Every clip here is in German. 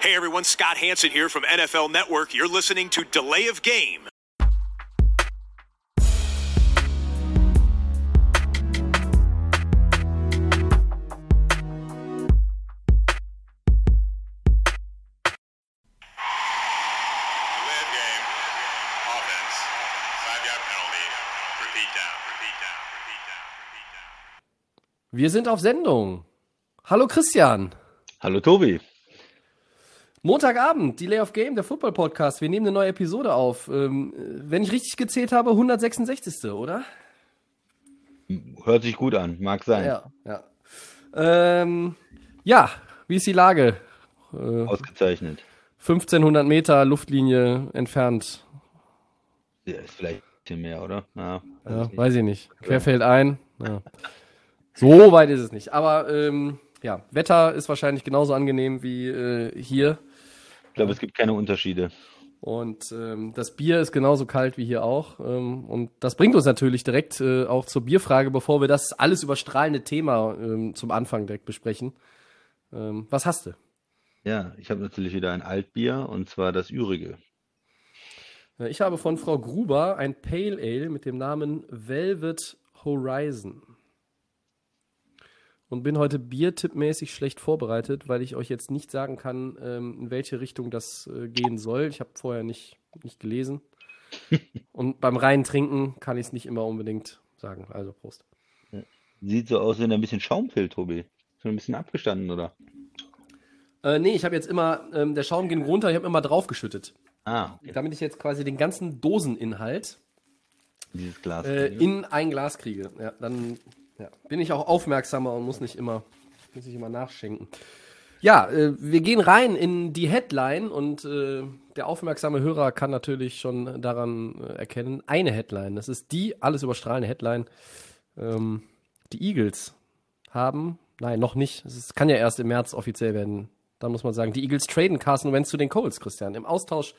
Hey everyone, Scott Hanson here from NFL Network. You're listening to Delay of Game. Delay of game. Offense. Five yard penalty. Repeat down. Repeat down. Repeat down. Repeat down. Wir sind auf Sendung. Hallo Christian. Hallo Tobi. Montagabend, Delay of Game, der Football Podcast. Wir nehmen eine neue Episode auf. Ähm, wenn ich richtig gezählt habe, 166. oder? Hört sich gut an, mag sein. Ja, ja. Ähm, ja, wie ist die Lage? Ausgezeichnet. 1500 Meter Luftlinie entfernt. Ja, ist vielleicht ein bisschen mehr, oder? Ja, weiß Ja, ich nicht. weiß ich nicht. Quer fällt ein. Ja. So weit ist es nicht. Aber ähm, ja, Wetter ist wahrscheinlich genauso angenehm wie äh, hier. Ich glaube, es gibt keine Unterschiede. Und ähm, das Bier ist genauso kalt wie hier auch. Ähm, und das bringt uns natürlich direkt äh, auch zur Bierfrage, bevor wir das alles überstrahlende Thema ähm, zum Anfang direkt besprechen. Ähm, was hast du? Ja, ich habe natürlich wieder ein Altbier und zwar das Ürige. Ich habe von Frau Gruber ein Pale Ale mit dem Namen Velvet Horizon. Und bin heute biertippmäßig schlecht vorbereitet, weil ich euch jetzt nicht sagen kann, ähm, in welche Richtung das äh, gehen soll. Ich habe vorher nicht, nicht gelesen. Und beim reinen Trinken kann ich es nicht immer unbedingt sagen. Also Prost. Sieht so aus, wenn er ein bisschen Schaum fehlt, Tobi. Schon ein bisschen abgestanden, oder? Äh, nee, ich habe jetzt immer, ähm, der Schaum ging runter, ich habe immer draufgeschüttet. Ah, okay. Damit ich jetzt quasi den ganzen Doseninhalt äh, in ein Glas kriege. Ja, dann ja, bin ich auch aufmerksamer und muss nicht immer, muss nicht immer nachschenken. Ja, äh, wir gehen rein in die Headline und äh, der aufmerksame Hörer kann natürlich schon daran äh, erkennen, eine Headline. Das ist die alles überstrahlende Headline. Ähm, die Eagles haben, nein, noch nicht. Es kann ja erst im März offiziell werden. Dann muss man sagen, die Eagles traden Carson Wentz zu den Colts, Christian. Im Austausch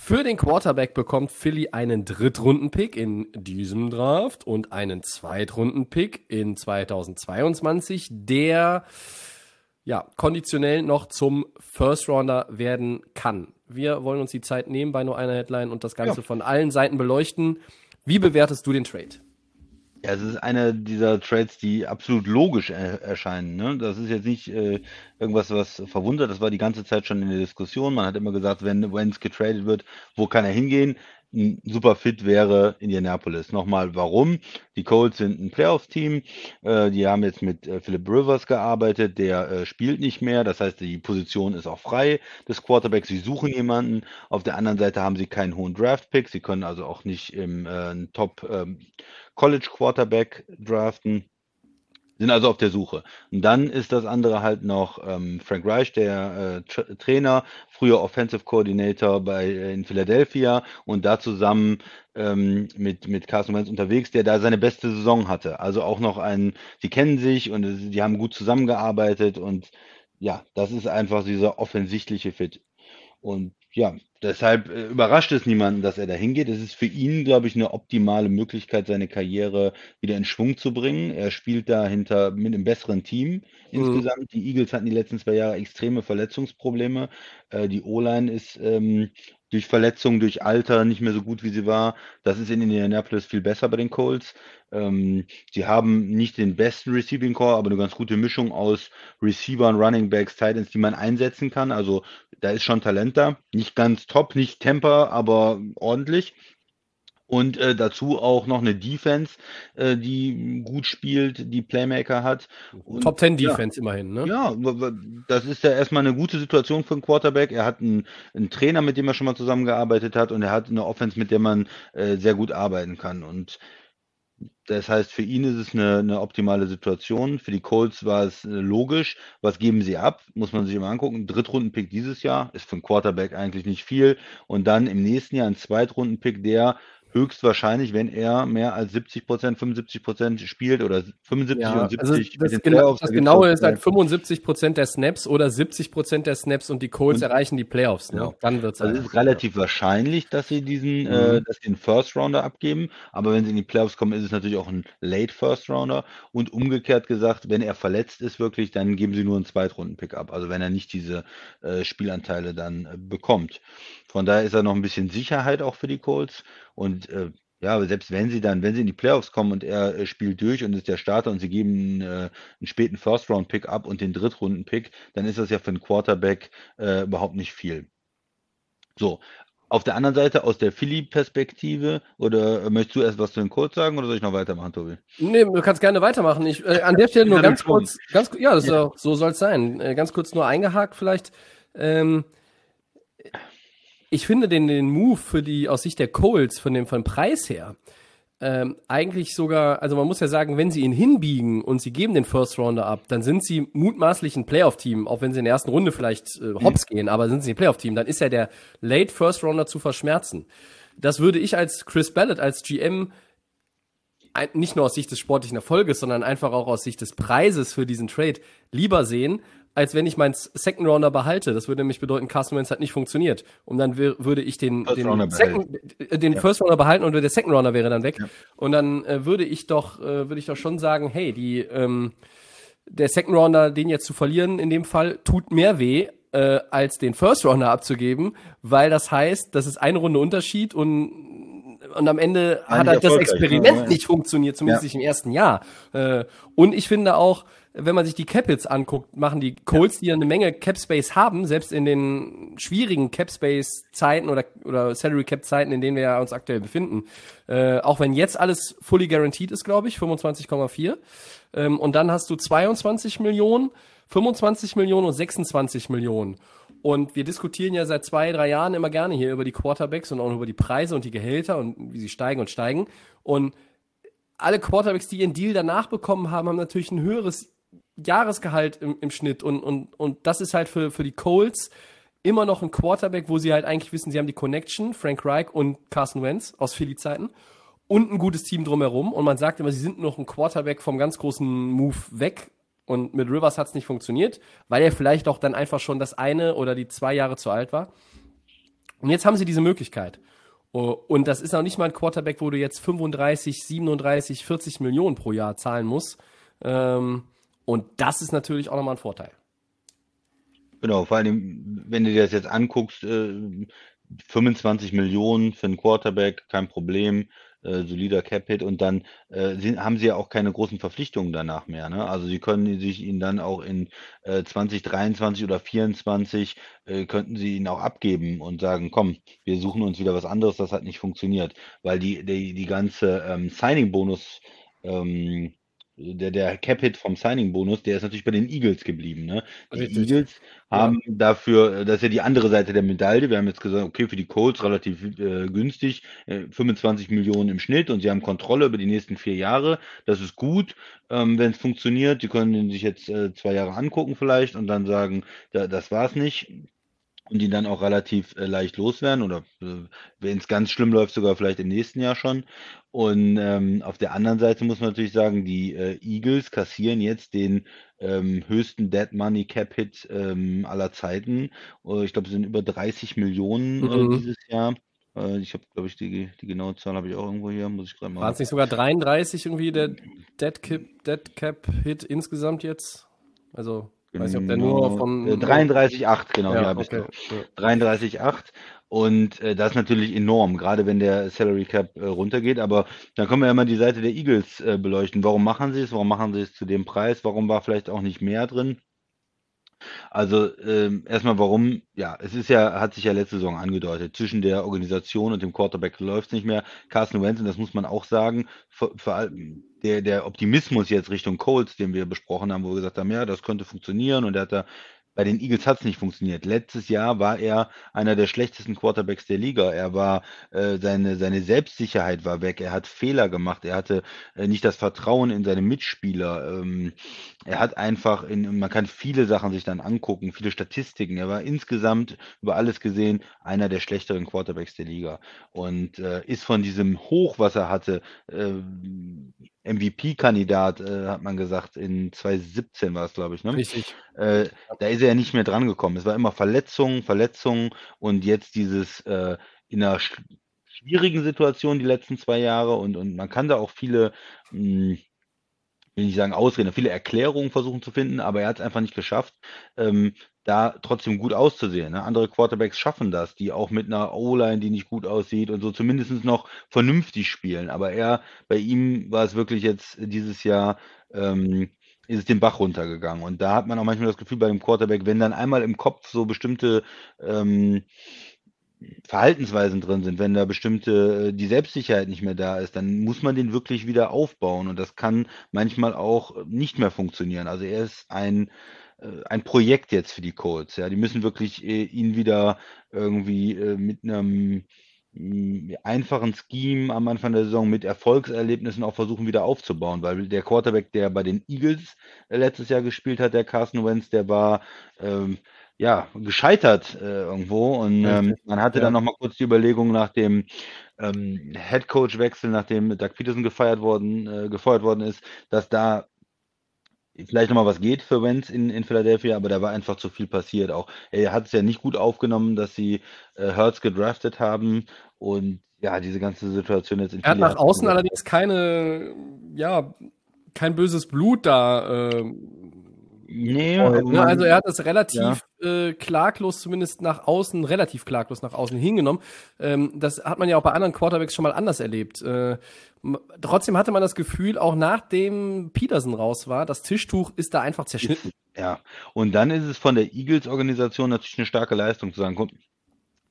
für den Quarterback bekommt Philly einen Drittrunden-Pick in diesem Draft und einen Zweitrunden-Pick in 2022, der ja konditionell noch zum First Rounder werden kann. Wir wollen uns die Zeit nehmen bei nur einer Headline und das Ganze Ja. von allen Seiten beleuchten. Wie bewertest du den Trade? Ja, es ist einer dieser Trades, die absolut logisch er erscheinen. Ne? Das ist jetzt nicht äh, irgendwas, was verwundert. Das war die ganze Zeit schon in der Diskussion. Man hat immer gesagt, wenn Wentz getradet wird, wo kann er hingehen? Super Fit wäre Indianapolis. Nochmal, warum? Die Colts sind ein Playoff-Team. Äh, die haben jetzt mit äh, Philip Rivers gearbeitet. Der äh, spielt nicht mehr. Das heißt, die Position ist auch frei des Quarterbacks. Sie suchen jemanden. Auf der anderen Seite haben sie keinen hohen Draft-Pick. Sie können also auch nicht im äh, Top ähm, College Quarterback draften. Sind also auf der Suche. Und dann ist das andere halt noch ähm, Frank Reich, der äh, Tra Trainer, früher Offensive Coordinator bei äh, in Philadelphia und da zusammen ähm, mit mit Carson Wentz unterwegs, der da seine beste Saison hatte. Also auch noch ein, sie kennen sich und es, die haben gut zusammengearbeitet und ja, das ist einfach dieser offensichtliche Fit. Und ja, deshalb äh, überrascht es niemanden, dass er da hingeht. Es ist für ihn, glaube ich, eine optimale Möglichkeit, seine Karriere wieder in Schwung zu bringen. Er spielt da hinter mit einem besseren Team insgesamt. Die Eagles hatten die letzten zwei Jahre extreme Verletzungsprobleme. Äh, die O-Line ist ähm, durch Verletzungen, durch Alter nicht mehr so gut, wie sie war. Das ist in Indianapolis viel besser bei den Colts. Ähm, sie haben nicht den besten Receiving Core, aber eine ganz gute Mischung aus Receivern, Running Backs, Titans, die man einsetzen kann. Also da ist schon Talent da. Nicht ganz top, nicht Temper, aber ordentlich. Und äh, dazu auch noch eine Defense, äh, die gut spielt, die Playmaker hat. Und, Top 10 ja, Defense immerhin, ne? ja, das ist ja erstmal eine gute Situation für einen Quarterback. Er hat einen, einen Trainer, mit dem er schon mal zusammengearbeitet hat, und er hat eine Offense, mit der man äh, sehr gut arbeiten kann. Und das heißt, für ihn ist es eine, eine optimale Situation. Für die Colts war es äh, logisch. Was geben sie ab? Muss man sich immer angucken. Drittrunden-Pick dieses Jahr ist für einen Quarterback eigentlich nicht viel. Und dann im nächsten Jahr ein Zweitrunden-Pick, der höchstwahrscheinlich, wenn er mehr als 70 Prozent, 75 Prozent spielt oder 75 Ja, und 70 also das, genau, das da Genaue ist halt äh, 75 Prozent der Snaps oder 70 Prozent der Snaps und die Colts erreichen die Playoffs. Ne? Genau. Dann wird's Also es halt- ist relativ wahrscheinlich, dass sie diesen, äh, dass sie den First Rounder abgeben. Aber wenn sie in die Playoffs kommen, ist es natürlich auch ein Late First Rounder. Und umgekehrt gesagt, wenn er verletzt ist wirklich, dann geben sie nur einen Zweitrunden-Pick ab. Also wenn er nicht diese äh, Spielanteile dann äh, bekommt. Von daher ist er noch ein bisschen Sicherheit auch für die Colts. Und äh, ja, aber selbst wenn sie dann, wenn sie in die Playoffs kommen und er äh, spielt durch und ist der Starter und sie geben äh, einen späten First-Round-Pick ab und den Drittrunden-Pick, dann ist das ja für einen Quarterback äh, überhaupt nicht viel. So, auf der anderen Seite aus der Philly-Perspektive, oder äh, möchtest du erst was zu den Colts sagen oder soll ich noch weitermachen, Tobi? Nee, du kannst gerne weitermachen. Ich, äh, an der Stelle nur Ja, ganz kurz, ganz, ja, das ist auch, so soll es sein. Äh, ganz kurz nur eingehakt vielleicht. Ähm, ich finde den, den Move für die, aus Sicht der Colts, von dem, von Preis her, ähm, eigentlich sogar, also man muss ja sagen, wenn sie ihn hinbiegen und sie geben den First Rounder ab, dann sind sie mutmaßlich ein Playoff-Team, auch wenn sie in der ersten Runde vielleicht äh, hops gehen, aber sind sie ein Playoff-Team, dann ist ja der Late First Rounder zu verschmerzen. Das würde ich als Chris Ballard, als GM nicht nur aus Sicht des sportlichen Erfolges, sondern einfach auch aus Sicht des Preises für diesen Trade lieber sehen, als wenn ich meinen Second Rounder behalte. Das würde nämlich bedeuten, Carson Wentz hat nicht funktioniert. Und dann würde ich den, First den, Rounder Second, äh, den First Rounder behalten und der Second Rounder wäre dann weg. Und dann äh, würde ich doch, äh, würde ich doch schon sagen, hey, die, ähm, der Second Rounder, den jetzt zu verlieren, in dem Fall, tut mehr weh, äh, als den First Rounder abzugeben, weil das heißt, das ist eine Runde Unterschied und, und am Ende hat halt das Experiment ne? Ja. nicht funktioniert, zumindest Ja. nicht im ersten Jahr. Äh, und ich finde auch, wenn man sich die Cap-Hits anguckt, machen die Colts, die ja eine Menge Cap-Space haben, selbst in den schwierigen Cap-Space-Zeiten oder, oder Salary-Cap-Zeiten, in denen wir ja uns aktuell befinden, äh, auch wenn jetzt alles fully guaranteed ist, glaube ich, 25,4. Ähm, und dann hast du 22 Millionen, 25 Millionen und 26 Millionen. Und wir diskutieren ja seit zwei, drei Jahren immer gerne hier über die Quarterbacks und auch über die Preise und die Gehälter und wie sie steigen und steigen. Und alle Quarterbacks, die ihren Deal danach bekommen haben, haben natürlich ein höheres Jahresgehalt im, im Schnitt. Und, und, und das ist halt für, für die Colts immer noch ein Quarterback, wo sie halt eigentlich wissen, sie haben die Connection, Frank Reich und Carson Wentz aus Philly-Zeiten und ein gutes Team drumherum. Und man sagt immer, sie sind noch ein Quarterback vom ganz großen Move weg. Und mit Rivers hat es nicht funktioniert, weil er vielleicht auch dann einfach schon das eine oder die zwei Jahre zu alt war. Und jetzt haben sie diese Möglichkeit. Oh, Und das ist auch nicht mal ein Quarterback, wo du jetzt 35, 37, 40 Millionen pro Jahr zahlen musst. Ähm, und das ist natürlich auch nochmal ein Vorteil. Genau, vor allem, wenn du dir das jetzt anguckst, äh, 25 Millionen für einen Quarterback, kein Problem, äh, solider Cap-Hit und dann äh, sind, haben sie ja auch keine großen Verpflichtungen danach mehr. Ne? Also sie können sich ihn dann auch in äh, 2023 oder 2024 äh, könnten sie ihn auch abgeben und sagen, komm, wir suchen uns wieder was anderes, das hat nicht funktioniert, weil die, die, die ganze ähm, Signing-Bonus ähm, der, der Cap-Hit vom Signing-Bonus, der ist natürlich bei den Eagles geblieben. Ne? Die Richtig. Eagles haben dafür, das ist ja die andere Seite der Medaille. Wir haben jetzt gesagt, okay, für die Colts relativ äh, günstig, äh, 25 Millionen im Schnitt und sie haben Kontrolle über die nächsten vier Jahre. Das ist gut, ähm, wenn es funktioniert. Sie können sich jetzt äh, zwei Jahre angucken vielleicht und dann sagen, da, das war's nicht. Und die dann auch relativ äh, leicht loswerden oder äh, wenn es ganz schlimm läuft, sogar vielleicht im nächsten Jahr schon. Und ähm, auf der anderen Seite muss man natürlich sagen, die äh, Eagles kassieren jetzt den ähm, höchsten Dead Money Cap Hit ähm, aller Zeiten. Äh, ich glaube, es sind über 30 Millionen äh, Mhm. dieses Jahr. Äh, ich habe, glaube ich, die, die genaue Zahl habe ich auch irgendwo hier. Muss ich gerade mal. Waren es nicht sogar 33 irgendwie der Dead Cap, Dead Cap Hit insgesamt jetzt? Also, weiß nicht, ob der nur äh, 33,8, genau, ja, habe ich okay. noch. 33,8 und äh, das ist natürlich enorm, gerade wenn der Salary Cap äh, runtergeht. Aber dann können wir ja mal die Seite der Eagles äh, beleuchten. Warum machen sie es? Warum machen sie es zu dem Preis? Warum war vielleicht auch nicht mehr drin? Also ähm, erstmal warum, ja, es ist ja, hat sich ja letzte Saison angedeutet, zwischen der Organisation und dem Quarterback läuft es nicht mehr. Carson Wentz, und das muss man auch sagen, vor, vor allem der, der Optimismus jetzt Richtung Colts, den wir besprochen haben, wo wir gesagt haben, ja, das könnte funktionieren und er hat da bei den Eagles hat es nicht funktioniert. Letztes Jahr war er einer der schlechtesten Quarterbacks der Liga. Er war, äh, seine, seine Selbstsicherheit war weg. Er hat Fehler gemacht. Er hatte äh, nicht das Vertrauen in seine Mitspieler. Ähm, er hat einfach, in, man kann viele Sachen sich dann angucken, viele Statistiken. Er war insgesamt über alles gesehen einer der schlechteren Quarterbacks der Liga und äh, ist von diesem Hoch, was er hatte, äh, MVP-Kandidat, äh, hat man gesagt, in 2017 war es, glaube ich. Ne? Richtig. Äh, da ist er ja nicht mehr dran gekommen. Es war immer Verletzungen, Verletzungen und jetzt dieses äh, in einer sch schwierigen Situation die letzten zwei Jahre und, und man kann da auch viele, mh, hm, will nicht sagen Ausreden, viele Erklärungen versuchen zu finden, aber er hat es einfach nicht geschafft, ähm, da trotzdem gut auszusehen. Ne? Andere Quarterbacks schaffen das, die auch mit einer O-Line, die nicht gut aussieht und so zumindest noch vernünftig spielen. Aber er, bei ihm war es wirklich jetzt dieses Jahr, ähm, ist es den Bach runtergegangen. Und da hat man auch manchmal das Gefühl bei dem Quarterback, wenn dann einmal im Kopf so bestimmte ähm, Verhaltensweisen drin sind, wenn da bestimmte, äh, die Selbstsicherheit nicht mehr da ist, dann muss man den wirklich wieder aufbauen und das kann manchmal auch nicht mehr funktionieren. Also er ist ein, ein Projekt jetzt für die Colts, ja. Die müssen wirklich äh, ihn wieder irgendwie mit einem mm, einfachen Scheme am Anfang der Saison mit Erfolgserlebnissen auch versuchen wieder aufzubauen, weil der Quarterback, der bei den Eagles letztes Jahr gespielt hat, der Carson Wentz, der war ähm, ja, gescheitert äh, irgendwo. Und ähm, man hatte ja. dann nochmal kurz die Überlegung nach dem ähm, Headcoach-Wechsel, nachdem Doug Peterson gefeiert worden, äh, gefeuert worden ist, dass da vielleicht nochmal was geht für Wentz in, in Philadelphia, aber da war einfach zu viel passiert. Auch er hat es ja nicht gut aufgenommen, dass sie äh, Hertz gedraftet haben und ja, diese ganze Situation jetzt in Er hat nach außen allerdings keine, ja, kein böses Blut da äh, Nee, ne? also er hat es relativ ja. äh, klaglos, zumindest nach außen, relativ klaglos nach außen hingenommen. Ähm, das hat man ja auch bei anderen Quarterbacks schon mal anders erlebt. Äh, trotzdem hatte man das Gefühl, auch nachdem Peterson raus war, das Tischtuch ist da einfach zerschnitten. Ja, und dann ist es von der Eagles-Organisation natürlich eine starke Leistung zu sagen, guck,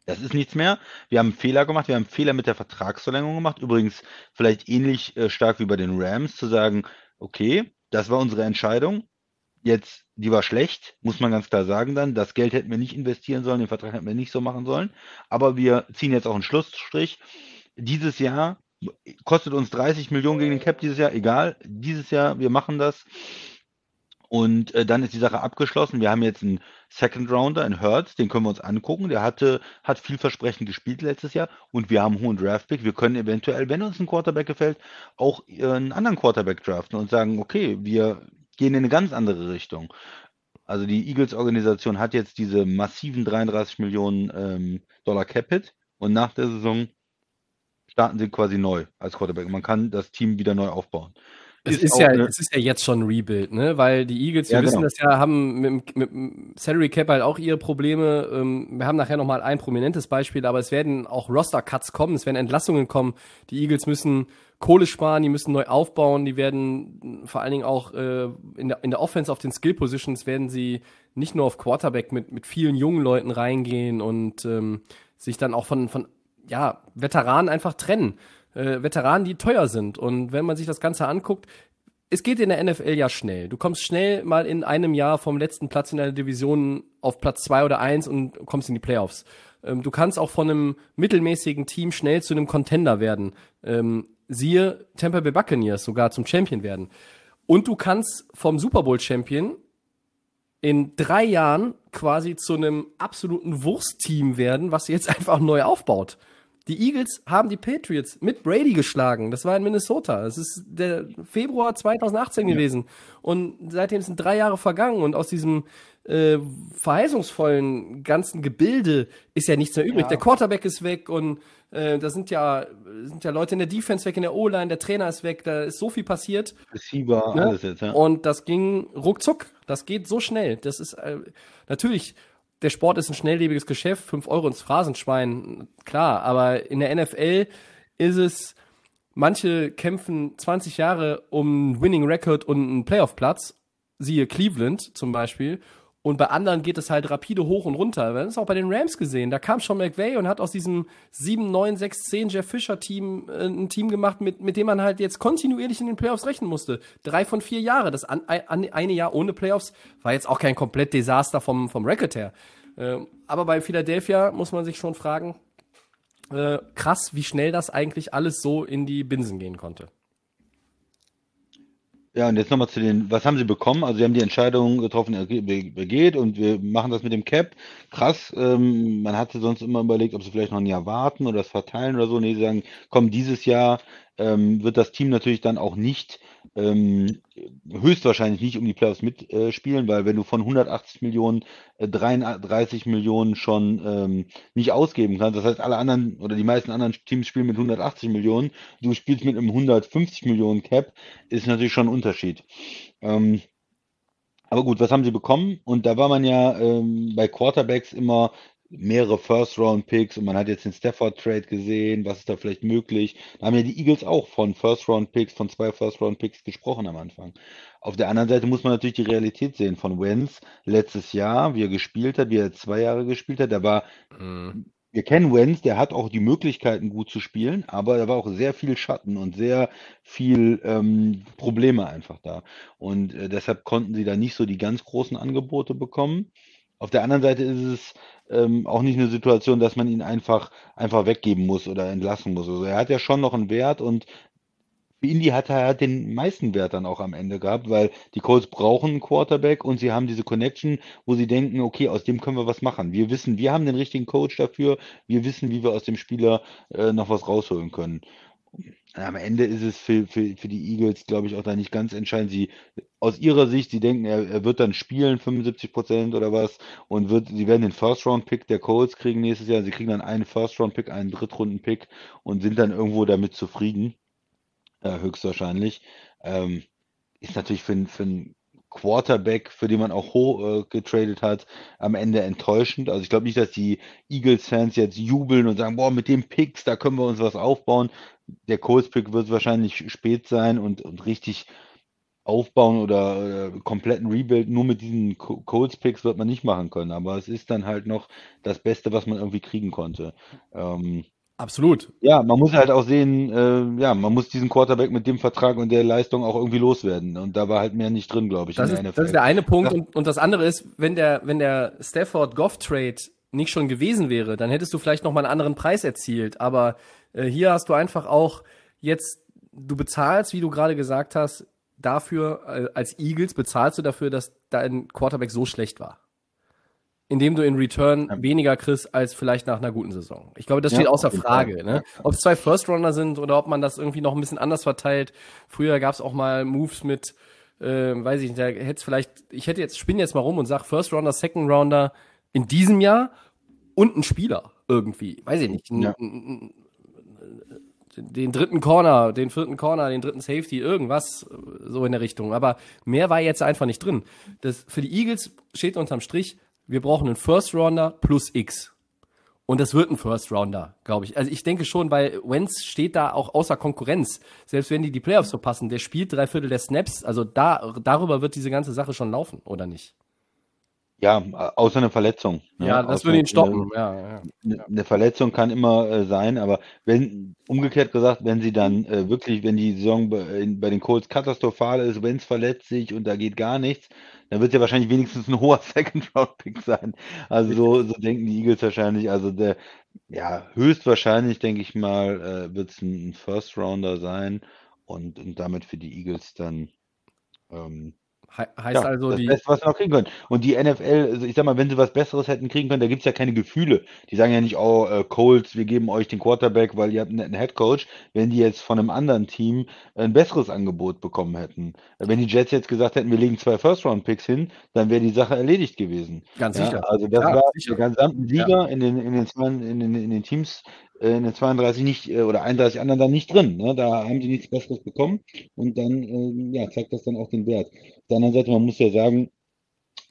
das ist nichts mehr. Wir haben einen Fehler gemacht. Wir haben einen Fehler mit der Vertragsverlängerung gemacht. Übrigens vielleicht ähnlich äh, stark wie bei den Rams zu sagen, okay, das war unsere Entscheidung jetzt, die war schlecht, muss man ganz klar sagen dann. Das Geld hätten wir nicht investieren sollen, den Vertrag hätten wir nicht so machen sollen. Aber wir ziehen jetzt auch einen Schlussstrich. Dieses Jahr kostet uns 30 Millionen gegen den Cap dieses Jahr, egal. Dieses Jahr, wir machen das. Und äh, dann ist die Sache abgeschlossen. Wir haben jetzt einen Second Rounder in Hertz, den können wir uns angucken. Der hatte, hat vielversprechend gespielt letztes Jahr und wir haben einen hohen Draftpick. Wir können eventuell, wenn uns ein Quarterback gefällt, auch äh, einen anderen Quarterback draften und sagen, okay, wir gehen in eine ganz andere Richtung. Also die Eagles-Organisation hat jetzt diese massiven 33 Millionen ähm, Dollar Capit und nach der Saison starten sie quasi neu als Quarterback. Man kann das Team wieder neu aufbauen. Es ist, ja, es ist ja jetzt schon ein Rebuild, ne? Weil die Eagles, wir ja, wissen genau. das ja, haben mit, mit dem Salary Cap halt auch ihre Probleme. Ähm, wir haben nachher nochmal ein prominentes Beispiel, aber es werden auch Roster-Cuts kommen, es werden Entlassungen kommen. Die Eagles müssen Kohle sparen, die müssen neu aufbauen, die werden vor allen Dingen auch äh, in, der, in der Offense auf den Skill Positions werden sie nicht nur auf Quarterback mit, mit vielen jungen Leuten reingehen und ähm, sich dann auch von, von ja, Veteranen einfach trennen. Äh, Veteranen, die teuer sind. Und wenn man sich das Ganze anguckt, es geht in der NFL ja schnell. Du kommst schnell mal in einem Jahr vom letzten Platz in der Division auf Platz zwei oder eins und kommst in die Playoffs. Ähm, du kannst auch von einem mittelmäßigen Team schnell zu einem Contender werden. Ähm, siehe Tampa Bay Buccaneers sogar zum Champion werden. Und du kannst vom Super Bowl Champion in drei Jahren quasi zu einem absoluten Wurstteam werden, was jetzt einfach neu aufbaut. Die Eagles haben die Patriots mit Brady geschlagen. Das war in Minnesota. Es ist der Februar 2018 ja. gewesen. Und seitdem sind drei Jahre vergangen und aus diesem äh, verheißungsvollen ganzen Gebilde ist ja nichts mehr übrig. Ja. Der Quarterback ist weg und äh, da sind ja, sind ja Leute in der Defense weg, in der O-Line, der Trainer ist weg, da ist so viel passiert. Receiver, ja? alles jetzt, ja. Und das ging ruckzuck. Das geht so schnell. Das ist äh, natürlich, der Sport ist ein schnelllebiges Geschäft, fünf Euro ins Phrasenschwein, klar, aber in der NFL ist es, manche kämpfen 20 Jahre um einen Winning Record und einen Playoff-Platz, siehe Cleveland zum Beispiel, Und bei anderen geht es halt rapide hoch und runter. Wir haben es auch bei den Rams gesehen. Da kam schon McVay und hat aus diesem 7, 9, 6, 10 Jeff Fisher Team äh, ein Team gemacht, mit, mit dem man halt jetzt kontinuierlich in den Playoffs rechnen musste. Drei von vier Jahre. Das an, an, eine Jahr ohne Playoffs war jetzt auch kein komplett Desaster vom, vom Record her. Äh, aber bei Philadelphia muss man sich schon fragen, äh, krass, wie schnell das eigentlich alles so in die Binsen gehen konnte. Ja, und jetzt nochmal zu den, was haben sie bekommen? Also sie haben die Entscheidung getroffen, er geht und wir machen das mit dem Cap. Krass, ähm, man hatte sonst immer überlegt, ob sie vielleicht noch ein Jahr warten oder das verteilen oder so. Nee, sie sagen, komm, dieses Jahr ähm, wird das Team natürlich dann auch nicht ähm, höchstwahrscheinlich nicht um die Playoffs mitspielen, weil wenn du von 180 Millionen äh, 33 Millionen schon ähm, nicht ausgeben kannst, das heißt alle anderen oder die meisten anderen Teams spielen mit 180 Millionen, du spielst mit einem 150 Millionen Cap, ist natürlich schon ein Unterschied. Ähm, aber gut, was haben sie bekommen? Und da war man ja ähm, bei Quarterbacks immer mehrere First-Round-Picks und man hat jetzt den Stafford-Trade gesehen, was ist da vielleicht möglich. Da haben ja die Eagles auch von First-Round-Picks, von zwei First-Round-Picks gesprochen am Anfang. Auf der anderen Seite muss man natürlich die Realität sehen von Wenz letztes Jahr, wie er gespielt hat, wie er zwei Jahre gespielt hat. Da war, mhm. wir kennen Wenz, der hat auch die Möglichkeiten gut zu spielen, aber da war auch sehr viel Schatten und sehr viel ähm, Probleme einfach da. Und äh, deshalb konnten sie da nicht so die ganz großen Angebote bekommen. Auf der anderen Seite ist es ähm, auch nicht eine Situation, dass man ihn einfach, einfach weggeben muss oder entlassen muss. Also er hat ja schon noch einen Wert und für Indy hat er den meisten Wert dann auch am Ende gehabt, weil die Colts brauchen einen Quarterback und sie haben diese Connection, wo sie denken, okay, aus dem können wir was machen. Wir wissen, wir haben den richtigen Coach dafür, wir wissen, wie wir aus dem Spieler äh, noch was rausholen können am Ende ist es für, für, für die Eagles, glaube ich, auch da nicht ganz entscheidend. Sie, aus ihrer Sicht, sie denken, er, er wird dann spielen, 75 Prozent oder was, und wird, sie werden den First-Round-Pick der Colts kriegen nächstes Jahr. Sie kriegen dann einen First-Round-Pick, einen Drittrunden-Pick und sind dann irgendwo damit zufrieden, äh, höchstwahrscheinlich. Ähm, ist natürlich für, für einen Quarterback, für den man auch hoch äh, getradet hat, am Ende enttäuschend. Also ich glaube nicht, dass die Eagles-Fans jetzt jubeln und sagen, boah, mit dem Picks, da können wir uns was aufbauen. Der Colts-Pick wird wahrscheinlich spät sein und, und richtig aufbauen oder, oder kompletten Rebuild nur mit diesen Colts-Picks wird man nicht machen können. Aber es ist dann halt noch das Beste, was man irgendwie kriegen konnte. Ähm, Absolut. Ja, man muss halt auch sehen, äh, ja, man muss diesen Quarterback mit dem Vertrag und der Leistung auch irgendwie loswerden. Und da war halt mehr nicht drin, glaube ich. Das, ist, das ist der eine Punkt. Und, und das andere ist, wenn der, wenn der Stafford-Goff-Trade nicht schon gewesen wäre, dann hättest du vielleicht noch mal einen anderen Preis erzielt. Aber äh, hier hast du einfach auch jetzt, du bezahlst, wie du gerade gesagt hast, dafür, äh, als Eagles bezahlst du dafür, dass dein Quarterback so schlecht war indem du in Return weniger kriegst als vielleicht nach einer guten Saison. Ich glaube, das steht ja, außer Frage. Ne? Ob es zwei First Runner sind oder ob man das irgendwie noch ein bisschen anders verteilt. Früher gab es auch mal Moves mit, äh, weiß ich nicht, da hätte vielleicht, ich hätte jetzt, spinne jetzt mal rum und sag First Rounder, Second Rounder in diesem Jahr und ein Spieler irgendwie. Weiß ich nicht. Ja. Den dritten Corner, den vierten Corner, den dritten Safety, irgendwas so in der Richtung. Aber mehr war jetzt einfach nicht drin. Das, für die Eagles steht unterm Strich, wir brauchen einen First Rounder plus X. Und das wird ein First Rounder, glaube ich. Also ich denke schon, weil Wentz steht da auch außer Konkurrenz. Selbst wenn die die Playoffs verpassen, der spielt drei Viertel der Snaps. Also da, darüber wird diese ganze Sache schon laufen, oder nicht? Ja, außer eine Verletzung. Ne? Ja, das würde ihn stoppen. Eine, ja, ja, ja. eine Verletzung kann immer äh, sein, aber wenn, umgekehrt gesagt, wenn sie dann äh, wirklich, wenn die Saison bei, bei den Colts katastrophal ist, Wentz verletzt sich und da geht gar nichts, dann wird es ja wahrscheinlich wenigstens ein hoher Second-Round-Pick sein. Also so, so denken die Eagles wahrscheinlich. Also der, ja, höchstwahrscheinlich, denke ich mal, äh, wird es ein, ein First-Rounder sein und, und damit für die Eagles dann ähm, He heißt ja, also das die. Beste, was sie noch kriegen können. Und die NFL, also ich sag mal, wenn sie was Besseres hätten kriegen können, da gibt es ja keine Gefühle. Die sagen ja nicht, oh, äh, Colts, wir geben euch den Quarterback, weil ihr habt einen netten Headcoach. Wenn die jetzt von einem anderen Team ein besseres Angebot bekommen hätten. Wenn die Jets jetzt gesagt hätten, wir legen zwei First-Round-Picks hin, dann wäre die Sache erledigt gewesen. Ganz ja, sicher. Also das ja, war sicher. der gesamte Liga in, den, in, den, in, den, in den Teams in den 32 nicht äh, oder 31 anderen dann nicht drin. Ne? Da haben sie nichts Besseres bekommen und dann äh, ja, zeigt das dann auch den Wert. Auf der anderen Seite, man muss ja sagen,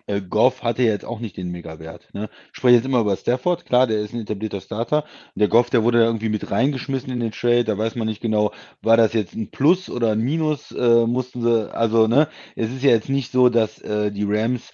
äh, Goff hatte jetzt auch nicht den Mega-Wert. Ne? Ich spreche jetzt immer über Stafford, klar, der ist ein etablierter Starter. Der Goff, der wurde irgendwie mit reingeschmissen in den Trade, da weiß man nicht genau, war das jetzt ein Plus oder ein Minus, äh, mussten sie, also, ne, es ist ja jetzt nicht so, dass äh, die Rams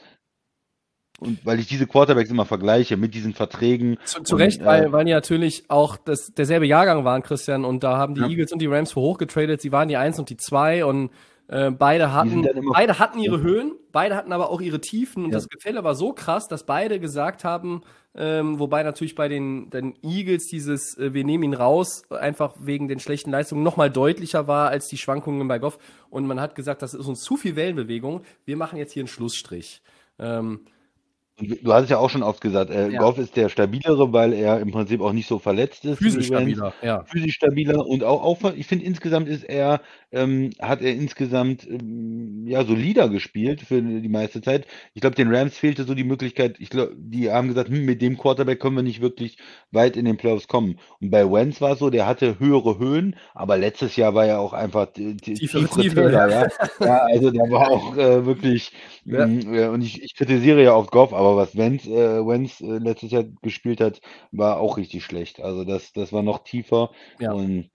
Und weil ich diese Quarterbacks immer vergleiche mit diesen Verträgen. Zu, zu und, Recht, äh, weil, weil die natürlich auch das, derselbe Jahrgang waren, Christian, und da haben die Ja. Eagles und die Rams für hoch getradet. Sie waren die Eins und die Zwei und äh, beide hatten, beide hatten ihre Höhen, beide hatten aber auch ihre Tiefen und Ja. das Gefälle war so krass, dass beide gesagt haben, ähm, wobei natürlich bei den, den Eagles dieses, äh, wir nehmen ihn raus, einfach wegen den schlechten Leistungen nochmal deutlicher war als die Schwankungen bei Goff. Und man hat gesagt, das ist uns zu viel Wellenbewegung. Wir machen jetzt hier einen Schlussstrich. Ähm, Du hast es ja auch schon oft gesagt, äh, Ja. Goff ist der stabilere, weil er im Prinzip auch nicht so verletzt ist. physisch stabiler, ja. Physisch stabiler und auch, auch ich finde insgesamt ist er, ähm, hat er insgesamt ähm, ja solider gespielt für die meiste Zeit. Ich glaube, den Rams fehlte so die Möglichkeit, ich glaube, die haben gesagt, hm, mit dem Quarterback können wir nicht wirklich weit in den Playoffs kommen. Und bei Wentz war es so, der hatte höhere Höhen, aber letztes Jahr war er auch einfach Tiefere tiefere Tiefe, Täler, ja. ja, also der war auch äh, wirklich Ja. Mm, äh, Und ich, ich kritisiere ja oft Goff, aber was Wentz, äh, äh, letztes Jahr gespielt hat, war auch richtig schlecht. Also das, das war noch tiefer. Ja. Und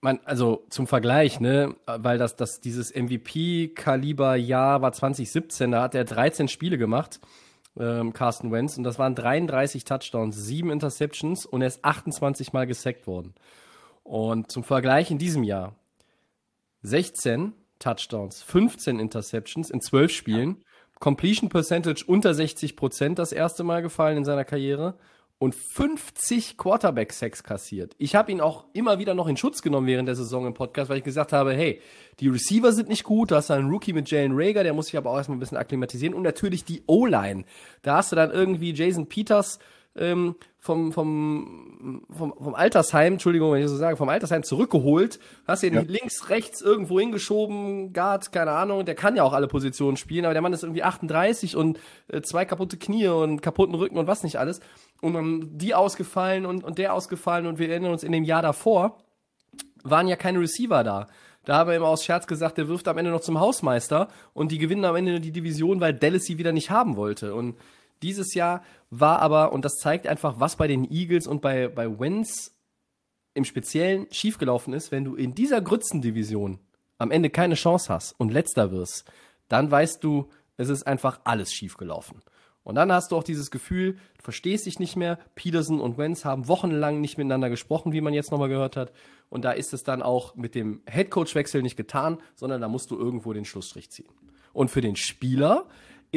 Man, also zum Vergleich, ne, weil das, das dieses MVP-Kaliber-Jahr war 2017, da hat er 13 Spiele gemacht, ähm, Carsten Wentz, und das waren 33 Touchdowns, 7 Interceptions und er ist 28 Mal gesackt worden. Und zum Vergleich in diesem Jahr 16 Touchdowns, 15 Interceptions in 12 Spielen, Completion Percentage unter 60 Prozent das erste Mal gefallen in seiner Karriere und 50 Quarterback-Sacks kassiert. Ich habe ihn auch immer wieder noch in Schutz genommen während der Saison im Podcast, weil ich gesagt habe, hey, die Receiver sind nicht gut, du hast einen Rookie mit Jalen Rager, der muss sich aber auch erstmal ein bisschen akklimatisieren und natürlich die O-Line. Da hast du dann irgendwie Jason Peters ähm, vom, vom, vom, vom Altersheim, Entschuldigung, wenn ich so sage, vom Altersheim zurückgeholt, hast ihn Ja. links, rechts irgendwo hingeschoben, Guard, keine Ahnung, der kann ja auch alle Positionen spielen, aber der Mann ist irgendwie 38 und äh, zwei kaputte Knie und kaputten Rücken und was nicht alles. Und dann die ausgefallen und, und der ausgefallen und wir erinnern uns in dem Jahr davor, waren ja keine Receiver da. Da haben wir immer aus Scherz gesagt, der wirft am Ende noch zum Hausmeister und die gewinnen am Ende die Division, weil Dallas sie wieder nicht haben wollte. Und dieses Jahr war aber, und das zeigt einfach, was bei den Eagles und bei, bei Wentz im Speziellen schiefgelaufen ist, wenn du in dieser Grützendivision am Ende keine Chance hast und letzter wirst, dann weißt du, es ist einfach alles schiefgelaufen. Und dann hast du auch dieses Gefühl, du verstehst dich nicht mehr. Peterson und Wentz haben wochenlang nicht miteinander gesprochen, wie man jetzt nochmal gehört hat. Und da ist es dann auch mit dem Headcoach-Wechsel nicht getan, sondern da musst du irgendwo den Schlussstrich ziehen. Und für den Spieler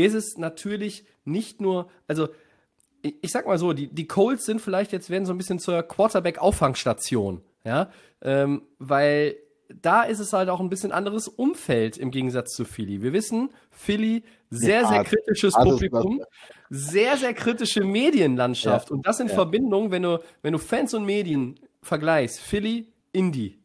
ist es natürlich nicht nur, also ich, ich sag mal so, die, die Colts sind vielleicht jetzt werden so ein bisschen zur Quarterback-Auffangstation, ja, ähm, weil da ist es halt auch ein bisschen anderes Umfeld im Gegensatz zu Philly. Wir wissen, Philly sehr, Ja, sehr kritisches ist Publikum, sehr, sehr kritische Medienlandschaft Ja, und das in ja. Verbindung, wenn du, wenn du Fans und Medien vergleichst, Philly, Indy,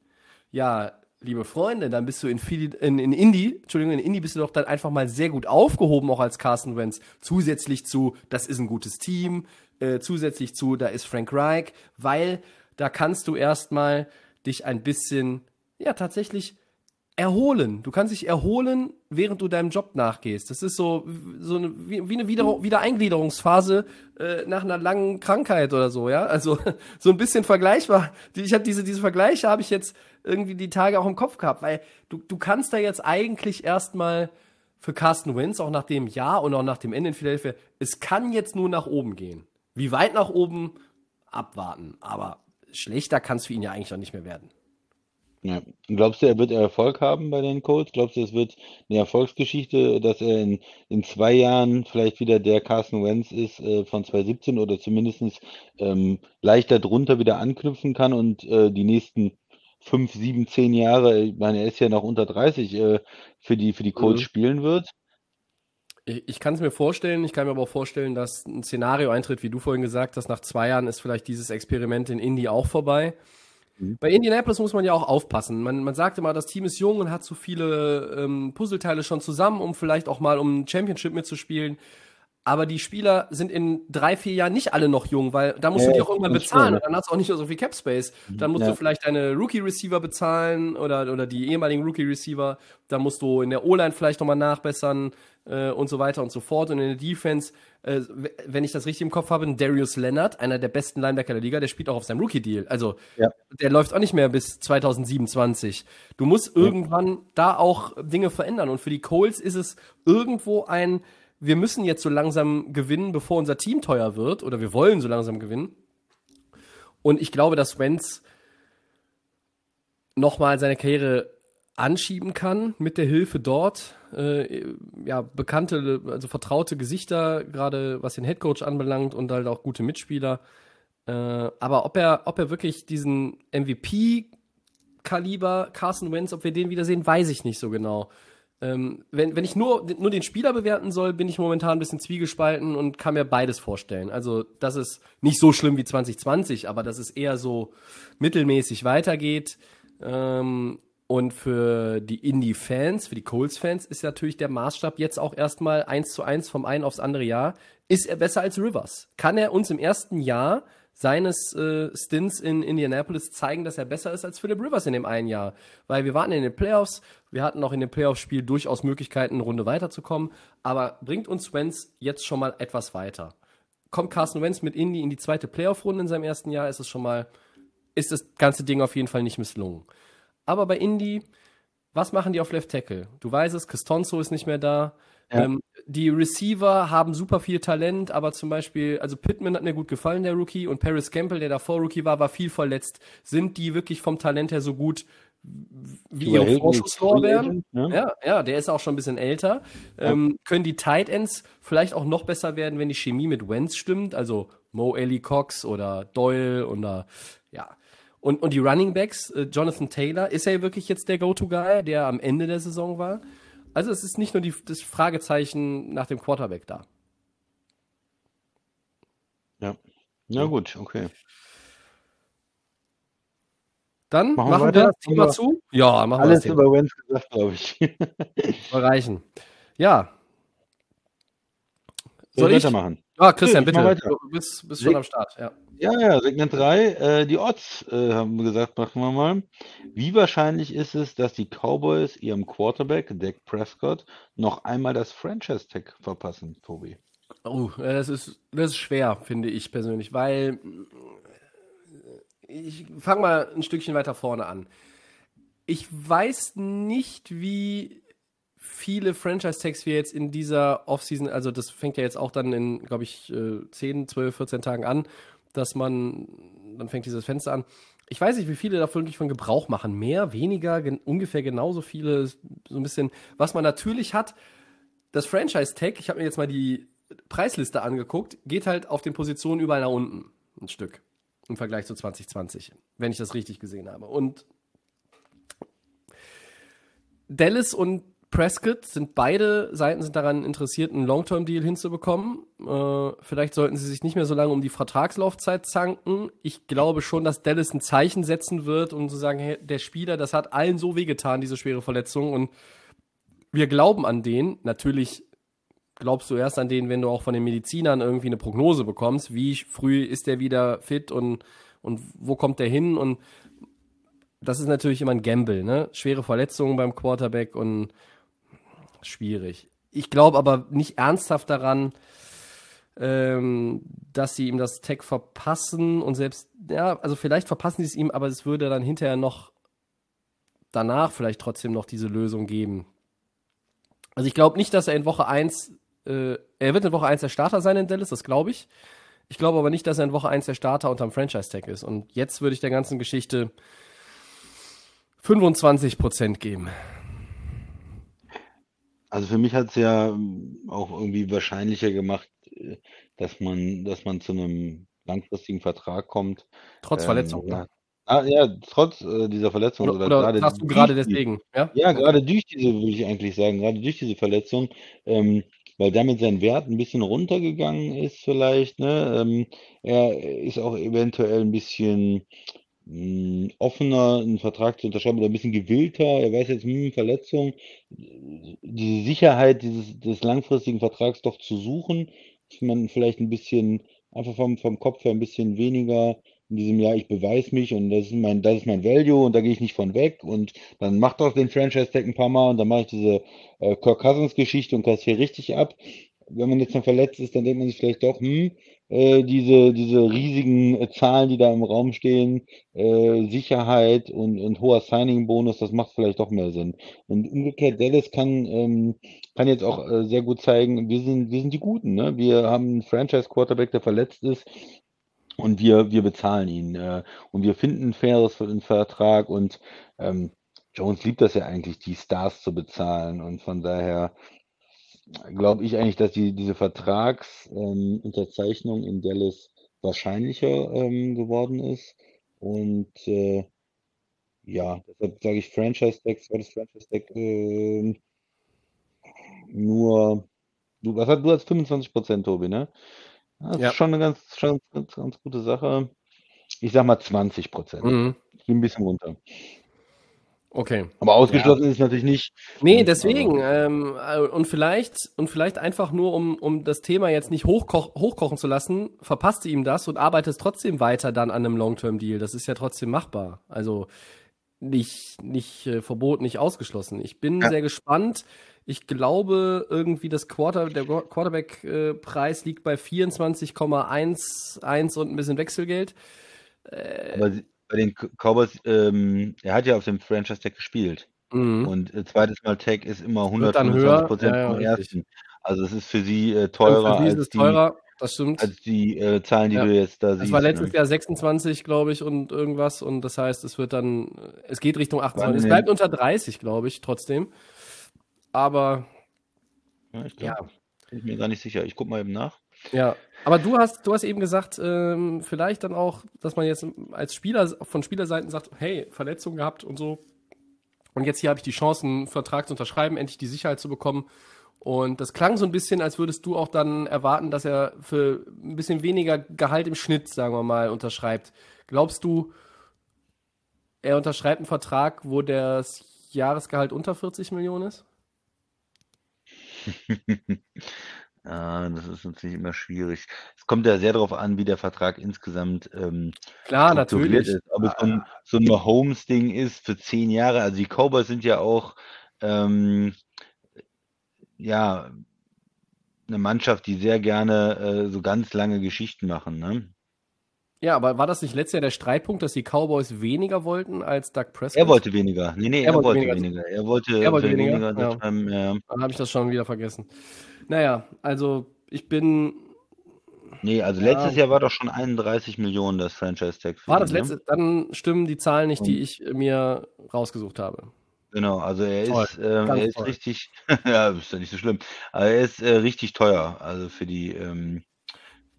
ja, liebe Freunde, dann bist du in, Philly, in, in Indy, Entschuldigung, in Indy bist du doch dann einfach mal sehr gut aufgehoben, auch als Carson Wentz. Zusätzlich zu, das ist ein gutes Team, äh, zusätzlich zu, da ist Frank Reich, weil da kannst du erstmal dich ein bisschen, ja, tatsächlich erholen. Du kannst dich erholen, während du deinem Job nachgehst. Das ist so, so eine, wie, wie eine Wieder Wiedereingliederungsphase äh, nach einer langen Krankheit oder so, ja. Also so ein bisschen vergleichbar. Ich habe diese, diese Vergleiche habe ich jetzt irgendwie die Tage auch im Kopf gehabt, weil du, du kannst da jetzt eigentlich erstmal für Carsten Wentz, auch nach dem Jahr und auch nach dem Ende in Philadelphia, es kann jetzt nur nach oben gehen. Wie weit nach oben? Abwarten. Aber schlechter kann es für ihn ja eigentlich auch nicht mehr werden. ja. Glaubst du, er wird Erfolg haben bei den Colts? Glaubst du, es wird eine Erfolgsgeschichte, dass er in, in zwei Jahren vielleicht wieder der Carson Wentz ist äh, von 2017 oder zumindest ähm, leichter drunter wieder anknüpfen kann und äh, die nächsten fünf, sieben, zehn Jahre, ich meine, er ist ja noch unter 30, äh, für die, für die Colts Mhm. spielen wird? Ich, ich kann es mir vorstellen, ich kann mir aber auch vorstellen, dass ein Szenario eintritt, wie du vorhin gesagt hast, nach zwei Jahren ist vielleicht dieses Experiment in Indy auch vorbei. Bei Indianapolis muss man ja auch aufpassen. Man, man sagt immer, das Team ist jung und hat so viele ähm, Puzzleteile schon zusammen, um vielleicht auch mal um ein Championship mitzuspielen. Aber die Spieler sind in drei, vier Jahren nicht alle noch jung, weil da musst Ja, du die auch irgendwann bezahlen und dann hast du auch nicht mehr so viel Cap Space. Dann musst Ja. du vielleicht deine Rookie-Receiver bezahlen oder, oder die ehemaligen Rookie-Receiver. Dann musst du in der O-Line vielleicht nochmal nachbessern äh, und so weiter und so fort. Und in der Defense, äh, wenn ich das richtig im Kopf habe, Darius Leonard, einer der besten Linebacker der Liga, der spielt auch auf seinem Rookie-Deal. Also Ja. der läuft auch nicht mehr bis 2027. Du musst irgendwann da auch Dinge verändern. Und für die Colts ist es irgendwo ein wir müssen jetzt so langsam gewinnen, bevor unser Team teuer wird, oder wir wollen so langsam gewinnen. Und ich glaube, dass Wentz nochmal seine Karriere anschieben kann mit der Hilfe dort. Äh, ja, bekannte, also vertraute Gesichter, gerade was den Headcoach anbelangt und halt auch gute Mitspieler. Äh, aber ob er, ob er wirklich diesen MVP-Kaliber Carson Wentz, ob wir den wiedersehen, weiß ich nicht so genau. Ähm, wenn, wenn ich nur, nur den Spieler bewerten soll, bin ich momentan ein bisschen zwiegespalten und kann mir beides vorstellen. Also, das ist nicht so schlimm wie 2020, aber dass es eher so mittelmäßig weitergeht. Ähm, und für die Indie-Fans, für die Coles-Fans ist natürlich der Maßstab jetzt auch erstmal eins zu eins vom einen aufs andere Jahr. Ist er besser als Rivers? Kann er uns im ersten Jahr seines äh, Stints in Indianapolis zeigen, dass er besser ist als Philip Rivers in dem einen Jahr? Weil wir warten in den Playoffs, wir hatten auch in dem Playoff-Spiel durchaus Möglichkeiten, eine Runde weiterzukommen, aber bringt uns Wentz jetzt schon mal etwas weiter? Kommt Carson Wentz mit Indy in die zweite Playoff-Runde in seinem ersten Jahr, ist es schon mal, ist das ganze Ding auf jeden Fall nicht misslungen. Aber bei Indy, was machen die auf Left Tackle? Du weißt es, Costonzo ist nicht mehr da. Ja. Ähm, die Receiver haben super viel Talent, aber zum Beispiel, also Pittman hat mir gut gefallen, der Rookie, und Paris Campbell, der davor Rookie war, war viel verletzt. Sind die wirklich vom Talent her so gut, wie Über ihre Vorschusslorbeeren? ne? Ja, ja, der ist auch schon ein bisschen älter. Ähm, können die Tight Ends vielleicht auch noch besser werden, wenn die Chemie mit Wentz stimmt? Also Mo Ellie Cox oder Doyle oder ja. Und, und die Running Backs, äh, Jonathan Taylor, ist er wirklich jetzt der Go-To-Guy, der am Ende der Saison war? Also es ist nicht nur die, das Fragezeichen nach dem Quarterback da. Ja. Ja, gut, okay. Dann Machen machen, wir das Thema zu? Ja, machen Alles wir das Thema. über Wentz gesagt, glaube ich. Soll reichen. Ja. Soll Soll ich weitermachen? Ah, Christian, mach bitte. weiter. Du bist, bist schon am Start. Ja. Ja, ja, Segment 3, äh, die Odds, äh, haben wir gesagt, machen wir mal. Wie wahrscheinlich ist es, dass die Cowboys ihrem Quarterback, Dak Prescott, noch einmal das Franchise-Tag verpassen, Tobi? Oh, äh, das ist, das ist schwer, finde ich persönlich, weil ich fange mal ein Stückchen weiter vorne an. Ich weiß nicht, wie viele Franchise-Tags wir jetzt in dieser Offseason, also das fängt ja jetzt auch dann in, glaube ich, äh, 10, 12, 14 Tagen an, dass man, dann fängt dieses Fenster an. Ich weiß nicht, wie viele davon wirklich von Gebrauch machen. Mehr, weniger, gen ungefähr genauso viele. So ein bisschen, was man natürlich hat, das Franchise-Tag, ich habe mir jetzt mal die Preisliste angeguckt, geht halt auf den Positionen überall nach unten. Ein Stück. Im Vergleich zu 2020. Wenn ich das richtig gesehen habe. Und Dallas und Prescott sind beide Seiten sind daran interessiert, einen Long-Term-Deal hinzubekommen. Äh, vielleicht sollten sie sich nicht mehr so lange um die Vertragslaufzeit zanken. Ich glaube schon, dass Dallas ein Zeichen setzen wird, um zu sagen, hey, der Spieler, das hat allen so wehgetan, diese schwere Verletzung. Und wir glauben an den. Natürlich glaubst du erst an den, wenn du auch von den Medizinern irgendwie eine Prognose bekommst. Wie früh ist der wieder fit und, und wo kommt der hin? Und das ist natürlich immer ein Gamble, ne? Schwere Verletzungen beim Quarterback und schwierig. Ich glaube aber nicht ernsthaft daran, ähm, dass sie ihm das Tag verpassen und selbst, ja, also vielleicht verpassen sie es ihm, aber es würde dann hinterher noch danach vielleicht trotzdem noch diese Lösung geben. Also ich glaube nicht, dass er in Woche 1, äh, er wird in Woche 1 der Starter sein in Dallas, das glaube ich. Ich glaube aber nicht, dass er in Woche 1 der Starter unterm Franchise-Tag ist. Und jetzt würde ich der ganzen Geschichte 25% geben. Also für mich hat es ja ähm, auch irgendwie wahrscheinlicher gemacht, äh, dass man, dass man zu einem langfristigen Vertrag kommt. Trotz Ähm, Verletzung. ja. ne? Ah, ja, trotz äh, dieser Verletzung Oder, oder, oder gerade sagst du gerade deswegen? Ja, Ja, gerade durch diese, würde ich eigentlich sagen, gerade durch diese Verletzung, ähm, weil damit sein Wert ein bisschen runtergegangen ist vielleicht, ne? Ähm, er ist auch eventuell ein bisschen mh, offener, einen Vertrag zu unterschreiben oder ein bisschen gewillter. Er weiß jetzt, hm, Verletzung, diese Sicherheit dieses, des langfristigen Vertrags doch zu suchen, dass man vielleicht ein bisschen, einfach vom, vom Kopf her ein bisschen weniger in diesem Jahr, ich beweise mich und das ist mein, das ist mein Value und da gehe ich nicht von weg und dann macht doch den Franchise-Tag ein paar Mal und dann mache ich diese äh, Kirk Cousins-Geschichte und kassiere richtig ab. wenn man jetzt noch verletzt ist, dann denkt man sich vielleicht doch, hm, äh, diese, diese riesigen äh, Zahlen, die da im Raum stehen, äh, Sicherheit und, und hoher Signing-Bonus, das macht vielleicht doch mehr Sinn. Und umgekehrt, Dallas kann, ähm, kann jetzt auch äh, sehr gut zeigen, wir sind, wir sind die Guten. Ne? Wir haben einen Franchise-Quarterback, der verletzt ist. Und wir, wir bezahlen ihn. Äh, und wir finden ein faires für den Vertrag. Und ähm, Jones liebt das ja eigentlich, die Stars zu bezahlen. Und von daher glaube ich eigentlich, dass die, diese Vertragsunterzeichnung ähm, in Dallas wahrscheinlicher ähm, geworden ist. Und äh, ja, deshalb sage ich Franchise-Tag, zweites Franchise-Tag äh, nur, du, was hat, du hast 25 Prozent, Tobi, ne? Das ja. ist schon eine ganz, schon ganz, ganz gute Sache. Ich sag mal 20 Prozent. Mhm. Ich bin ein bisschen runter. Okay. Aber ausgeschlossen ja. ist natürlich nicht. Nee, deswegen. Ähm, äh, und vielleicht, und vielleicht einfach nur, um, um das Thema jetzt nicht hochkoch hochkochen zu lassen, verpasst ihm das und arbeitet trotzdem weiter dann an einem Long-Term-Deal. Das ist ja trotzdem machbar. Also nicht, nicht äh, verboten, nicht ausgeschlossen. Ich bin ja. sehr gespannt. Ich glaube, irgendwie das Quarter, der Quarterback-Preis liegt bei 24,11 und ein bisschen Wechselgeld. Äh, Aber bei den Cowboys, ähm, er hat ja auf dem Franchise Tag gespielt. Mhm. Und äh, zweites Mal Tag ist immer 125 Prozent ja, vom ja, ersten. Also es ist für sie äh, teurer für als die, teurer. Das stimmt. Als die äh, Zahlen, die ja. du jetzt da siehst. Es war letztes ne? Jahr 26, glaube ich, und irgendwas. Und das heißt, es wird dann, es geht Richtung 28. Es bleibt unter 30, glaube ich, trotzdem. Aber ja, ich glaub, ja. bin mir gar nicht sicher. Ich gucke mal eben nach. Ja, aber du hast, du hast eben gesagt, ähm, vielleicht dann auch, dass man jetzt als Spieler von Spielerseiten sagt, hey, Verletzung gehabt und so. Und jetzt hier habe ich die Chance, einen Vertrag zu unterschreiben, endlich die Sicherheit zu bekommen. Und das klang so ein bisschen, als würdest du auch dann erwarten, dass er für ein bisschen weniger Gehalt im Schnitt, sagen wir mal, unterschreibt. Glaubst du, er unterschreibt einen Vertrag, wo das Jahresgehalt unter 40 Millionen ist? Ja, das ist natürlich immer schwierig. Es kommt ja sehr darauf an, wie der Vertrag insgesamt ähm, Klar, natürlich. ist. Ob es so ein, so ein Mahomes-Ding ist für zehn Jahre. Also die Cowboys sind ja auch ähm, ja eine Mannschaft, die sehr gerne äh, so ganz lange Geschichten machen. Ne? Ja, aber war das nicht letztes Jahr der Streitpunkt, dass die Cowboys weniger wollten als Doug Prescott? Er wollte weniger. Nee, nee, er, er wollte, weniger. weniger. Er wollte, er wollte weniger. weniger ja. Ja. Dann habe ich das schon wieder vergessen. Naja, also ich bin. Nee, also ja, letztes Jahr war doch schon 31 Millionen das Franchise-Tag. War das ne? letzte? Dann stimmen die Zahlen nicht, die ich mir rausgesucht habe. Genau, also er toll, ist, ähm, er ist richtig, ja, ist ja nicht so schlimm, aber er ist äh, richtig teuer, also für die, ähm,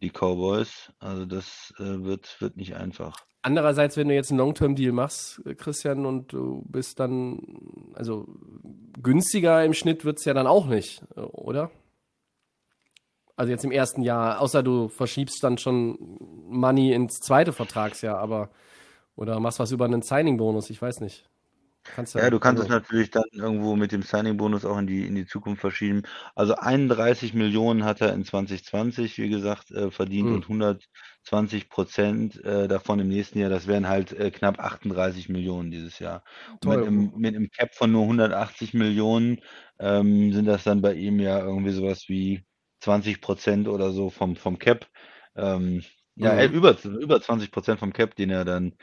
die Cowboys. Also das äh, wird, wird nicht einfach. Andererseits, wenn du jetzt einen Long-Term-Deal machst, äh, Christian, und du bist dann, also günstiger im Schnitt wird es ja dann auch nicht, äh, oder? Also jetzt im ersten Jahr, außer du verschiebst dann schon Money ins zweite Vertragsjahr, aber oder machst was über einen Signing-Bonus, ich weiß nicht. Kannst ja, du kannst es natürlich dann irgendwo mit dem Signing-Bonus auch in die, in die Zukunft verschieben. Also 31 Millionen hat er in 2020, wie gesagt, äh, verdient hm. und 120 Prozent äh, davon im nächsten Jahr. Das wären halt äh, knapp 38 Millionen dieses Jahr. Und mit, einem, mit einem Cap von nur 180 Millionen ähm, sind das dann bei ihm ja irgendwie sowas wie 20 Prozent oder so vom, vom Cap. Ähm, ja, mhm. über, über 20 Prozent vom Cap, den er dann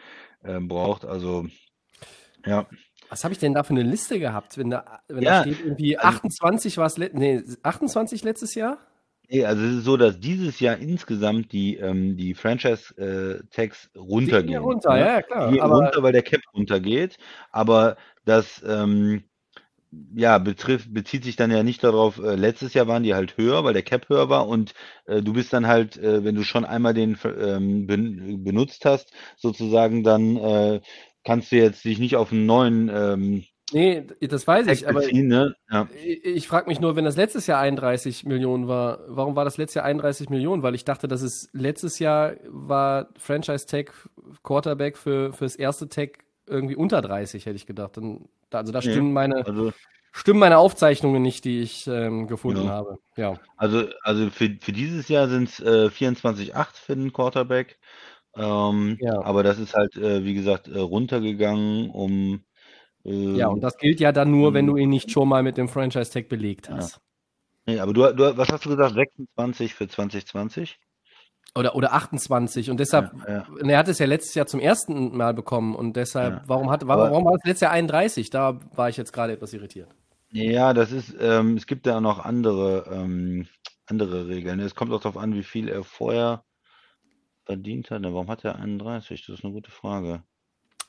ähm, braucht. Also, ja. Was habe ich denn da für eine Liste gehabt, wenn da, wenn ja, da steht irgendwie 28 war es, nee, 28 letztes Jahr? Nee, also es ist so, dass dieses Jahr insgesamt die, ähm, die Franchise-Tags äh, runtergehen. Die runter, ne? ja, klar. Die aber, runter, weil der Cap runtergeht. Aber das, ähm, ja, betrifft, bezieht sich dann ja nicht darauf, äh, letztes Jahr waren die halt höher, weil der Cap höher war und äh, du bist dann halt, äh, wenn du schon einmal den ähm, ben, benutzt hast, sozusagen, dann äh, kannst du jetzt dich nicht auf einen neuen ähm, Nee, das weiß ich, aber beziehen, ne? ja. ich, ich frage mich nur, wenn das letztes Jahr 31 Millionen war, warum war das letztes Jahr 31 Millionen? Weil ich dachte, dass es letztes Jahr war Franchise Tag Quarterback für fürs erste Tag irgendwie unter 30, hätte ich gedacht. Dann, also da stimmen nee, meine also, stimmen meine Aufzeichnungen nicht, die ich ähm, gefunden ja. habe. Ja. Also, also für, für dieses Jahr sind es äh, 24,8 für den Quarterback. Ähm, ja. Aber das ist halt, äh, wie gesagt, äh, runtergegangen um. Äh, ja, und das gilt ja dann nur, wenn du ihn nicht schon mal mit dem Franchise-Tag belegt hast. Nee, aber du, du, was hast du gesagt? 26 für 2020? Oder, oder 28 und deshalb, Ja, ja. und er hat es ja letztes Jahr zum ersten Mal bekommen und deshalb, Ja. warum hat, warum, Aber- warum war es letztes Jahr 31? Da war ich jetzt gerade etwas irritiert. Ja, das ist, ähm, es gibt da noch andere, ähm, andere Regeln. Es kommt auch darauf an, wie viel er vorher verdient hat. Warum hat er 31? Das ist eine gute Frage.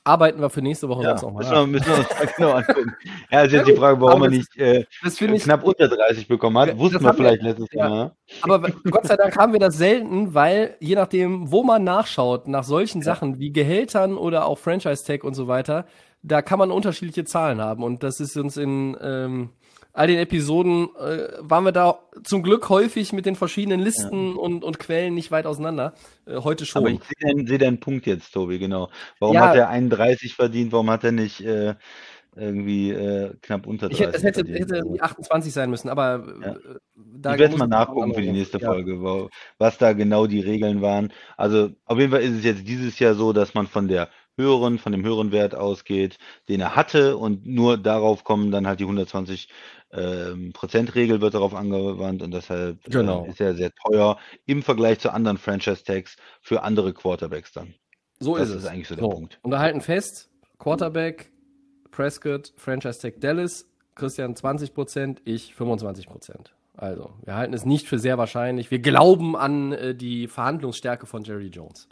Arbeiten wir für nächste Woche Ja, sonst auch mal müssen wir, müssen wir uns mal genau angucken. Ja, ist jetzt die Frage, warum Aber er das- nicht äh, Das finde ich, knapp unter 30 bekommen hat. Ja, Wussten das wir vielleicht letztes ja. Jahr. aber Gott sei Dank haben wir das selten, weil je nachdem, wo man nachschaut, nach solchen Sachen wie Gehältern oder auch Franchise-Tag und so weiter, da kann man unterschiedliche Zahlen haben und das ist uns in ähm, all den Episoden, äh, waren wir da zum Glück häufig mit den verschiedenen Listen und, und Quellen nicht weit auseinander. Äh, heute schon. Aber ich sehe deinen, sehe deinen Punkt jetzt, Tobi, genau. Warum Ja. hat er 31 verdient? Warum hat er nicht äh, irgendwie äh, knapp unter 30 Ich hätte, es hätte, hätte die 28 sein müssen, aber Ja. äh, da Ich werde mal nachgucken für die nächste Ja. Folge, wo, was da genau die Regeln waren. Also auf jeden Fall ist es jetzt dieses Jahr so, dass man von der höheren, von dem höheren Wert ausgeht, den er hatte und nur darauf kommen dann halt die 120 ähm, Prozent Regel wird darauf angewandt und deshalb Genau. äh, ist er sehr teuer im Vergleich zu anderen Franchise Tags für andere Quarterbacks dann. So Das ist ist es. eigentlich so der Punkt. Und wir halten fest, Quarterback, Prescott, Franchise Tag Dallas, Christian 20%, ich 25%. Also, wir halten es nicht für sehr wahrscheinlich. Wir glauben an äh, die Verhandlungsstärke von Jerry Jones.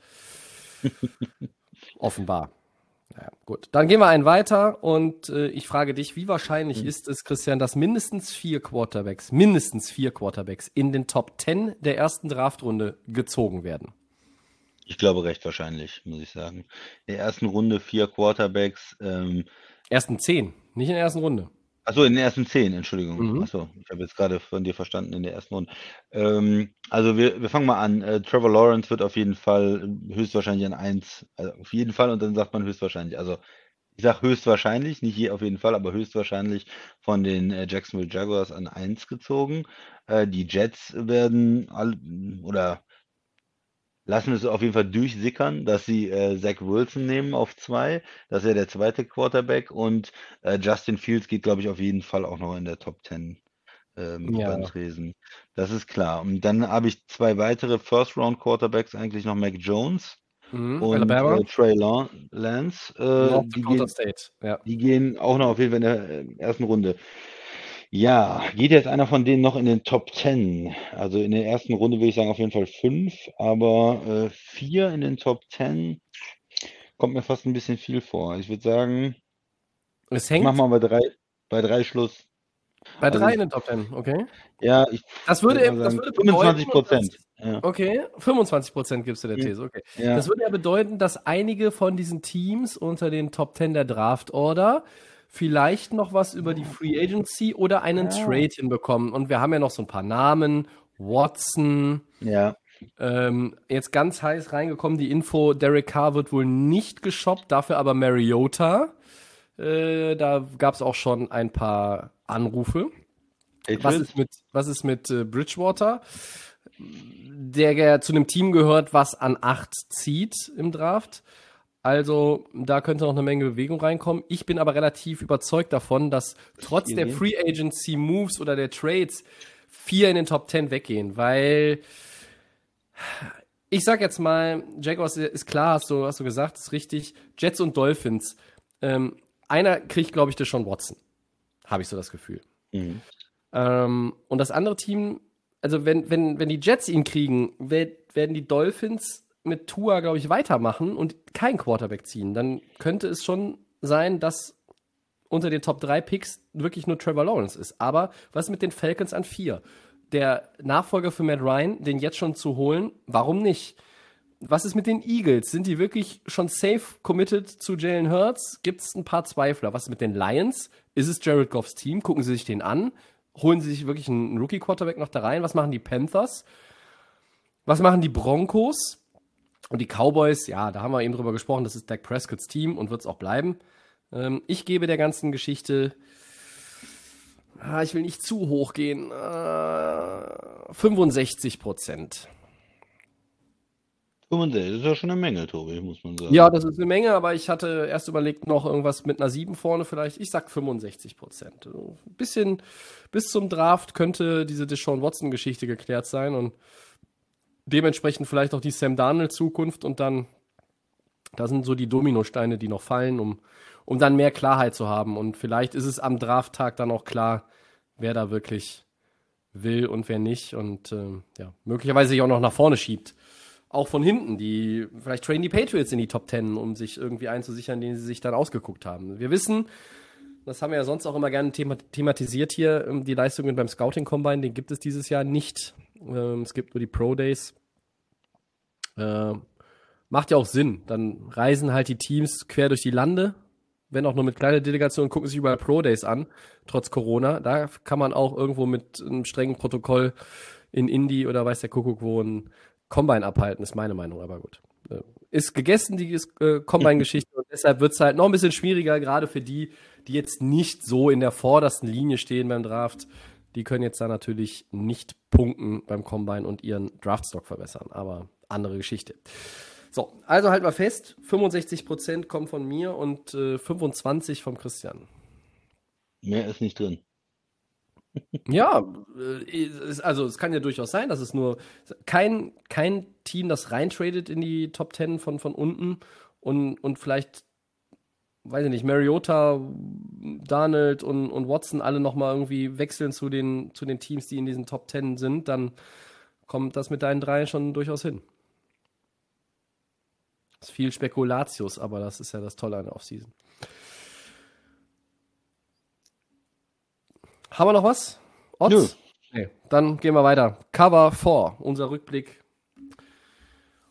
Offenbar. Naja, gut. Dann gehen wir einen weiter und äh, ich frage dich, wie wahrscheinlich ist es, Christian, dass mindestens vier Quarterbacks, mindestens vier Quarterbacks in den Top 10 der ersten Draftrunde gezogen werden? Ich glaube recht wahrscheinlich, muss ich sagen. In der ersten Runde vier Quarterbacks, ähm, Ersten 10, nicht in der ersten Runde. Achso, in den ersten zehn, Entschuldigung. Mhm. Achso, ich habe jetzt gerade von dir verstanden in der ersten Runde. Ähm, also wir, wir fangen mal an. Äh, Trevor Lawrence wird auf jeden Fall höchstwahrscheinlich an eins, also auf jeden Fall und dann sagt man höchstwahrscheinlich. Also ich sage höchstwahrscheinlich, nicht je auf jeden Fall, aber höchstwahrscheinlich von den äh, Jacksonville Jaguars an eins gezogen. Äh, die Jets werden all, oder lassen es auf jeden Fall durchsickern, dass sie äh, Zach Wilson nehmen auf zwei. Das ist ja der zweite Quarterback und äh, Justin Fields geht, glaube ich, auf jeden Fall auch noch in der Top 10 ähm, Ja. beim Tresen. Das ist klar. Und dann habe ich zwei weitere First-Round-Quarterbacks, eigentlich noch Mac Jones Mhm. und äh, Trey Lan- Lance. Äh, die, gehen. Ja. die gehen auch noch auf jeden Fall in der äh, ersten Runde. Ja, geht jetzt einer von denen noch in den Top 10? Also in der ersten Runde würde ich sagen auf jeden Fall fünf, aber äh, vier in den Top 10 kommt mir fast ein bisschen viel vor. Ich würde sagen, Es hängt mach mal bei drei, bei drei Schluss. bei also drei in den Top 10, okay? Ja, ich Das würde, mal das sagen würde 25 bedeuten, Prozent. Ja, Okay, 25 Prozent gibst du der Ja. These, okay. ja. Das würde ja bedeuten, dass einige von diesen Teams unter den Top 10 der Draft Order vielleicht noch was über die Free Agency oder einen Ja. Trade hinbekommen. Und wir haben ja noch so ein paar Namen. Watson, ja. ähm, jetzt ganz heiß reingekommen, die Info, Derek Carr wird wohl nicht geshoppt, dafür aber Mariota. Äh, da gab es auch schon ein paar Anrufe. Was ist mit, was ist mit äh, Bridgewater? Der ja zu einem Team gehört, was an 8 zieht im Draft. Also da könnte noch eine Menge Bewegung reinkommen. Ich bin aber relativ überzeugt davon, dass trotz der? Free Agency Moves oder der Trades vier in den Top 10 weggehen, weil ich sag jetzt mal, Jaguars ist klar, hast du, hast du gesagt, ist richtig. Jets und Dolphins. Ähm, einer kriegt, glaube ich, das schon Watson. Habe ich so das Gefühl. Mhm. Ähm, und das andere Team, also wenn, wenn, wenn die Jets ihn kriegen, werd, werden die Dolphins mit Tua, glaube ich, weitermachen und keinen Quarterback ziehen. Dann könnte es schon sein, dass unter den Top 3 Picks wirklich nur Trevor Lawrence ist. Aber was mit den Falcons an 4? Der Nachfolger für Matt Ryan, den jetzt schon zu holen, warum nicht? Was ist mit den Eagles? Sind die wirklich schon safe committed zu Jalen Hurts? Gibt es ein paar Zweifler? Was ist mit den Lions? Ist es Jared Goffs Team? Gucken sie sich den an? Holen sie sich wirklich einen Rookie-Quarterback noch da rein? Was machen die Panthers? Was machen die Broncos? Und die Cowboys, ja, da haben wir eben drüber gesprochen, das ist Dak Prescotts Team und wird es auch bleiben. Ähm, ich gebe der ganzen Geschichte, ah, ich will nicht zu hoch gehen, äh, 65 Prozent. 65, das ist ja schon eine Menge, Tobi, muss man sagen. Ja, das ist eine Menge, aber ich hatte erst überlegt, noch irgendwas mit einer 7 vorne vielleicht. Ich sag 65 Prozent. Ein bisschen bis zum Draft könnte diese Deshaun Watson-Geschichte geklärt sein und dementsprechend vielleicht auch die Sam Darnold-Zukunft und dann, da sind so die Dominosteine, die noch fallen, um, um dann mehr Klarheit zu haben. Und vielleicht ist es am Drafttag dann auch klar, wer da wirklich will und wer nicht und äh, ja, möglicherweise sich auch noch nach vorne schiebt auch von hinten, die vielleicht trainen die Patriots in die Top Ten, um sich irgendwie einzusichern, den sie sich dann ausgeguckt haben. Wir wissen, das haben wir ja sonst auch immer gerne thematisiert hier, ähm, die Leistungen beim Scouting Combine, den gibt es dieses Jahr nicht. Ähm, es gibt nur die Pro Days. Äh, macht ja auch Sinn. Dann reisen halt die Teams quer durch die Lande, wenn auch nur mit kleiner Delegation, gucken sich überall Pro Days an, trotz Corona. Da kann man auch irgendwo mit einem strengen Protokoll in Indie oder weiß der Kuckuck wo ein Combine abhalten, ist meine Meinung, aber gut. Äh, ist gegessen, die äh, Combine-Geschichte, und deshalb wird es halt noch ein bisschen schwieriger, gerade für die, die jetzt nicht so in der vordersten Linie stehen beim Draft. Die können jetzt da natürlich nicht punkten beim Combine und ihren Draftstock verbessern, aber andere Geschichte. So, also halt mal fest, 65% kommen von mir und äh, 25% vom Christian. Mehr ist nicht drin. Ja, äh, also es kann ja durchaus sein, dass es nur kein, kein Team, das reintradet in die Top Ten von, von unten und, und vielleicht, weiß ich nicht, Mariota, Donald und, und Watson alle nochmal irgendwie wechseln zu den, zu den Teams, die in diesen Top Ten sind, dann kommt das mit deinen drei schon durchaus hin. Das ist viel Spekulatius, aber das ist ja das Tolle an der Offseason. Haben wir noch was? Odds? Nö. Nee. Dann gehen wir weiter. Cover 4, unser Rückblick.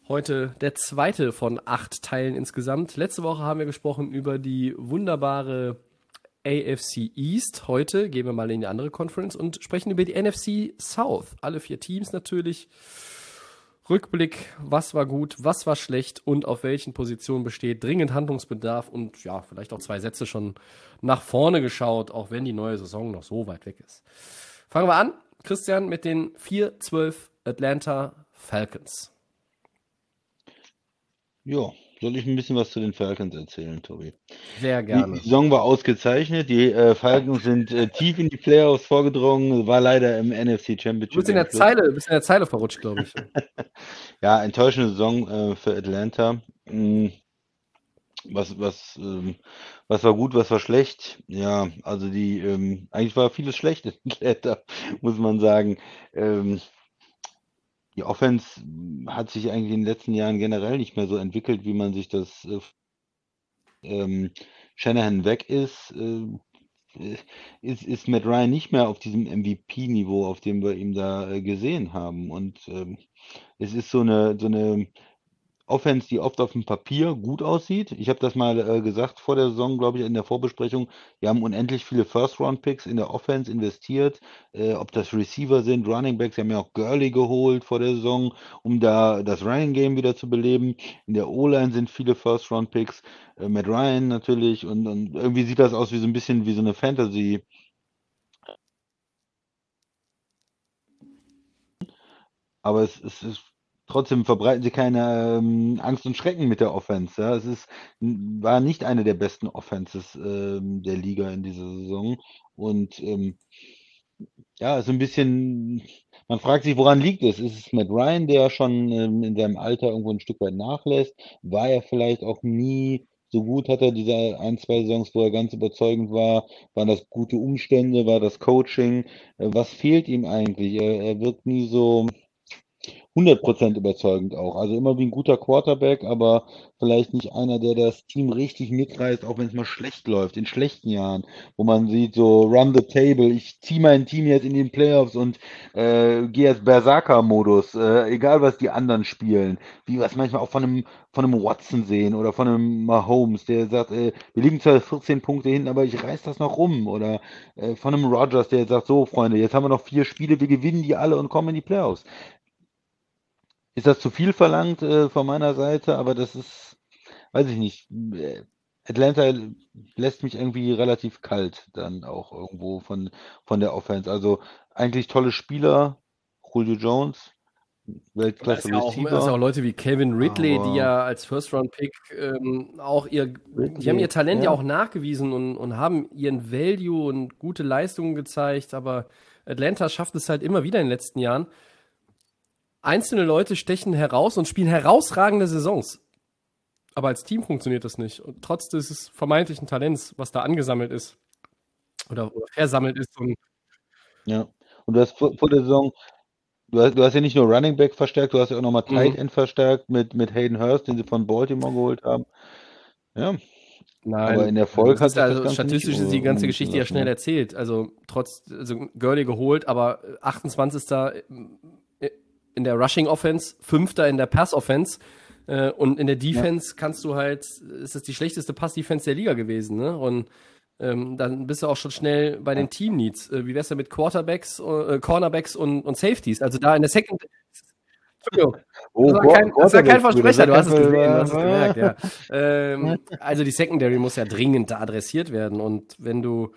Heute der zweite von acht Teilen insgesamt. Letzte Woche haben wir gesprochen über die wunderbare AFC East. Heute gehen wir mal in die andere Conference und sprechen über die NFC South. Alle vier Teams natürlich. Rückblick, was war gut, was war schlecht und auf welchen Positionen besteht dringend Handlungsbedarf und ja, vielleicht auch zwei Sätze schon nach vorne geschaut, auch wenn die neue Saison noch so weit weg ist. Fangen wir an, Christian, mit den 4-12 Atlanta Falcons. Ja, soll ich ein bisschen was zu den Falcons erzählen, Tobi? Sehr gerne. Die Saison war ausgezeichnet. Die äh, Falcons sind äh, tief in die Playoffs vorgedrungen, war leider im NFC Championship. Du bist in der Zeile, bist in der Zeile verrutscht, glaube ich. ja, enttäuschende Saison äh, für Atlanta. Mhm. Was, was, ähm, was war gut, was war schlecht? Ja, also die, ähm, eigentlich war vieles schlecht in Atlanta, muss man sagen. Ähm, die Offense hat sich eigentlich in den letzten Jahren generell nicht mehr so entwickelt, wie man sich das äh, ähm, Shanahan weg ist, äh, ist, ist Matt Ryan nicht mehr auf diesem MVP-Niveau, auf dem wir ihn da äh, gesehen haben. Und ähm, es ist so eine, so eine Offense, die oft auf dem Papier gut aussieht. Ich habe das mal äh, gesagt vor der Saison, glaube ich, in der Vorbesprechung. Wir haben unendlich viele First-Round-Picks in der Offense investiert. Äh, ob das Receiver sind, Running Backs, wir haben ja auch Gurley geholt vor der Saison, um da das Running Game wieder zu beleben. In der O-Line sind viele First-Round-Picks. Äh, Matt Ryan natürlich. Und, und irgendwie sieht das aus wie so ein bisschen wie so eine Fantasy- aber es, es, es Trotzdem verbreiten sie keine ähm, Angst und Schrecken mit der Offense. Ja. Es ist, war nicht eine der besten Offenses ähm, der Liga in dieser Saison. Und ähm, ja, ist ein bisschen, man fragt sich, woran liegt es? Ist es Matt Ryan, der schon ähm, in seinem Alter irgendwo ein Stück weit nachlässt? War er vielleicht auch nie so gut? Hat er diese ein, zwei Saisons, wo er ganz überzeugend war? Waren das gute Umstände? War das Coaching? Äh, was fehlt ihm eigentlich? Er, er wirkt nie so 100% überzeugend auch. Also immer wie ein guter Quarterback, aber vielleicht nicht einer, der das Team richtig mitreißt, auch wenn es mal schlecht läuft, in schlechten Jahren, wo man sieht, so run the table, ich ziehe mein Team jetzt in den Playoffs und äh, gehe jetzt Berserker-Modus, äh, egal was die anderen spielen, wie wir es manchmal auch von einem, von einem Watson sehen oder von einem Mahomes, der sagt, äh, wir liegen zwar 14 Punkte hinten, aber ich reiß das noch rum. Oder äh, von einem Rogers, der sagt, so Freunde, jetzt haben wir noch vier Spiele, wir gewinnen die alle und kommen in die Playoffs ist das zu viel verlangt äh, von meiner Seite, aber das ist, weiß ich nicht. Atlanta lässt mich irgendwie relativ kalt dann auch irgendwo von, von der Offense. Also eigentlich tolle Spieler, Julio Jones, Weltklasse ist ja auch, das auch Leute wie Kevin Ridley, Aber- die ja als First-Round-Pick ähm, auch ihr, die Ridley, haben ihr Talent ja. ja. auch nachgewiesen und, und haben ihren Value und gute Leistungen gezeigt, aber Atlanta schafft es halt immer wieder in den letzten Jahren. Einzelne Leute stechen heraus und spielen herausragende Saisons. Aber als Team funktioniert das nicht. Und trotz des vermeintlichen Talents, was da angesammelt ist oder, oder versammelt ist, und Ja. Und du hast vor, vor der Saison, du hast, du hast ja nicht nur Running Back verstärkt, du hast ja auch nochmal Tight Mhm. End verstärkt mit, mit Hayden Hurst, den sie von Baltimore geholt haben. Ja, Nein, Aber in Erfolg das hat das also Ganze statistisch ist die ganze Geschichte ja schnell ne? erzählt. Also trotz, also Gurley geholt, aber 28. in der Rushing Offense, 5. in der Pass Offense äh, und in der Defense kannst du halt, ist das die schlechteste Pass-Defense der Liga gewesen, ne? Und ähm, dann bist du auch schon schnell bei den Team Needs. Äh, wie wär's denn mit Quarterbacks, äh, Cornerbacks und, und Safeties? Also da in der Second. Entschuldigung. Oh, Das war kein, das war kein Versprecher, du hast es gesehen, du hast es gemerkt, ja. Ähm, also die Secondary muss ja dringend da adressiert werden. Und wenn du,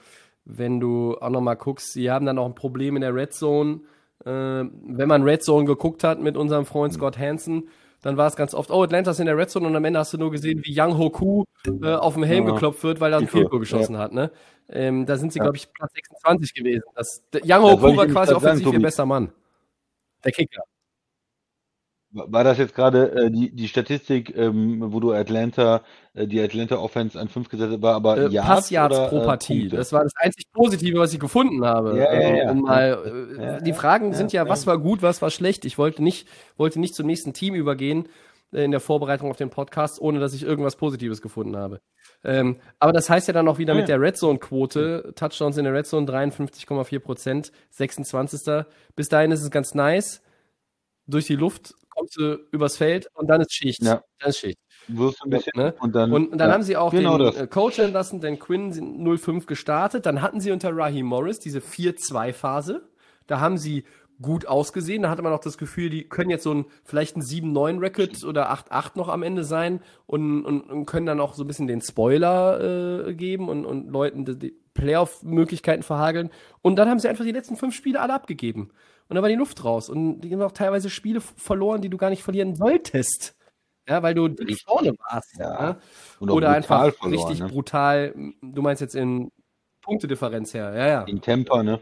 wenn du auch nochmal guckst, sie haben dann auch ein Problem in der Red Zone. Äh, wenn man Red Zone geguckt hat mit unserem Freund Scott Hansen, dann war es ganz oft, oh, Atlanta ist in der Red Zone und am Ende hast du nur gesehen, wie Young Hoku äh, auf dem Helm Ja. geklopft wird, weil er ein Tiefe, Field Goal geschossen hat. Ne? Ähm, da sind sie, Ja. glaube ich, Platz 26 gewesen. Das, Das Hoku war quasi offensiv ihr bester Mann. Der Kicker. War das jetzt gerade äh, die, die Statistik, ähm, wo du Atlanta, äh, die Atlanta Offense an 5 gesetzt war, aber äh, Yards Passyards oder, pro äh, Partie. Punkte? das war das einzig Positive, was ich gefunden habe. Ja, ja, Also, ja. um mal, äh, Ja, die ja, Fragen ja, sind ja, ja. was war gut, was war schlecht. Ich wollte nicht, wollte nicht zum nächsten Team übergehen äh, in der Vorbereitung auf den Podcast, ohne dass ich irgendwas Positives gefunden habe. Ähm, aber das heißt ja dann auch wieder Ja. mit der Red Zone Quote, Touchdowns in der Red Zone 53,4 Prozent, 26. Bis dahin ist es ganz nice. Durch die Luft kommst du übers Feld und dann ist Schicht. Ja. Dann ist Schicht. Wirst du ein bisschen Ne? und dann, Und, und dann ja, haben sie auch genau den das. äh, Coach entlassen, den Quinn sind 05 gestartet. Dann hatten sie unter Raheem Morris diese 4-2-Phase. Da haben sie gut ausgesehen. Da hatte man auch das Gefühl, die können jetzt so ein, vielleicht ein 7-9-Record oder 8-8 noch am Ende sein und, und, und können dann auch so ein bisschen den Spoiler äh, geben und, und Leuten die, die Playoff-Möglichkeiten verhageln. Und dann haben sie einfach die letzten fünf Spiele alle abgegeben. Und dann war die Luft raus. Und die haben auch teilweise Spiele verloren, die du gar nicht verlieren solltest. Ja, weil du nicht vorne warst. Ja. Auch Oder brutal einfach verloren, richtig ne? brutal, du meinst jetzt in Punktedifferenz her, ja, ja. In Temper, ne?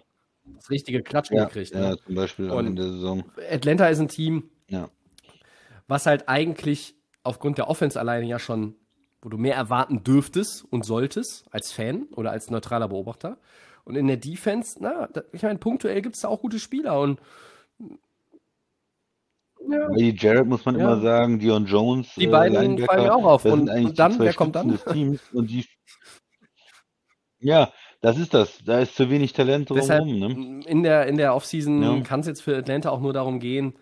Das richtige Klatschen Ja, gekriegt. ja, Ne? zum Beispiel Und- Ende der Saison. Atlanta ist ein Team, Ja. was halt eigentlich aufgrund der Offense alleine ja schon, wo du mehr erwarten dürftest und solltest als Fan oder als neutraler Beobachter. Und in der Defense, na, da, ich meine, punktuell gibt es da auch gute Spieler und ja, die Jared muss man Ja. immer sagen, Dion Jones, Die beiden Linebacker, fallen mir auch auf. Und- und dann, wer kommt dann? des Teams und die Ja, das ist das. Da ist zu wenig Talent drumherum, ne? in der, in der Offseason Ja. kann es jetzt für Atlanta auch nur darum gehen,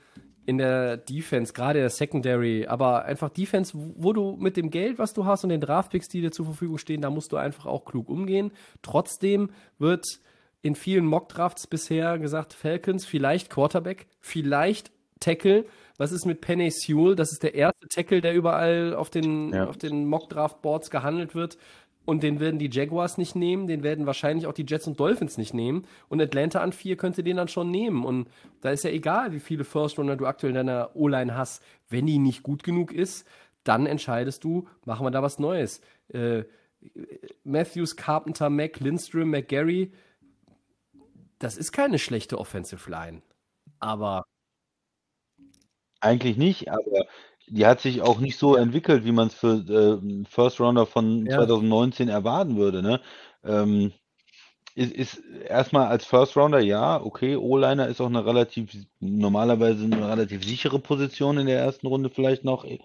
in der Defense, gerade der Secondary, aber einfach Defense, wo du mit dem Geld, was du hast und den Draftpicks, die dir zur Verfügung stehen, da musst du einfach auch klug umgehen. Trotzdem wird in vielen Mockdrafts bisher gesagt, Falcons, vielleicht Quarterback, vielleicht Tackle. Was ist mit Penny Sewell? Das ist der erste Tackle, der überall auf den, Ja. auf den Mockdraft-Boards gehandelt wird. Und den werden die Jaguars nicht nehmen, den werden wahrscheinlich auch die Jets und Dolphins nicht nehmen. Und Atlanta an vier könnte den dann schon nehmen. Und da ist ja egal, wie viele First-Runner du aktuell in deiner O-Line hast. Wenn die nicht gut genug ist, dann entscheidest du, machen wir da was Neues. Äh, Matthews, Carpenter, Mac, Lindstrom, McGarry, das ist keine schlechte Offensive Line. Aber Eigentlich nicht, aber die hat sich auch nicht so entwickelt, wie man es für äh, First Rounder von Ja. 2019 erwarten würde, ne? Ähm, ist, ist erstmal als First Rounder, ja, okay, O-Liner ist auch eine relativ, normalerweise eine relativ sichere Position in der ersten Runde vielleicht noch, äh,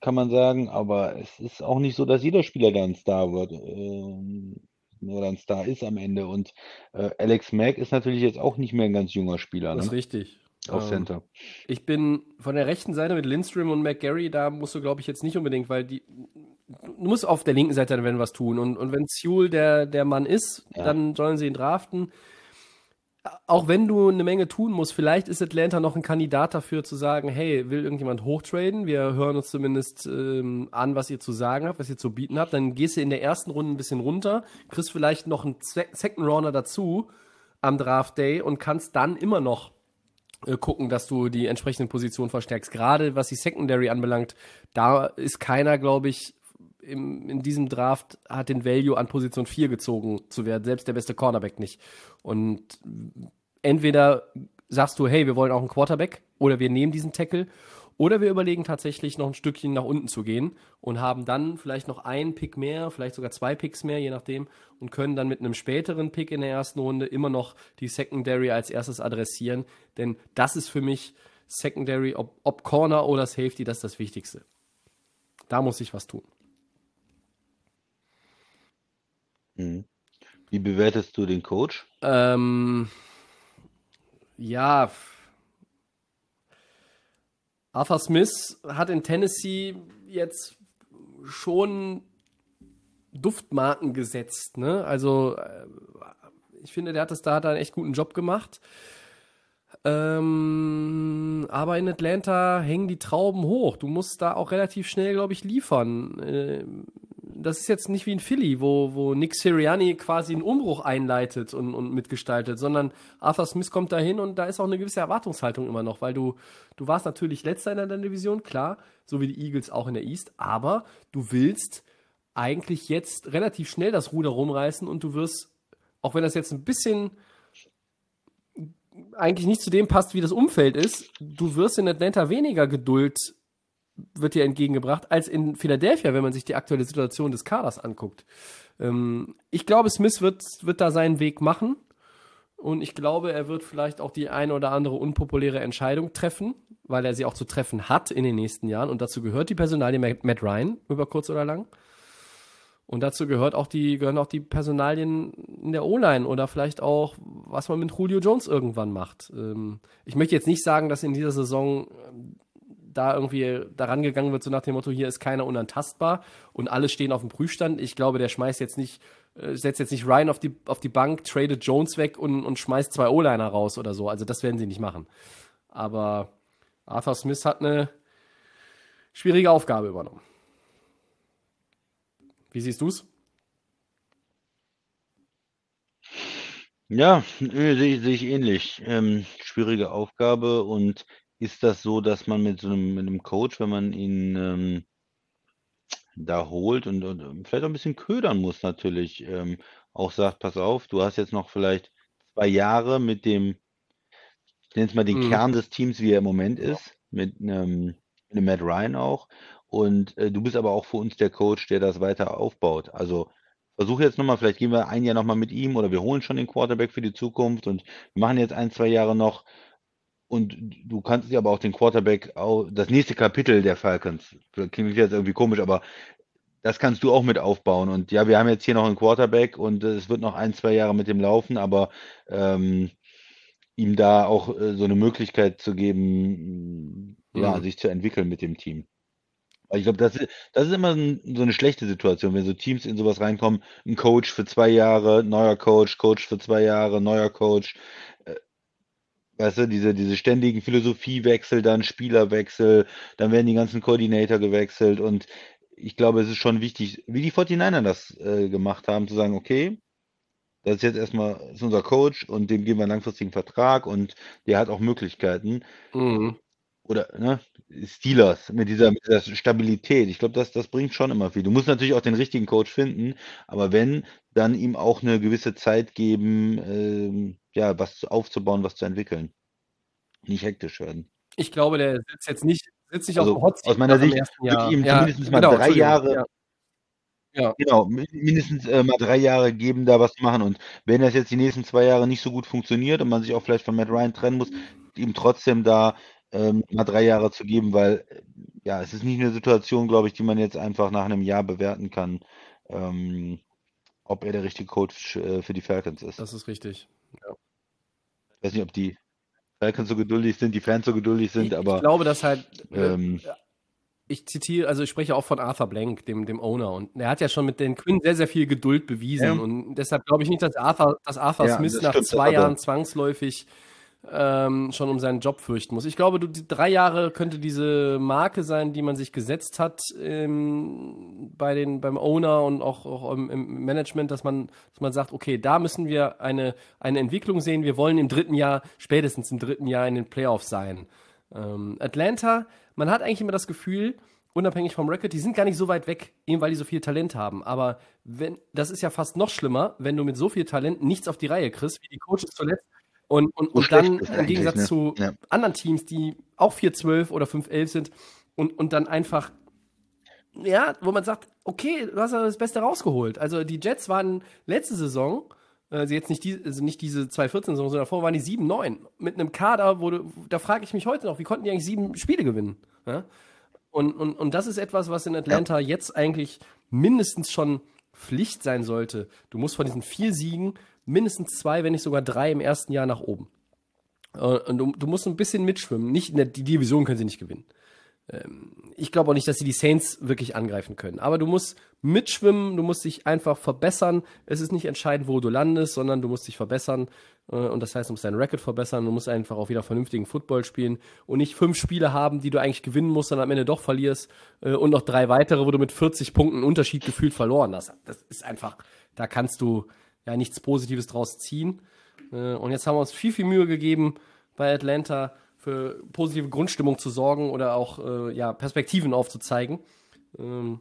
kann man sagen, aber es ist auch nicht so, dass jeder Spieler da ein Star wird, ähm, oder ein Star ist am Ende. Und äh, Alex Mack ist natürlich jetzt auch nicht mehr ein ganz junger Spieler, das ist ne? richtig. Auf Ähm, Center. Ich bin von der rechten Seite mit Lindstrom und McGarry, da musst du, glaube ich, jetzt nicht unbedingt, weil die. Du musst auf der linken Seite dann was tun. Und, und wenn Sewell der, der Mann ist, Ja. dann sollen sie ihn draften. Auch wenn du eine Menge tun musst, vielleicht ist Atlanta noch ein Kandidat dafür zu sagen, hey, will irgendjemand hochtraden? Wir hören uns zumindest ähm, an, was ihr zu sagen habt, was ihr zu bieten habt. Dann gehst du in der ersten Runde ein bisschen runter, kriegst vielleicht noch einen Second Rounder dazu am Draft Day und kannst dann immer noch gucken, dass du die entsprechenden Positionen verstärkst. Gerade was die Secondary anbelangt, da ist keiner, glaube ich, im, in diesem Draft hat den Value an Position 4 gezogen zu werden, selbst der beste Cornerback nicht. Und entweder sagst du, hey, wir wollen auch einen Quarterback oder wir nehmen diesen Tackle oder wir überlegen tatsächlich noch ein Stückchen nach unten zu gehen und haben dann vielleicht noch einen Pick mehr, vielleicht sogar zwei Picks mehr, je nachdem, und können dann mit einem späteren Pick in der ersten Runde immer noch die Secondary als erstes adressieren. Denn das ist für mich Secondary, ob, ob Corner oder Safety, das ist das Wichtigste. Da muss ich was tun. Mhm. Wie bewertest du den Coach? Ähm, ja, Arthur Smith hat in Tennessee jetzt schon Duftmarken gesetzt. Ne? Also äh, ich finde, der hat das da hat einen echt guten Job gemacht. Ähm, aber in Atlanta hängen die Trauben hoch. Du musst da auch relativ schnell, glaube ich, liefern. Ähm, das ist jetzt nicht wie in Philly, wo, wo Nick Sirianni quasi einen Umbruch einleitet und, und mitgestaltet, sondern Arthur Smith kommt dahin und da ist auch eine gewisse Erwartungshaltung immer noch, weil du, du warst natürlich letzter in deiner Division, klar, so wie die Eagles auch in der East, aber du willst eigentlich jetzt relativ schnell das Ruder rumreißen und du wirst, auch wenn das jetzt ein bisschen eigentlich nicht zu dem passt, wie das Umfeld ist, du wirst in Atlanta weniger Geduld wird dir entgegengebracht, als in Philadelphia, wenn man sich die aktuelle Situation des Kaders anguckt. Ähm, ich glaube, Smith wird, wird da seinen Weg machen. Und ich glaube, er wird vielleicht auch die eine oder andere unpopuläre Entscheidung treffen, weil er sie auch zu treffen hat in den nächsten Jahren. Und dazu gehört die Personalie Matt Ryan, über kurz oder lang. Und dazu gehört auch die, gehören auch die Personalien in der O-Line oder vielleicht auch, was man mit Julio Jones irgendwann macht. Ähm, ich möchte jetzt nicht sagen, dass in dieser Saison da irgendwie daran gegangen wird, so nach dem Motto, hier ist keiner unantastbar und alle stehen auf dem Prüfstand. Ich glaube, der schmeißt jetzt nicht, äh, setzt jetzt nicht Ryan auf die, auf die Bank, tradet Jones weg und, und schmeißt zwei O-Liner raus oder so. Also das werden sie nicht machen. Aber Arthur Smith hat eine schwierige Aufgabe übernommen. Wie siehst du's? Ja, sehe ich, sehe ich ähnlich. Ähm, schwierige Aufgabe und ist das so, dass man mit so einem, mit einem Coach, wenn man ihn ähm, da holt und, und ähm, vielleicht auch ein bisschen ködern muss natürlich, ähm, auch sagt, pass auf, du hast jetzt noch vielleicht zwei Jahre mit dem, ich nenne es mal den Mhm. Kern des Teams, wie er im Moment ist, mit einem, mit einem Matt Ryan auch. Und äh, du bist aber auch für uns der Coach, der das weiter aufbaut. Also versuche jetzt nochmal, vielleicht gehen wir ein Jahr nochmal mit ihm oder wir holen schon den Quarterback für die Zukunft und machen jetzt ein, zwei Jahre noch. Und du kannst dir aber auch den Quarterback, das nächste Kapitel der Falcons, klingt jetzt irgendwie komisch, aber das kannst du auch mit aufbauen. Und ja, wir haben jetzt hier noch einen Quarterback und äh, es wird noch ein, zwei Jahre mit dem laufen, aber ähm, ihm da auch äh, so eine Möglichkeit zu geben, ja, Mhm. sich zu entwickeln mit dem Team. Weil ich glaube, das ist, das ist immer ein, so eine schlechte Situation, wenn so Teams in sowas reinkommen, ein Coach für zwei Jahre, neuer Coach, Coach für zwei Jahre, neuer Coach. Äh, Weißt du, diese, diese ständigen Philosophiewechsel, dann Spielerwechsel, dann werden die ganzen Koordinator gewechselt und ich glaube, es ist schon wichtig, wie die 49er das äh, gemacht haben, zu sagen, okay, das ist jetzt erstmal ist unser Coach und dem geben wir einen langfristigen Vertrag und der hat auch Möglichkeiten. Mhm. Oder, ne, Steelers mit dieser, mit dieser Stabilität. Ich glaube, das, das bringt schon immer viel. Du musst natürlich auch den richtigen Coach finden, aber wenn, dann ihm auch eine gewisse Zeit geben, ähm, ja, was zu- aufzubauen, was zu entwickeln. Nicht hektisch werden. Ich glaube, der sitzt jetzt nicht, sitzt nicht Also, auf dem Hot Seat aus meiner Sicht würde Jahr. ihm Ja, zumindest mal genau, drei. Jahre Ja. Ja. Genau, mi- mindestens äh, mal drei Jahre geben, da was zu machen. Und wenn das jetzt die nächsten zwei Jahre nicht so gut funktioniert und man sich auch vielleicht von Matt Ryan trennen muss, ihm trotzdem da ähm, mal drei Jahre zu geben, weil äh, ja, es ist nicht eine Situation, glaube ich, die man jetzt einfach nach einem Jahr bewerten kann, ähm, ob er der richtige Coach äh, für die Falcons ist. Das ist richtig. Ich weiß nicht, ob die Falcons so geduldig sind, die Fans so geduldig sind, ich, aber ich glaube, dass halt, äh, ähm, ich zitiere, also ich spreche auch von Arthur Blank, dem, dem Owner, und er hat ja schon mit den Quinn sehr, sehr viel Geduld bewiesen. Ja. Und deshalb glaube ich nicht, dass Arthur, dass Arthur Ja, Smith das nach stimmt, zwei. Jahren zwangsläufig ähm, schon um seinen Job fürchten muss. Ich glaube, du, die drei Jahre könnte diese Marke sein, die man sich gesetzt hat ähm, bei den, beim Owner und auch, auch im, im, Management, dass man, dass man sagt, okay, da müssen wir eine, eine Entwicklung sehen. Wir wollen im dritten Jahr, spätestens im dritten Jahr in den Playoffs sein. Ähm, Atlanta, man hat eigentlich immer das Gefühl, unabhängig vom Record, die sind gar nicht so weit weg, eben weil die so viel Talent haben. Aber wenn, das ist ja fast noch schlimmer, wenn du mit so viel Talent nichts auf die Reihe kriegst, wie die Coaches zuletzt. Und, und, und dann im Gegensatz ne? zu ja. anderen Teams, die auch 4-12 oder 5-11 sind und, und dann einfach, ja, wo man sagt, okay, du hast ja das Beste rausgeholt. Also die Jets waren letzte Saison, also jetzt nicht, die, also nicht diese 2014-Saison, sondern davor waren die 7-9. Mit einem Kader, wo du, da frage ich mich heute noch, wie konnten die eigentlich sieben Spiele gewinnen? Ja? Und, und, und das ist etwas, was in Atlanta ja. jetzt eigentlich mindestens schon Pflicht sein sollte. Du musst von diesen vier Siegen mindestens zwei, wenn nicht sogar drei im ersten Jahr nach oben. Und du, du musst ein bisschen mitschwimmen. Nicht, der, die Division können sie nicht gewinnen. Ähm, ich glaube auch nicht, dass sie die Saints wirklich angreifen können. Aber du musst mitschwimmen, du musst dich einfach verbessern. Es ist nicht entscheidend, wo du landest, sondern du musst dich verbessern. Äh, und das heißt, du musst deinen Record verbessern, du musst einfach auch wieder vernünftigen Football spielen und nicht fünf Spiele haben, die du eigentlich gewinnen musst, sondern am Ende doch verlierst äh, und noch drei weitere, wo du mit 40 Punkten Unterschied gefühlt verloren hast. Das ist einfach, da kannst du ja nichts Positives draus ziehen. Äh, und jetzt haben wir uns viel, viel Mühe gegeben bei Atlanta für positive Grundstimmung zu sorgen oder auch äh, ja, Perspektiven aufzuzeigen. Ähm,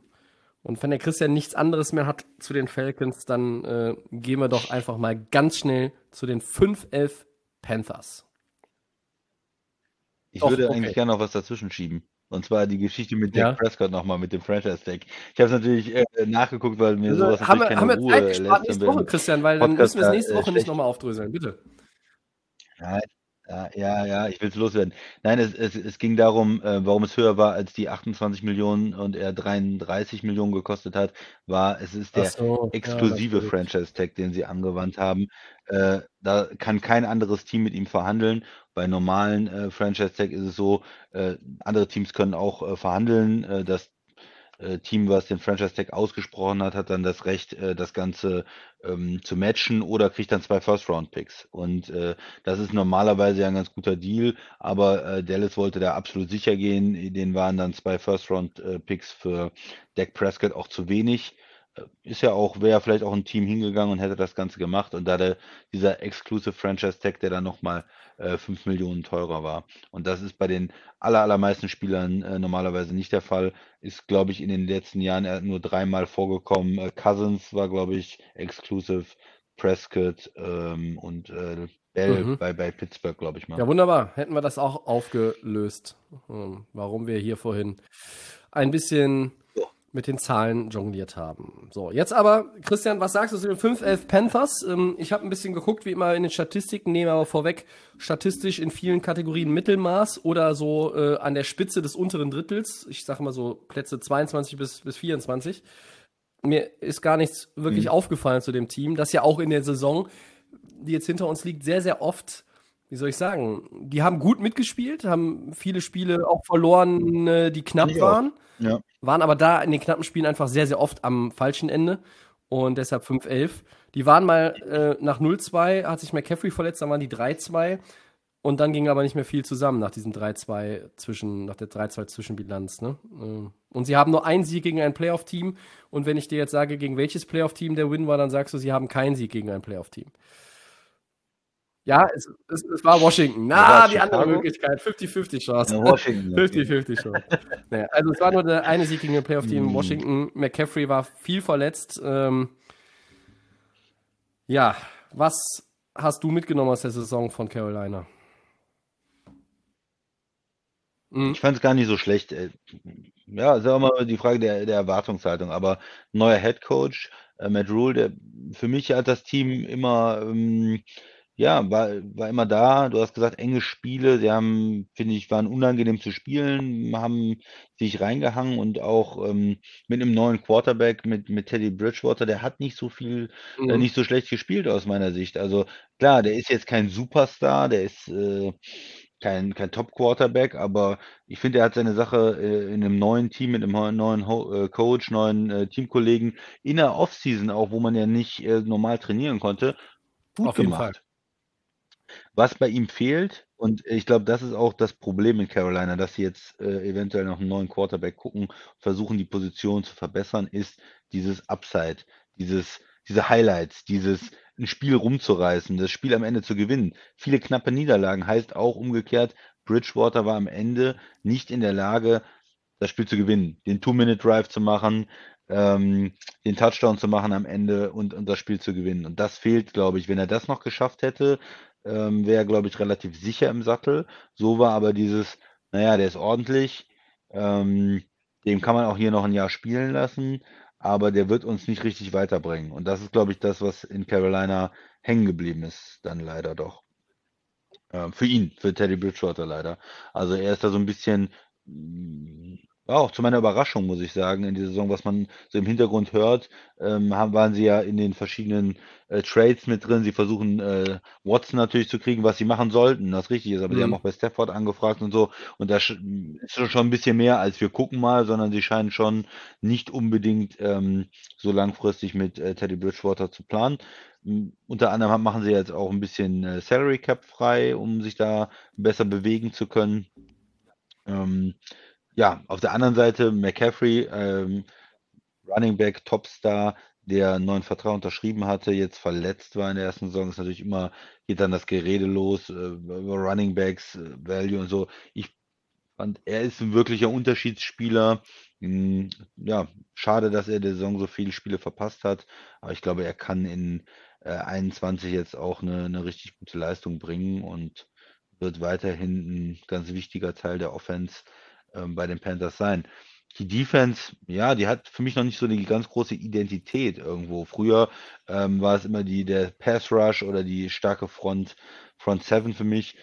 und wenn der Christian nichts anderes mehr hat zu den Falcons, dann äh, gehen wir doch einfach mal ganz schnell zu den 5-11 Panthers. Ich doch, würde okay. eigentlich gerne noch was dazwischen schieben. Und zwar die Geschichte mit Dak ja. Prescott nochmal mit dem Franchise-Tag. Ich habe es natürlich äh, nachgeguckt, weil mir also, sowas haben wir, keine haben wir Ruhe Zeit gespart nächste Woche, Christian, weil dann müssen wir es nächste Woche äh, nicht nochmal aufdröseln. Bitte. Ja, ja, ja, ich will es loswerden. Nein, es, es, es ging darum, äh, warum es höher war als die 28 Millionen und er 33 Millionen gekostet hat, war, es ist der so, exklusive ja, Franchise-Tag, den sie angewandt haben. Äh, da kann kein anderes Team mit ihm verhandeln. Bei normalen äh, Franchise-Tag ist es so, äh, andere Teams können auch äh, verhandeln, äh, dass äh, Team, was den Franchise Tag ausgesprochen hat, hat dann das Recht, äh, das Ganze ähm, zu matchen oder kriegt dann zwei First-Round-Picks. Und das ist normalerweise ja ein ganz guter Deal, aber Dallas wollte da absolut sicher gehen. Den waren dann zwei First-Round-Picks für Dak Prescott auch zu wenig ist ja auch, wäre vielleicht auch ein Team hingegangen und hätte das Ganze gemacht und da der, dieser Exclusive Franchise Tag, der dann nochmal äh, 5 Millionen teurer war. Und das ist bei den aller, allermeisten Spielern äh, normalerweise nicht der Fall. Ist, glaube ich, in den letzten Jahren nur dreimal vorgekommen. Äh, Cousins war, glaube ich, Exclusive, Prescott ähm, und äh, Bell mhm. bei, bei Pittsburgh, glaube ich mal. Ja, wunderbar. Hätten wir das auch aufgelöst, ähm, warum wir hier vorhin ein bisschen mit den Zahlen jongliert haben. So, jetzt aber, Christian, was sagst du zu den 511 Panthers? Ähm, ich habe ein bisschen geguckt, wie immer in den Statistiken, nehme aber vorweg, statistisch in vielen Kategorien Mittelmaß oder so äh, an der Spitze des unteren Drittels. Ich sage mal so Plätze 22 bis, bis 24. Mir ist gar nichts wirklich mhm. aufgefallen zu dem Team, das ja auch in der Saison, die jetzt hinter uns liegt, sehr, sehr oft wie soll ich sagen, die haben gut mitgespielt, haben viele Spiele auch verloren, äh, die knapp ich waren. Ja. Waren aber da in den knappen Spielen einfach sehr, sehr oft am falschen Ende. Und deshalb 5-11. Die waren mal äh, nach 0-2, hat sich McCaffrey verletzt, dann waren die 3-2. Und dann ging aber nicht mehr viel zusammen nach diesem 3-2 zwischen, nach der 3-2 Zwischenbilanz. Ne? Äh, und sie haben nur einen Sieg gegen ein Playoff-Team. Und wenn ich dir jetzt sage, gegen welches Playoff-Team der Win war, dann sagst du, sie haben keinen Sieg gegen ein Playoff-Team. Ja, es, es, es, war Washington. Na, die Chicago? andere Möglichkeit. 50-50 Chance. Ja, Washington. 50-50 Chance. naja, also es war nur der eine Sieg gegen ein Playoff-Team. Mm. Washington, McCaffrey war viel verletzt. Ähm, ja, was hast du mitgenommen aus der Saison von Carolina? Mhm. Ich fand es gar nicht so schlecht. Äh, ja, ist ja immer die Frage der, der Erwartungshaltung. Aber neuer Head Coach, äh, Matt Rule, der für mich hat das Team immer ähm, ja, war, war immer da. Du hast gesagt, enge Spiele. Sie haben, finde ich, waren unangenehm zu spielen, haben sich reingehangen und auch ähm, mit einem neuen Quarterback, mit, mit Teddy Bridgewater, der hat nicht so viel, äh, mhm. äh, nicht so schlecht gespielt aus meiner Sicht. Also klar, der ist jetzt kein Superstar, der ist äh, kein, kein Top-Quarterback, aber ich finde, er hat seine Sache äh, in einem neuen Team, mit einem neuen Ho äh, Coach, neuen äh, Teamkollegen, in der Offseason auch, wo man ja nicht äh, normal trainieren konnte, gut Auf gemacht. Was bei ihm fehlt, und ich glaube, das ist auch das Problem in Carolina, dass sie jetzt äh, eventuell noch einen neuen Quarterback gucken, versuchen die Position zu verbessern, ist dieses Upside, dieses, diese Highlights, dieses ein Spiel rumzureißen, das Spiel am Ende zu gewinnen. Viele knappe Niederlagen heißt auch umgekehrt, Bridgewater war am Ende nicht in der Lage, das Spiel zu gewinnen, den Two-Minute-Drive zu machen, ähm, den Touchdown zu machen am Ende und, und das Spiel zu gewinnen. Und das fehlt, glaube ich. Wenn er das noch geschafft hätte, ähm, wäre, glaube ich, relativ sicher im Sattel. So war aber dieses, naja, der ist ordentlich, ähm, dem kann man auch hier noch ein Jahr spielen lassen, aber der wird uns nicht richtig weiterbringen. Und das ist, glaube ich, das, was in Carolina hängen geblieben ist, dann leider doch. Ähm, für ihn, für Teddy Bridgewater leider. Also er ist da so ein bisschen ja, auch zu meiner Überraschung, muss ich sagen, in dieser Saison, was man so im Hintergrund hört, ähm, haben, waren sie ja in den verschiedenen äh, Trades mit drin. Sie versuchen äh, Watson natürlich zu kriegen, was sie machen sollten, das richtig ist, aber sie haben Mhm. auch bei Stafford angefragt und so. Und das ist schon ein bisschen mehr als wir gucken mal, sondern sie scheinen schon nicht unbedingt ähm, so langfristig mit äh, Teddy Bridgewater zu planen. Unter anderem machen sie jetzt auch ein bisschen äh, Salary Cap frei, um sich da besser bewegen zu können. Ähm, ja, auf der anderen Seite McCaffrey, ähm, Running Back, Topstar, der einen neuen Vertrag unterschrieben hatte, jetzt verletzt war in der ersten Saison, ist natürlich immer, geht dann das Gerede los, äh, Running Backs, äh, Value und so. Ich fand, er ist ein wirklicher Unterschiedsspieler. Hm, ja, schade, dass er der Saison so viele Spiele verpasst hat, aber ich glaube, er kann in äh, 21 jetzt auch eine, eine richtig gute Leistung bringen und wird weiterhin ein ganz wichtiger Teil der Offense ähm, bei den Panthers sein. Die Defense, ja, die hat für mich noch nicht so eine ganz große Identität irgendwo. Früher ähm, war es immer die, der Pass Rush oder die starke Front, Front Seven für mich.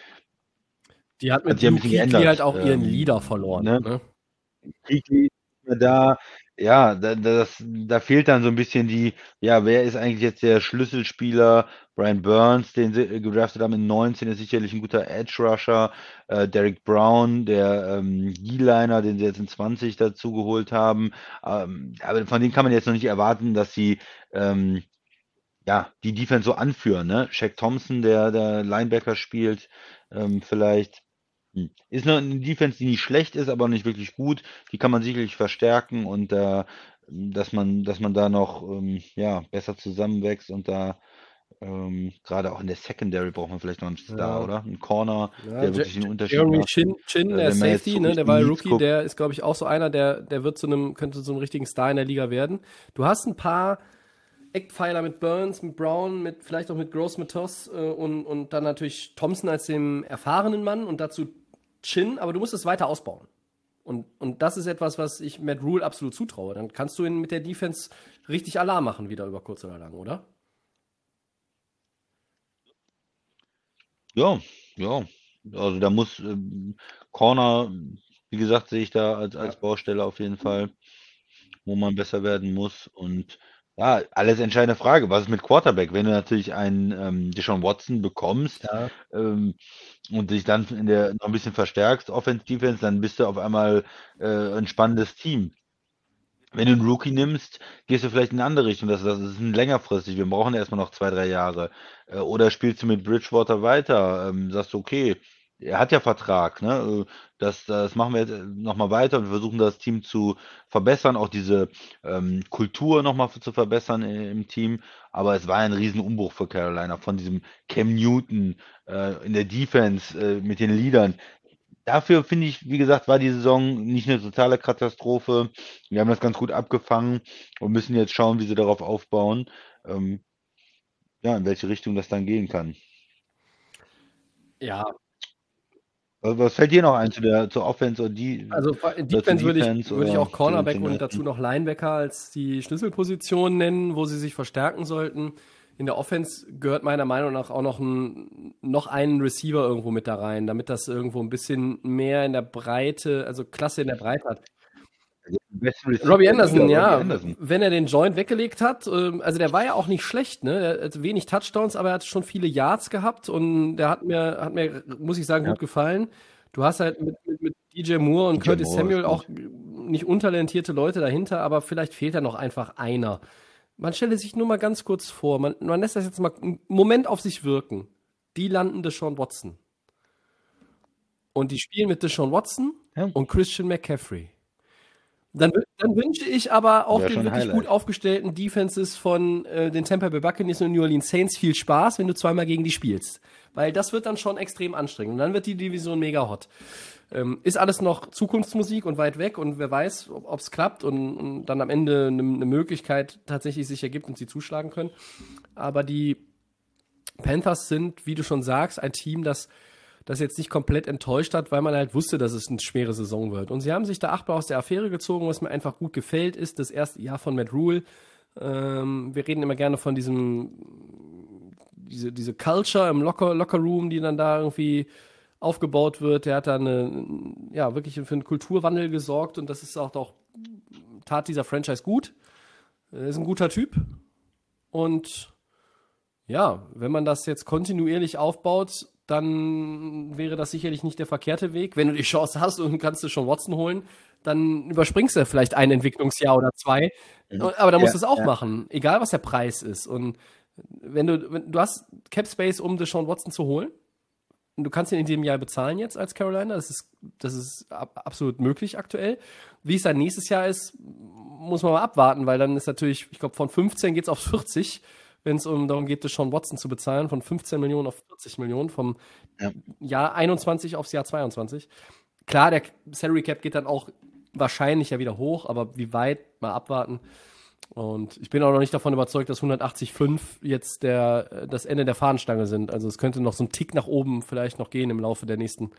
Die hat Hat mit bisschen Kuechly geändert, halt auch ihren ähm, Leader verloren. ne? Ne? Kuechly ist da. Ja, da, das, da fehlt dann so ein bisschen die, ja, wer ist eigentlich jetzt der Schlüsselspieler? Brian Burns, den sie äh, gedraftet haben in 19, ist sicherlich ein guter Edge Rusher. Äh, Derek Brown, der ähm, D-Liner, den sie jetzt in 20 dazu geholt haben. Ähm, aber von denen kann man jetzt noch nicht erwarten, dass sie ähm, ja, die Defense so anführen, ne? Shaq Thompson, der, der Linebacker spielt, ähm, vielleicht. Hm. Ist eine, eine Defense, die nicht schlecht ist, aber nicht wirklich gut. Die kann man sicherlich verstärken und äh, dass man, dass man da noch ähm, ja, besser zusammenwächst und da ähm, gerade auch in der Secondary braucht man vielleicht noch einen Star, Ja. oder? Einen Corner, Ja, der wirklich einen Unterschied Jeremy macht. Chin, Chin Äh, der wenn man jetzt Safety, ne, der Richtung war Leads Rookie, guckt. der ist, glaube ich, auch so einer, der, der wird zu einem, könnte zu einem richtigen Star in der Liga werden. Du hast ein paar Eckpfeiler mit Burns, mit Brown, mit vielleicht auch mit Gross Matos äh, und, und dann natürlich Thompson als dem erfahrenen Mann und dazu Chin, aber du musst es weiter ausbauen. Und, und das ist etwas, was ich Matt Rule absolut zutraue. Dann kannst du ihn mit der Defense richtig Alarm machen, wieder über kurz oder lang, oder? Ja, ja. Also da muss ähm, Corner, wie gesagt, sehe ich da als, als Baustelle auf jeden Fall, wo man besser werden muss. Und ja, alles entscheidende Frage, was ist mit Quarterback? Wenn du natürlich einen ähm, Deshaun Watson bekommst Ja. ähm, und dich dann in der noch ein bisschen verstärkst, Offense, Defense, dann bist du auf einmal äh, ein spannendes Team. Wenn du einen Rookie nimmst, gehst du vielleicht in eine andere Richtung. Das, das ist ein längerfristig. Wir brauchen erstmal noch zwei, drei Jahre. Äh, Oder spielst du mit Bridgewater weiter? Ähm, sagst du, okay, er hat ja Vertrag, ne? Äh, Das, das machen wir jetzt nochmal weiter und versuchen das Team zu verbessern, auch diese ähm, Kultur nochmal zu verbessern i- im Team. Aber es war ein Riesenumbruch für Carolina von diesem Cam Newton äh, in der Defense äh, mit den Leadern. Dafür finde ich, wie gesagt, war die Saison nicht eine totale Katastrophe. Wir haben das ganz gut abgefangen und müssen jetzt schauen, wie sie darauf aufbauen. Ähm, ja, in welche Richtung das dann gehen kann. Ja, Was, was fällt dir noch ein zu der zur Offense oder die? Also Defense würde ich, würde ich auch Cornerback und dazu noch Linebacker als die Schlüsselposition nennen, wo sie sich verstärken sollten. In der Offense gehört meiner Meinung nach auch noch ein noch einen Receiver irgendwo mit da rein, damit das irgendwo ein bisschen mehr in der Breite, also Klasse in der Breite hat. Robbie der Anderson, ja, Robbie Anderson. wenn er den Joint weggelegt hat, ähm, also der war ja auch nicht schlecht, ne? Er hat wenig Touchdowns, aber er hat schon viele Yards gehabt und der hat mir, hat mir, muss ich sagen, Ja. gut gefallen. Du hast halt mit, mit, mit DJ Moore und DJ Curtis Moore Samuel auch nicht untalentierte Leute dahinter, aber vielleicht fehlt da noch einfach einer. Man stelle sich nur mal ganz kurz vor, man, man lässt das jetzt mal einen Moment auf sich wirken. die landen Deshaun Watson. Und die spielen mit Deshaun Watson Ja. und Christian McCaffrey. Dann, dann wünsche ich aber auch den wirklich Highlight. gut aufgestellten Defenses von äh, den Tampa Bay Buccaneers und New Orleans Saints viel Spaß, wenn du zweimal gegen die spielst. Weil das wird dann schon extrem anstrengend. Und dann wird die Division mega hot. Ähm, ist alles noch Zukunftsmusik und weit weg und wer weiß, ob es klappt und, und dann am Ende eine ne Möglichkeit tatsächlich sich ergibt und sie zuschlagen können. Aber die Panthers sind, wie du schon sagst, ein Team, das das jetzt nicht komplett enttäuscht hat, weil man halt wusste, dass es eine schwere Saison wird. Und sie haben sich da achtbar aus der Affäre gezogen, was mir einfach gut gefällt, ist das erste Jahr von Matt Rule. Ähm, wir reden immer gerne von diesem, diese, diese Culture im Locker, Locker Room, die dann da irgendwie aufgebaut wird. Der hat da eine, ja, wirklich für einen Kulturwandel gesorgt und das ist auch, auch tat dieser Franchise gut. Er ist ein guter Typ. Und ja, wenn man das jetzt kontinuierlich aufbaut, dann wäre das sicherlich nicht der verkehrte Weg. Wenn du die Chance hast und kannst du schon Watson holen, dann überspringst du vielleicht ein Entwicklungsjahr oder zwei. Aber dann musst du es auch ja. machen, egal was der Preis ist. Und wenn du, wenn, du hast Cap Space, um Deshaun Watson zu holen. Und du kannst ihn in diesem Jahr bezahlen jetzt als Carolina. Das ist, das ist ab, absolut möglich aktuell. Wie es dann nächstes Jahr ist, muss man mal abwarten, weil dann ist natürlich, ich glaube, von 15 geht es auf 40, wenn es um darum geht, Deshaun Watson zu bezahlen, von 15 Millionen auf 40 Millionen, vom Ja. Jahr 21 aufs Jahr 22. Klar, der Salary Cap geht dann auch wahrscheinlich ja wieder hoch, aber wie weit, mal abwarten. Und ich bin auch noch nicht davon überzeugt, dass 180,5 jetzt der, das Ende der Fahnenstange sind. Also es könnte noch so ein Tick nach oben vielleicht noch gehen im Laufe der nächsten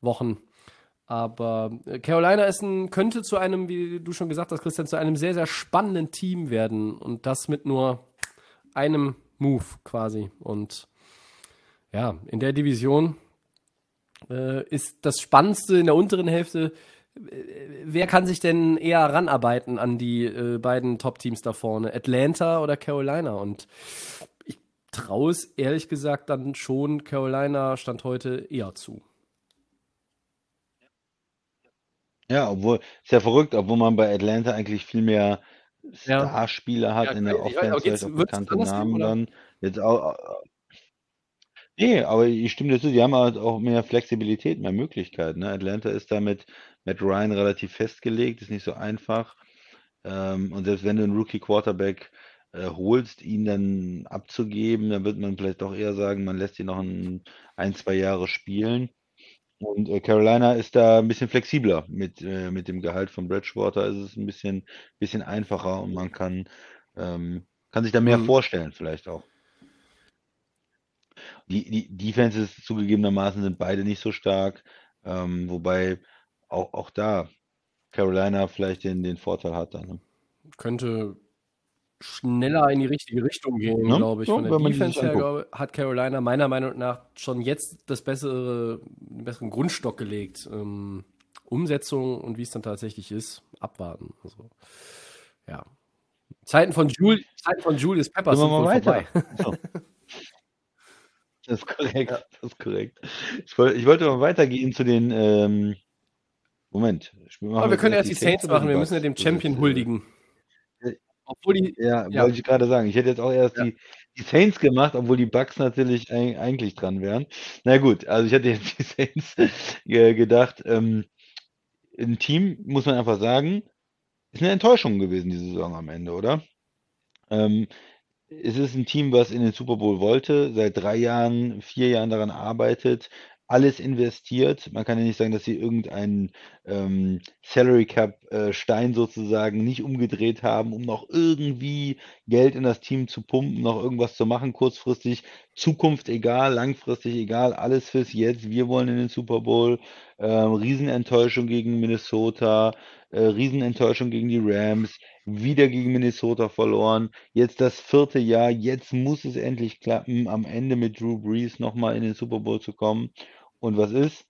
Wochen. Aber äh, Carolina ist ein, könnte zu einem, wie du schon gesagt hast, Christian, zu einem sehr, sehr spannenden Team werden. Und das mit nur einem Move quasi. Und ja, in der Division äh, ist das Spannendste in der unteren Hälfte. äh, Wer kann sich denn eher ranarbeiten an die äh, beiden Top-Teams da vorne? Atlanta oder Carolina? Und ich traue es ehrlich gesagt dann schon Carolina Stand heute eher zu. Ja, obwohl, ist ja verrückt, obwohl man bei Atlanta eigentlich viel mehr. Starspieler hat Ja, in der weiß, Offense, vielleicht auch bekannte Namen dann. Jetzt auch, nee, aber ich stimme dir zu, die haben halt auch mehr Flexibilität, mehr Möglichkeiten. Ne? Atlanta ist da mit Matt Ryan relativ festgelegt, ist nicht so einfach. Ähm, und selbst wenn du einen Rookie-Quarterback äh, holst, ihn dann abzugeben, dann wird man vielleicht doch eher sagen, man lässt ihn noch ein, ein zwei Jahre spielen. Und äh, Carolina ist da ein bisschen flexibler mit, äh, mit dem Gehalt von Bridgewater. Ist es ein bisschen, bisschen einfacher und man kann, ähm, kann sich da mehr Mhm. vorstellen, vielleicht auch. Die, die Defenses zugegebenermaßen sind beide nicht so stark, ähm, wobei auch, auch da Carolina vielleicht den, den Vorteil hat dann. Ne? Könnte schneller in die richtige Richtung gehen, Ne? glaube ich. Ja, Von der Defense her glaube, hat Carolina meiner Meinung nach schon jetzt das bessere, den besseren Grundstock gelegt. Ähm, Umsetzung und wie es dann tatsächlich ist, abwarten. Also, ja. Zeiten von, Jul Zeiten von Julius Peppers sind mal weiter. So. Das ist korrekt, das ist korrekt. Ich wollte, ich wollte mal weitergehen zu den, ähm, Moment. Aber wir können erst die Saints machen, wir müssen ja dem Champion äh, huldigen. Äh, Obwohl die, Ja, Ja. wollte ich gerade sagen. Ich hätte jetzt auch erst Ja. die, die Saints gemacht, obwohl die Bucks natürlich eig- eigentlich dran wären. Na gut, also ich hätte jetzt die Saints ge- gedacht. Ähm, ein Team, muss man einfach sagen, ist eine Enttäuschung gewesen, die Saison am Ende, oder? Ähm, es ist ein Team, was in den Super Bowl wollte, seit drei Jahren, vier Jahren daran arbeitet, alles investiert. Man kann ja nicht sagen, dass sie irgendeinen ähm, Salary Cap äh, Stein sozusagen nicht umgedreht haben, um noch irgendwie Geld in das Team zu pumpen, noch irgendwas zu machen, kurzfristig. Zukunft egal, langfristig egal, alles fürs Jetzt. Wir wollen in den Super Bowl. Ähm, Riesenenttäuschung gegen Minnesota, äh, Riesenenttäuschung gegen die Rams, wieder gegen Minnesota verloren. Jetzt das vierte Jahr, jetzt muss es endlich klappen, am Ende mit Drew Brees nochmal in den Super Bowl zu kommen. Und was ist?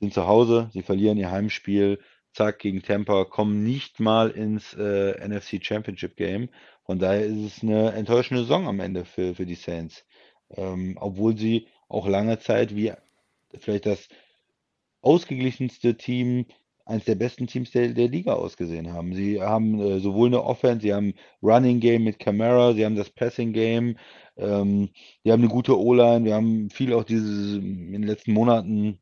Sind zu Hause, sie verlieren ihr Heimspiel, zack, gegen Tampa, kommen nicht mal ins äh, NFC Championship Game. Von daher ist es eine enttäuschende Saison am Ende für, für die Saints. Ähm, obwohl sie auch lange Zeit wie vielleicht das ausgeglichenste Team eines der besten Teams der, der Liga ausgesehen haben. Sie haben äh, sowohl eine Offense, sie haben Running Game mit Camara, sie haben das Passing Game, ähm, sie haben eine gute O-Line, wir haben viel auch diese in den letzten Monaten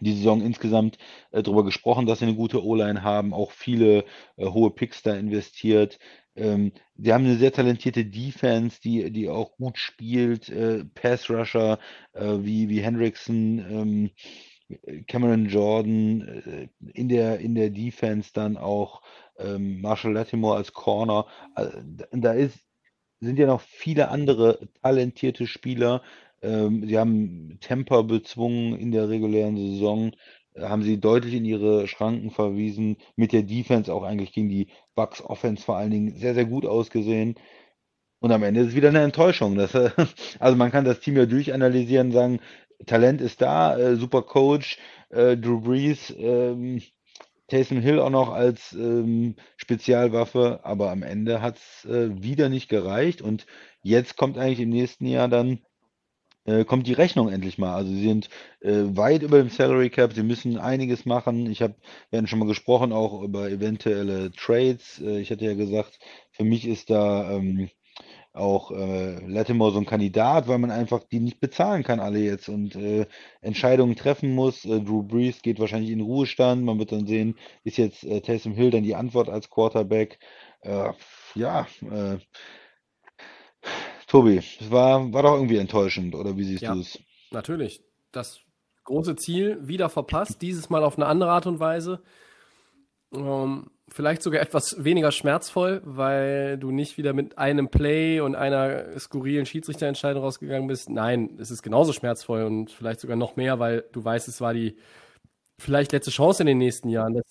die Saison insgesamt äh, darüber gesprochen, dass sie eine gute O-Line haben, auch viele äh, hohe Picks da investiert. Ähm, sie haben eine sehr talentierte Defense, die, die auch gut spielt, äh, Pass-Rusher äh, wie, wie Hendrickson, ähm, Cameron Jordan, äh, in der, in der Defense dann auch ähm, Marshall Latimore als Corner. Äh, da ist, sind ja noch viele andere talentierte Spieler, ähm, sie haben Temper bezwungen in der regulären Saison, äh, haben sie deutlich in ihre Schranken verwiesen, mit der Defense auch eigentlich gegen die Bucks Offense vor allen Dingen sehr, sehr gut ausgesehen. Und am Ende ist es wieder eine Enttäuschung. Dass, also man kann das Team ja durchanalysieren, sagen, Talent ist da, äh, super Coach, äh, Drew Brees, ähm, Taysom Hill auch noch als ähm, Spezialwaffe, aber am Ende hat es äh, wieder nicht gereicht und jetzt kommt eigentlich im nächsten Jahr dann äh, kommt die Rechnung endlich mal. Also sie sind äh, weit über dem Salary Cap, sie müssen einiges machen. Ich habe, wir hatten schon mal gesprochen, auch über eventuelle Trades. Äh, ich hatte ja gesagt, für mich ist da ähm, auch äh, Lattimore so ein Kandidat, weil man einfach die nicht bezahlen kann alle jetzt und äh, Entscheidungen treffen muss. Äh, Drew Brees geht wahrscheinlich in Ruhestand. Man wird dann sehen, ist jetzt äh, Taysom Hill dann die Antwort als Quarterback. Äh, ja, äh, Tobi, es war, war doch irgendwie enttäuschend, oder wie siehst Ja, du es? natürlich. Das große Ziel wieder verpasst, dieses Mal auf eine andere Art und Weise. Ähm, vielleicht sogar etwas weniger schmerzvoll, weil du nicht wieder mit einem Play und einer skurrilen Schiedsrichterentscheidung rausgegangen bist. Nein, es ist genauso schmerzvoll und vielleicht sogar noch mehr, weil du weißt, es war die vielleicht letzte Chance in den nächsten Jahren. Das,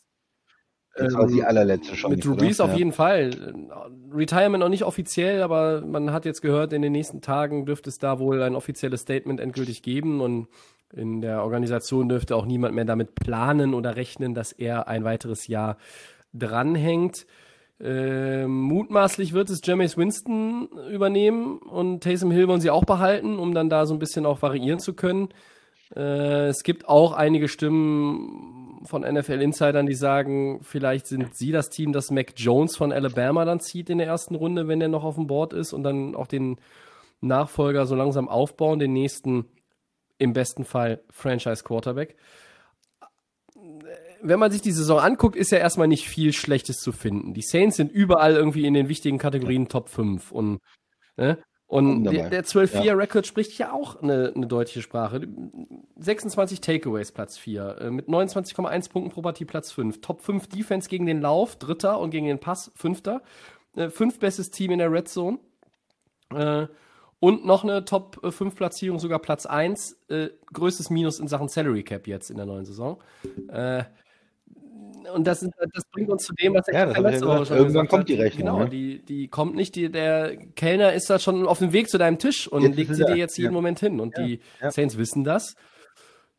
Das war die ähm, allerletzte Chance, mit Drew? Brees auf Ja. jeden Fall. Retirement noch nicht offiziell, aber man hat jetzt gehört, in den nächsten Tagen dürfte es da wohl ein offizielles Statement endgültig geben und in der Organisation dürfte auch niemand mehr damit planen oder rechnen, dass er ein weiteres Jahr dranhängt. Ähm, mutmaßlich wird es Jameis Winston übernehmen und Taysom Hill wollen sie auch behalten, um dann da so ein bisschen auch variieren zu können. Äh, es gibt auch einige Stimmen von NFL-Insidern, die sagen, vielleicht sind sie das Team, das Mac Jones von Alabama dann zieht in der ersten Runde, wenn er noch auf dem Board ist und dann auch den Nachfolger so langsam aufbauen, den nächsten im besten Fall Franchise Quarterback. Wenn man sich die Saison anguckt, ist ja erstmal nicht viel Schlechtes zu finden. Die Saints sind überall irgendwie in den wichtigen Kategorien Top 5 und ne? Und der, der 12-4-Record spricht ja auch eine, eine deutliche Sprache. 26 Takeaways, Platz 4. Äh, Mit 29,1 Punkten pro Partie, Platz 5. Top 5 Defense gegen den Lauf, Dritter. Und gegen den Pass, Fünfter. Äh, Fünf bestes Team in der Red Zone. Äh, Und noch eine Top 5 Platzierung, sogar Platz 1. Äh, größtes Minus in Sachen Salary Cap jetzt in der neuen Saison. Und das, das bringt uns zu dem, was Ja, ich ja letzte Woche schon Irgendwann kommt die Rechnung, Genau, ne? die, die kommt nicht. Die, der Kellner ist da schon auf dem Weg zu deinem Tisch und Jetzt legt sie dir jetzt jeden Ja. Moment hin. Und die ja. Saints wissen das.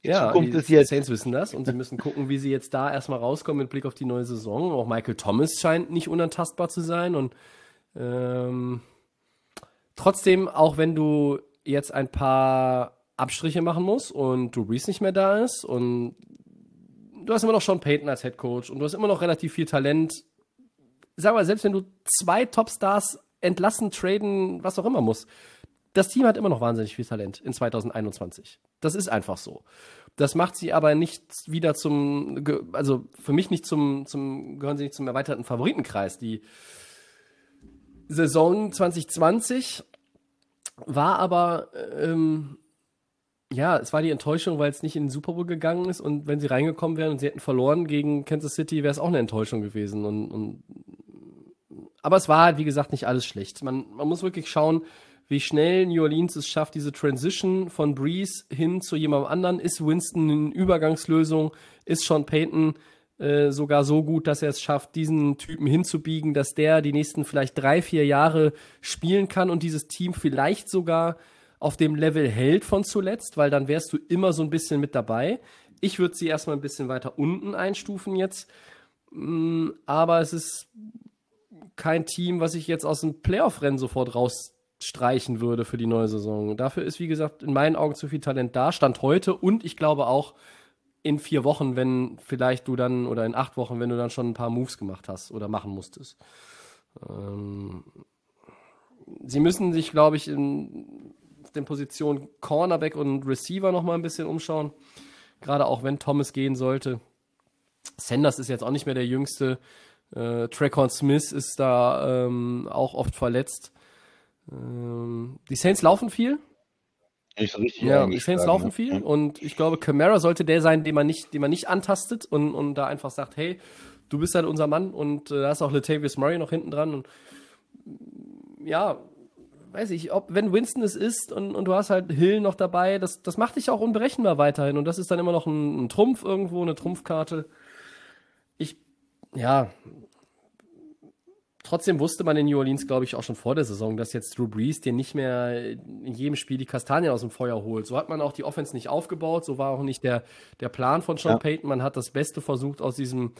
ja, Zukunft die jetzt. Saints wissen das und sie müssen gucken, wie sie jetzt da erstmal rauskommen mit Blick auf die neue Saison. Auch Michael Thomas scheint nicht unantastbar zu sein und ähm, trotzdem, auch wenn du jetzt ein paar Abstriche machen musst und Drew Brees nicht mehr da ist und du hast immer noch Sean Payton als Head Coach und du hast immer noch relativ viel Talent. Sag mal, selbst wenn du zwei Topstars entlassen, traden, was auch immer musst, das Team hat immer noch wahnsinnig viel Talent in 2021. Das ist einfach so. Das macht sie aber nicht wieder zum, also für mich nicht zum, zum, gehören sie nicht zum erweiterten Favoritenkreis. Die Saison 2020 war aber, ähm, ja, es war die Enttäuschung, weil es nicht in den Super Bowl gegangen ist und wenn sie reingekommen wären und sie hätten verloren gegen Kansas City, wäre es auch eine Enttäuschung gewesen. Und, und aber es war halt, wie gesagt, nicht alles schlecht. Man, man muss wirklich schauen, wie schnell New Orleans es schafft, diese Transition von Breeze hin zu jemandem anderen. Ist Winston eine Übergangslösung? Ist Sean Payton äh, sogar so gut, dass er es schafft, diesen Typen hinzubiegen, dass der die nächsten vielleicht drei, vier Jahre spielen kann und dieses Team vielleicht sogar auf dem Level hält von zuletzt, weil dann wärst du immer so ein bisschen mit dabei. Ich würde sie erstmal ein bisschen weiter unten einstufen jetzt. Mm, Aber es ist kein Team, was ich jetzt aus dem Playoff-Rennen sofort rausstreichen würde für die neue Saison. Dafür ist, wie gesagt, in meinen Augen zu viel Talent da, Stand heute und ich glaube auch in vier Wochen, wenn vielleicht du dann, oder in acht Wochen, wenn du dann schon ein paar Moves gemacht hast oder machen musstest. Ähm, sie müssen sich, glaube ich, in den Positionen Cornerback und Receiver noch mal ein bisschen umschauen. Gerade auch wenn Thomas gehen sollte. Sanders ist jetzt auch nicht mehr der Jüngste. Äh, Tracon Smith ist da ähm, auch oft verletzt. Ähm, die Saints laufen viel. Nicht so richtig Ja, die Saints laufen ne? viel und ich glaube, Camara sollte der sein, den man nicht, den man nicht antastet und, und da einfach sagt, hey, du bist halt unser Mann und äh, da ist auch Latavius Murray noch hinten dran und ja, weiß ich, ob, wenn Winston es ist und, und du hast halt Hill noch dabei, das, das macht dich auch unberechenbar weiterhin und das ist dann immer noch ein, ein Trumpf irgendwo, eine Trumpfkarte. Ich, ja, trotzdem wusste man in New Orleans, glaube ich, auch schon vor der Saison, dass jetzt Drew Brees dir nicht mehr in jedem Spiel die Kastanien aus dem Feuer holt. So hat man auch die Offense nicht aufgebaut, so war auch nicht der, der Plan von Sean Ja. Payton. Man hat das Beste versucht, aus diesem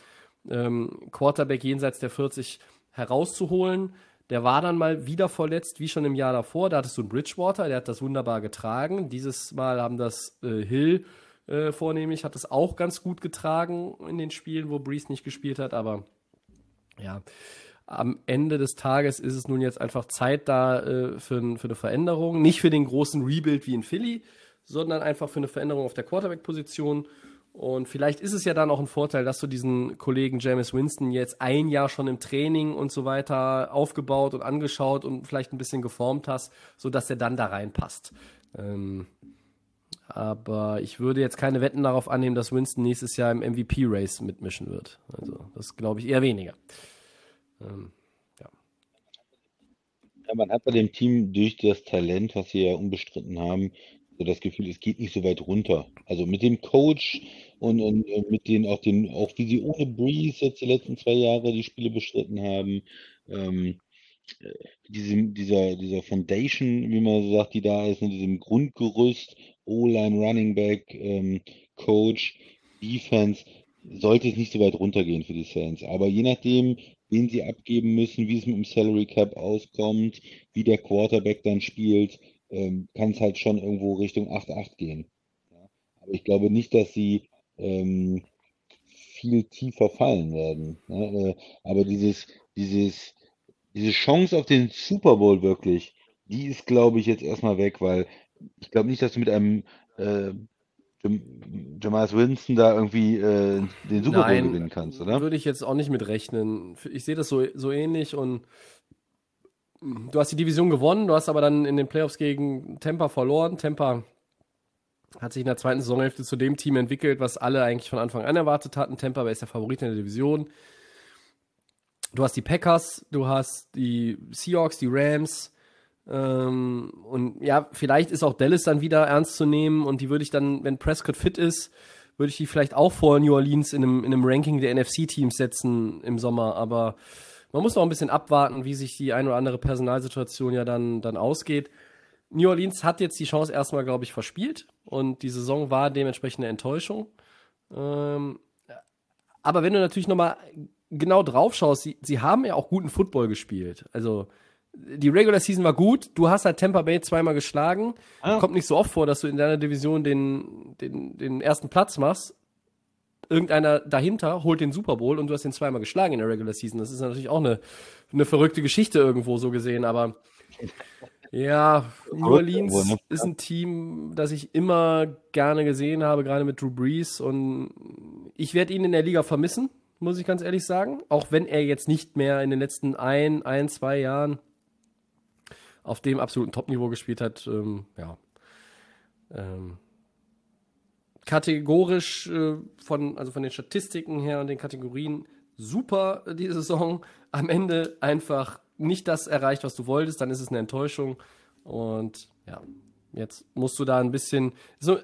ähm, Quarterback jenseits der 40 herauszuholen. Der war dann mal wieder verletzt, wie schon im Jahr davor. Da hattest du einen Bridgewater, der hat das wunderbar getragen. Dieses Mal haben das äh, Hill äh, vornehmlich, hat das auch ganz gut getragen in den Spielen, wo Brees nicht gespielt hat. Aber ja, am Ende des Tages ist es nun jetzt einfach Zeit da äh, für, für eine Veränderung. Nicht für den großen Rebuild wie in Philly, sondern einfach für eine Veränderung auf der Quarterback-Position. Und vielleicht ist es ja dann auch ein Vorteil, dass du diesen Kollegen Jameis Winston jetzt ein Jahr schon im Training und so weiter aufgebaut und angeschaut und vielleicht ein bisschen geformt hast, sodass er dann da reinpasst. Ähm, aber ich würde jetzt keine Wetten darauf annehmen, dass Winston nächstes Jahr im MVP-Race mitmischen wird. Also das glaube ich eher weniger. Ähm, Ja, man hat bei dem Team durch das Talent, was sie ja unbestritten haben, so das Gefühl, es geht nicht so weit runter. Also mit dem Coach und, und mit den auch den, auch wie sie ohne Breeze jetzt die letzten zwei Jahre die Spiele bestritten haben, ähm, äh, diesem, dieser, dieser Foundation, wie man so sagt, die da ist, in diesem Grundgerüst, O-Line, Running Back, ähm, Coach, Defense, sollte es nicht so weit runtergehen für die Saints. Aber je nachdem, wen sie abgeben müssen, wie es mit dem Salary Cap auskommt, wie der Quarterback dann spielt, ähm, kann es halt schon irgendwo Richtung 8-8 gehen. Ja. Aber ich glaube nicht, dass sie ähm, viel tiefer fallen werden. Ne? Äh, aber dieses, dieses, diese Chance auf den Super Bowl wirklich, die ist, glaube ich, jetzt erstmal weg, weil ich glaube nicht, dass du mit einem äh, Jam Jameis Winston da irgendwie äh, den Super Bowl Nein, gewinnen kannst, oder? Würde ich jetzt auch nicht mit rechnen. Ich sehe das so, so ähnlich und du hast die Division gewonnen, du hast aber dann in den Playoffs gegen Tampa verloren. Tampa hat sich in der zweiten Saisonhälfte zu dem Team entwickelt, was alle eigentlich von Anfang an erwartet hatten. Tampa ist der Favorit in der Division. Du hast die Packers, du hast die Seahawks, die Rams. Ähm, und ja, vielleicht ist auch Dallas dann wieder ernst zu nehmen und die würde ich dann, wenn Prescott fit ist, würde ich die vielleicht auch vor New Orleans in einem, in einem Ranking der NFC-Teams setzen im Sommer. Aber man muss noch ein bisschen abwarten, wie sich die ein oder andere Personalsituation ja dann, dann ausgeht. New Orleans hat jetzt die Chance erstmal, glaube ich, verspielt und die Saison war dementsprechend eine Enttäuschung. Ähm, aber wenn du natürlich nochmal genau drauf schaust, sie, sie haben ja auch guten Football gespielt. Also die Regular Season war gut. Du hast halt Tampa Bay zweimal geschlagen. Ah. Kommt nicht so oft vor, dass du in deiner Division den, den, den ersten Platz machst. Irgendeiner dahinter holt den Super Bowl und du hast den zweimal geschlagen in der Regular Season. Das ist natürlich auch eine, eine verrückte Geschichte irgendwo so gesehen, aber ja, New Orleans ne? ist ein Team, das ich immer gerne gesehen habe, gerade mit Drew Brees und ich werde ihn in der Liga vermissen, muss ich ganz ehrlich sagen. Auch wenn er jetzt nicht mehr in den letzten ein, ein, zwei Jahren auf dem absoluten Top-Niveau gespielt hat, ähm, ja. Ähm, kategorisch äh, von, also von den Statistiken her und den Kategorien super äh, die Saison. Am Ende einfach nicht das erreicht, was du wolltest, dann ist es eine Enttäuschung. Und ja, jetzt musst du da ein bisschen, so,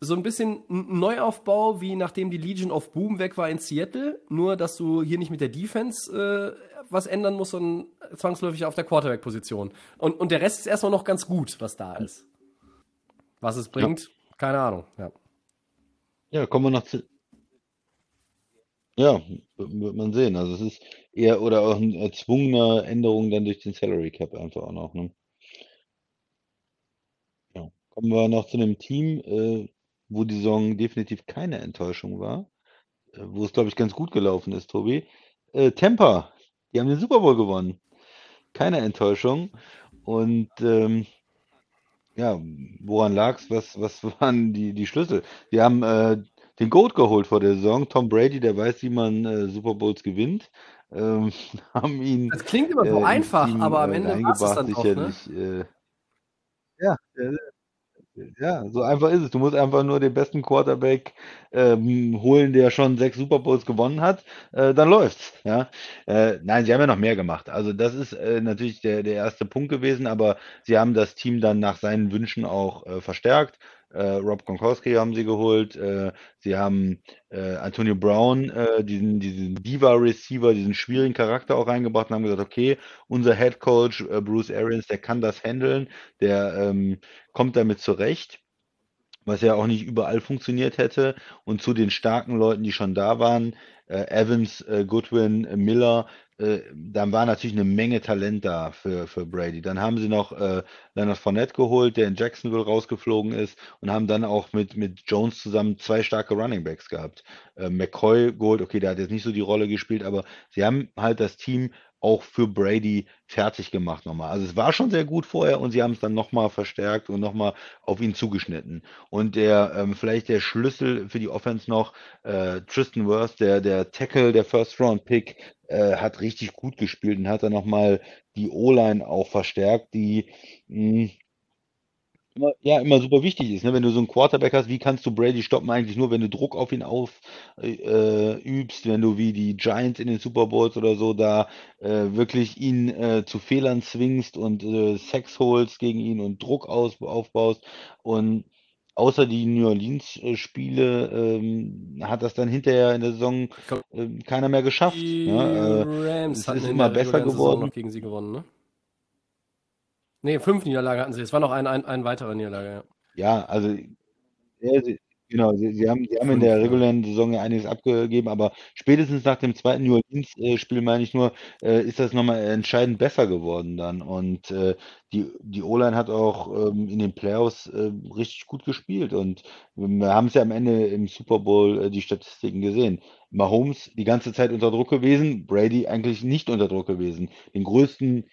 so ein bisschen Neuaufbau, wie nachdem die Legion of Boom weg war in Seattle, nur dass du hier nicht mit der Defense äh, was ändern musst, sondern zwangsläufig auf der Quarterback-Position. Und, und der Rest ist erstmal noch ganz gut, was da ist. Was es bringt, keine Ahnung. Ja. Ja, kommen wir noch zu. Ja, wird man sehen. Also es ist eher oder auch eine erzwungene Änderung dann durch den Salary Cap einfach auch noch. Ne? Ja. Kommen wir noch zu einem Team, äh, wo die Saison definitiv keine Enttäuschung war, äh, wo es, glaube ich, ganz gut gelaufen ist, Tobi. Äh, Tampa, die haben den Super Bowl gewonnen. Keine Enttäuschung. Und ähm, ja, woran lag's? Was, was waren die, die Schlüssel? Die haben äh, den Goat geholt vor der Saison. Tom Brady, der weiß, wie man äh, Super Bowls gewinnt. Ähm, haben ihn Das klingt immer so äh, ins einfach, Team aber am äh, Ende passt es reingebracht, dann doch, ne? sicherlich. Äh, ja, äh, ja, so einfach ist es. Du musst einfach nur den besten Quarterback ähm, holen, der schon sechs Super Bowls gewonnen hat, äh, dann läuft's. Ja, äh, nein, sie haben ja noch mehr gemacht. Also das ist äh, natürlich der, der erste Punkt gewesen, aber sie haben das Team dann nach seinen Wünschen auch äh, verstärkt. Äh, Rob Gronkowski haben sie geholt. Äh, sie haben äh, Antonio Brown, äh, diesen, diesen Diva-Receiver, diesen schwierigen Charakter auch reingebracht und haben gesagt, okay, unser Head Coach äh, Bruce Arians, der kann das handeln, der ähm, kommt damit zurecht was ja auch nicht überall funktioniert hätte. Und zu den starken Leuten, die schon da waren, äh, Evans, äh, Goodwin, äh, Miller, äh, dann war natürlich eine Menge Talent da für, für Brady. Dann haben sie noch äh, Leonard Fournette geholt, der in Jacksonville rausgeflogen ist und haben dann auch mit, mit Jones zusammen zwei starke Running Backs gehabt. Äh, McCoy geholt, okay, der hat jetzt nicht so die Rolle gespielt, aber sie haben halt das Team auch für Brady fertig gemacht nochmal. Also es war schon sehr gut vorher und sie haben es dann nochmal verstärkt und nochmal auf ihn zugeschnitten. Und der, ähm, vielleicht der Schlüssel für die Offense noch, äh, Tristan Wirth, der, der Tackle, der First Round Pick, äh, hat richtig gut gespielt und hat dann nochmal die O-Line auch verstärkt, die mh, immer, ja, immer super wichtig ist. Ne? Wenn du so einen Quarterback hast, wie kannst du Brady stoppen? Eigentlich nur, wenn du Druck auf ihn auf, äh, wenn du wie die Giants in den Super Bowls oder so da äh, wirklich ihn äh, zu Fehlern zwingst und äh, Sex holst gegen ihn und Druck aus, aufbaust. Und außer die New Orleans-Spiele ähm, hat das dann hinterher in der Saison ähm, keiner mehr geschafft. die Ne? Äh, Rams es ist immer besser regulären Saison geworden. noch gegen sie gewonnen, ne? Nee, fünf Niederlagen hatten sie. Es war noch ein, ein, ein weiterer Niederlage, ja. Ja, also genau, sie, sie haben, sie haben in der regulären Saison ja einiges abgegeben, aber spätestens nach dem zweiten New Orleans-Spiel, meine ich nur, äh, ist das nochmal entscheidend besser geworden dann. Und äh, die, die O-Line hat auch ähm, in den Playoffs äh, richtig gut gespielt. Und wir haben es ja am Ende im Super Bowl die Statistiken gesehen. Mahomes die ganze Zeit unter Druck gewesen, Brady eigentlich nicht unter Druck gewesen. Den größten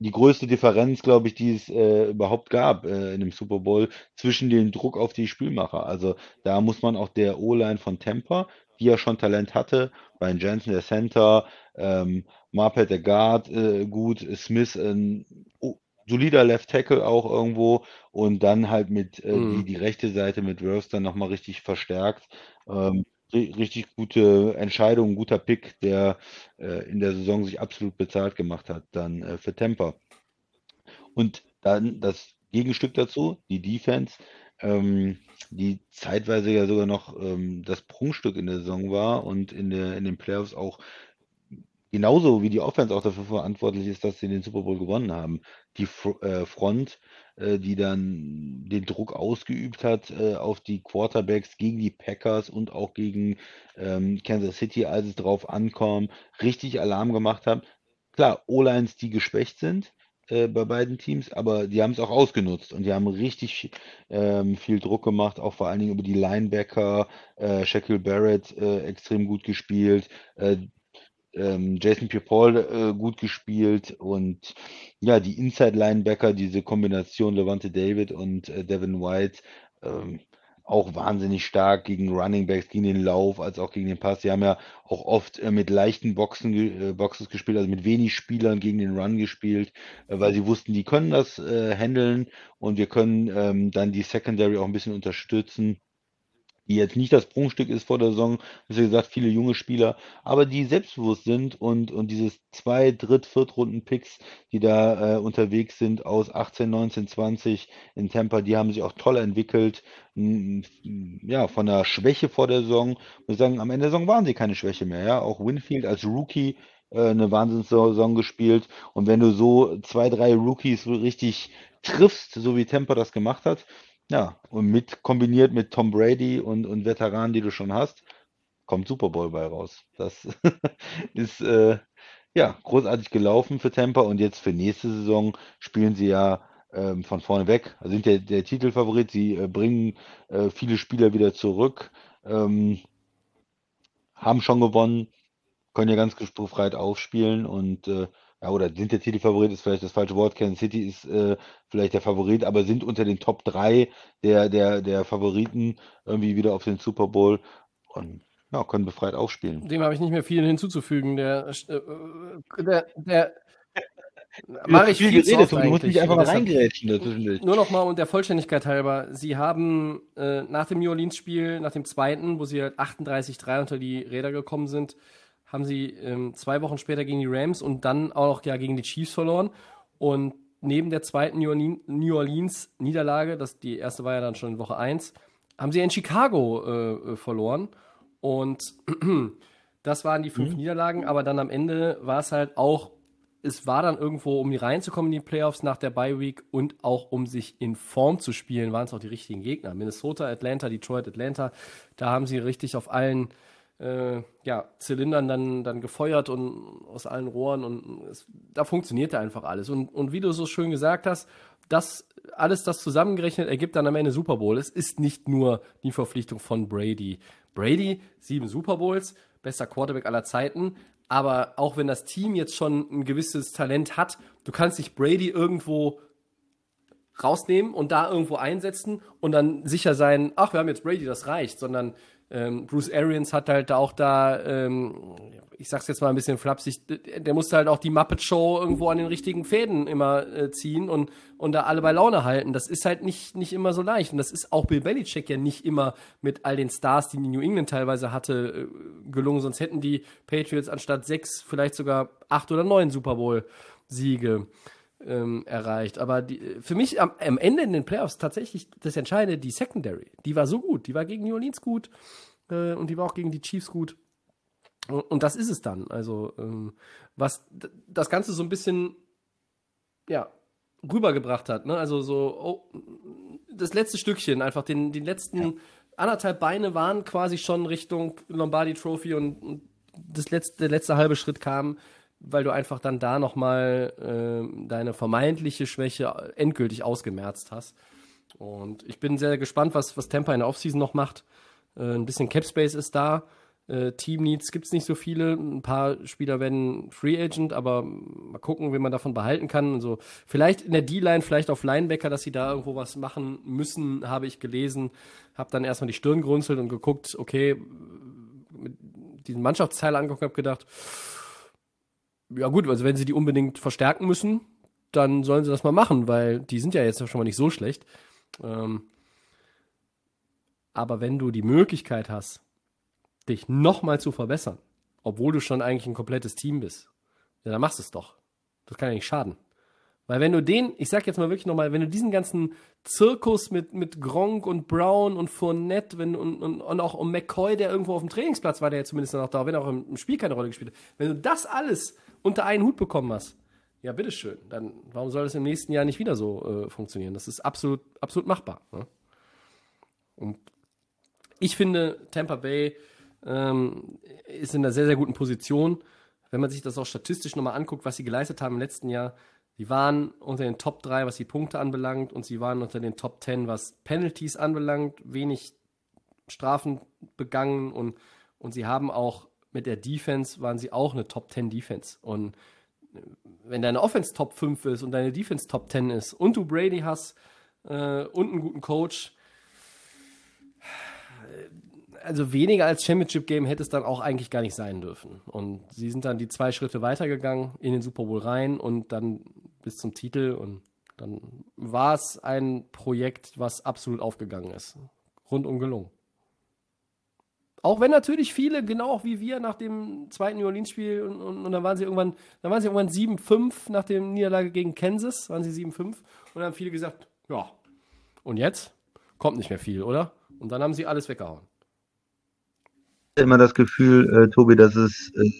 die größte Differenz, glaube ich, die es äh, überhaupt gab äh, in dem Super Bowl zwischen dem Druck auf die Spielmacher. Also da muss man auch der O-Line von Tampa, die ja schon Talent hatte, Ryan Jensen, der Center, ähm, Marpet, der Guard, äh, gut, Smith, ein oh, solider Left Tackle auch irgendwo und dann halt mit äh, die, Mhm. die rechte Seite mit Wirfs dann nochmal richtig verstärkt. Ähm, richtig gute Entscheidung, guter Pick, der äh, in der Saison sich absolut bezahlt gemacht hat, dann äh, für Tampa. Und dann das Gegenstück dazu, die Defense, ähm, die zeitweise ja sogar noch ähm, das Prunkstück in der Saison war und in der, in den Playoffs auch genauso wie die Offense auch dafür verantwortlich ist, dass sie den Super Bowl gewonnen haben. Die Fr äh, Front, die dann den Druck ausgeübt hat äh, auf die Quarterbacks gegen die Packers und auch gegen ähm, Kansas City, als es drauf ankam, richtig Alarm gemacht haben. Klar, O-Lines, die geschwächt sind äh, bei beiden Teams, aber die haben es auch ausgenutzt und die haben richtig ähm, viel Druck gemacht, auch vor allen Dingen über die Linebacker. Äh, Shaquille Barrett äh, extrem gut gespielt. Äh, ähm, Jason Pierre-Paul äh, gut gespielt und ja, die Inside-Linebacker, diese Kombination Levante David und äh, Devin White, ähm, auch wahnsinnig stark gegen Running Backs, gegen den Lauf, als auch gegen den Pass. Die haben ja auch oft äh, mit leichten Boxen, äh, Boxes gespielt, also mit wenig Spielern gegen den Run gespielt, äh, weil sie wussten, die können das äh, handeln und wir können ähm, dann die Secondary auch ein bisschen unterstützen die jetzt nicht das Prunkstück ist vor der Saison, wie gesagt, viele junge Spieler, aber die selbstbewusst sind und, und dieses zwei, dritt, viertrunden-Picks, die da äh, unterwegs sind aus 18, 19, 20 in Tampa, die haben sich auch toll entwickelt. Ja, von der Schwäche vor der Saison, muss sagen, am Ende der Saison waren sie keine Schwäche mehr, ja. Auch Winfield als Rookie äh, eine Wahnsinnssaison gespielt. Und wenn du so zwei, drei Rookies richtig triffst, so wie Tampa das gemacht hat, ja, und mit kombiniert mit Tom Brady und, und Veteranen, die du schon hast, kommt Super Bowl bei raus. Das ist äh, ja großartig gelaufen für Tampa und jetzt für nächste Saison spielen sie ja ähm, von vorne weg. Also sind der, der Titelfavorit, sie äh, bringen äh, viele Spieler wieder zurück, ähm, haben schon gewonnen, können ja ganz befreit aufspielen und äh, ja, oder sind der Titelfavorit, ist vielleicht das falsche Wort. Kansas City ist äh, vielleicht der Favorit, aber sind unter den Top 3 der, der, der Favoriten irgendwie wieder auf den Super Bowl und ja, können befreit aufspielen. Dem habe ich nicht mehr viel hinzuzufügen. Der, äh, der, der mache ich viel, geredet, du musst nicht einfach mal reingrätschen dazwischen. Nur noch mal und der Vollständigkeit halber, sie haben äh, nach dem New Orleans Spiel, nach dem zweiten, wo sie halt 38-3 unter die Räder gekommen sind, haben sie ähm, zwei Wochen später gegen die Rams und dann auch ja, gegen die Chiefs verloren. Und neben der zweiten New Orleans Niederlage, das, die erste war ja dann schon in Woche 1, haben sie in Chicago äh, äh, verloren. Und das waren die fünf mhm. Niederlagen, aber dann am Ende war es halt auch, es war dann irgendwo, um hier reinzukommen in die Playoffs nach der Bye Week und auch um sich in Form zu spielen, waren es auch die richtigen Gegner. Minnesota, Atlanta, Detroit, Atlanta, da haben sie richtig auf allen äh, ja, Zylindern dann, dann gefeuert und aus allen Rohren und es, da funktionierte einfach alles. Und, und wie du so schön gesagt hast, das alles das zusammengerechnet ergibt dann am Ende Super Bowl. Es ist nicht nur die Verpflichtung von Brady. Brady, sieben Super Bowls, bester Quarterback aller Zeiten. Aber auch wenn das Team jetzt schon ein gewisses Talent hat, du kannst dich Brady irgendwo rausnehmen und da irgendwo einsetzen und dann sicher sein, ach, wir haben jetzt Brady, das reicht, sondern ähm, Bruce Arians hat halt auch da, ähm, ich sag's jetzt mal ein bisschen flapsig, der musste halt auch die Muppet Show irgendwo an den richtigen Fäden immer äh, ziehen und, und da alle bei Laune halten. Das ist halt nicht, nicht immer so leicht. Und das ist auch Bill Belichick ja nicht immer mit all den Stars, die New England teilweise hatte, äh, gelungen. Sonst hätten die Patriots anstatt sechs vielleicht sogar acht oder neun Super Bowl-Siege ähm, erreicht. Aber die, für mich am, am, Ende in den Playoffs tatsächlich das Entscheidende, die Secondary. Die war so gut. Die war gegen New Orleans gut äh, und die war auch gegen die Chiefs gut. Und, und das ist es dann. Also, ähm, was das Ganze so ein bisschen, ja, rübergebracht hat. Ne? Also so, oh, das letzte Stückchen, einfach den, den letzten ja. anderthalb Beine waren quasi schon Richtung Lombardi Trophy und, und das letzte, der letzte halbe Schritt kam weil du einfach dann da nochmal äh, deine vermeintliche Schwäche endgültig ausgemerzt hast. Und ich bin sehr gespannt, was, was Tampa in der Offseason noch macht. Äh, ein bisschen Cap Space ist da. Äh, Team Needs gibt es nicht so viele. Ein paar Spieler werden Free Agent, aber mal gucken, wie man davon behalten kann. Also vielleicht in der D-Line, vielleicht auf Linebacker, dass sie da irgendwo was machen müssen, habe ich gelesen. Habe dann erstmal die Stirn gerunzelt und geguckt, okay, mit diesen Mannschaftsteil angeguckt, habe gedacht, ja gut, also wenn sie die unbedingt verstärken müssen, dann sollen sie das mal machen, weil die sind ja jetzt schon mal nicht so schlecht. Ähm, aber wenn du die Möglichkeit hast, dich nochmal zu verbessern, obwohl du schon eigentlich ein komplettes Team bist, ja, dann machst du es doch. Das kann ja nicht schaden. Weil wenn du den, ich sag jetzt mal wirklich nochmal, wenn du diesen ganzen Zirkus mit, mit Gronk und Brown und Fournette wenn, und, und, und auch um McCoy, der irgendwo auf dem Trainingsplatz war, der ja zumindest noch da, wenn er auch im, Spiel keine Rolle gespielt hat, wenn du das alles unter einen Hut bekommen hast, ja, bitteschön, dann warum soll das im nächsten Jahr nicht wieder so äh, funktionieren? Das ist absolut, absolut machbar. Ne? Und ich finde, Tampa Bay ähm, ist in einer sehr, sehr guten Position. Wenn man sich das auch statistisch nochmal anguckt, was sie geleistet haben im letzten Jahr, Sie waren unter den Top 3, was die Punkte anbelangt, und sie waren unter den Top 10, was Penalties anbelangt, wenig Strafen begangen und, und sie haben auch mit der Defense, waren sie auch eine Top 10 Defense. Und wenn deine Offense Top 5 ist und deine Defense Top 10 ist und du Brady hast äh, und einen guten Coach, also weniger als Championship Game hätte es dann auch eigentlich gar nicht sein dürfen. Und sie sind dann die zwei Schritte weitergegangen in den Super Bowl rein und dann bis zum Titel und dann war es ein Projekt, was absolut aufgegangen ist. Rundum gelungen. Auch wenn natürlich viele, genau auch wie wir, nach dem zweiten New Orleans-Spiel und, und, und, dann waren sie irgendwann, dann waren sie irgendwann 7-5 nach der Niederlage gegen Kansas, waren sie 7-5 und dann haben viele gesagt, ja, und jetzt? Kommt nicht mehr viel, oder? Und dann haben sie alles weggehauen. Immer das Gefühl, äh, Tobi, dass es äh,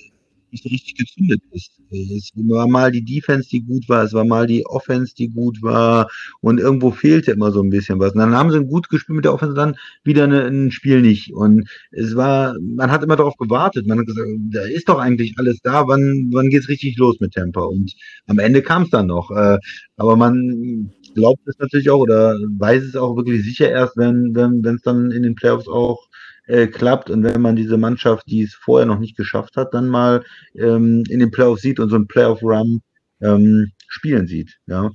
nicht richtig gezündet ist. Es war mal die Defense, die gut war, es war mal die Offense, die gut war und irgendwo fehlte immer so ein bisschen was. Und dann haben sie gut gespielt mit der Offense, dann wieder eine, ein Spiel nicht. Und es war, man hat immer darauf gewartet. Man hat gesagt, da ist doch eigentlich alles da. Wann, wann geht's richtig los mit Tempo? Und am Ende kam es dann noch. Äh, aber man, glaubt es natürlich auch oder weiß es auch wirklich sicher erst, wenn wenn wenn es dann in den Playoffs auch äh, klappt und wenn man diese Mannschaft, die es vorher noch nicht geschafft hat, dann mal ähm, in den Playoffs sieht und so ein Playoff-Run ähm, spielen sieht. Ja.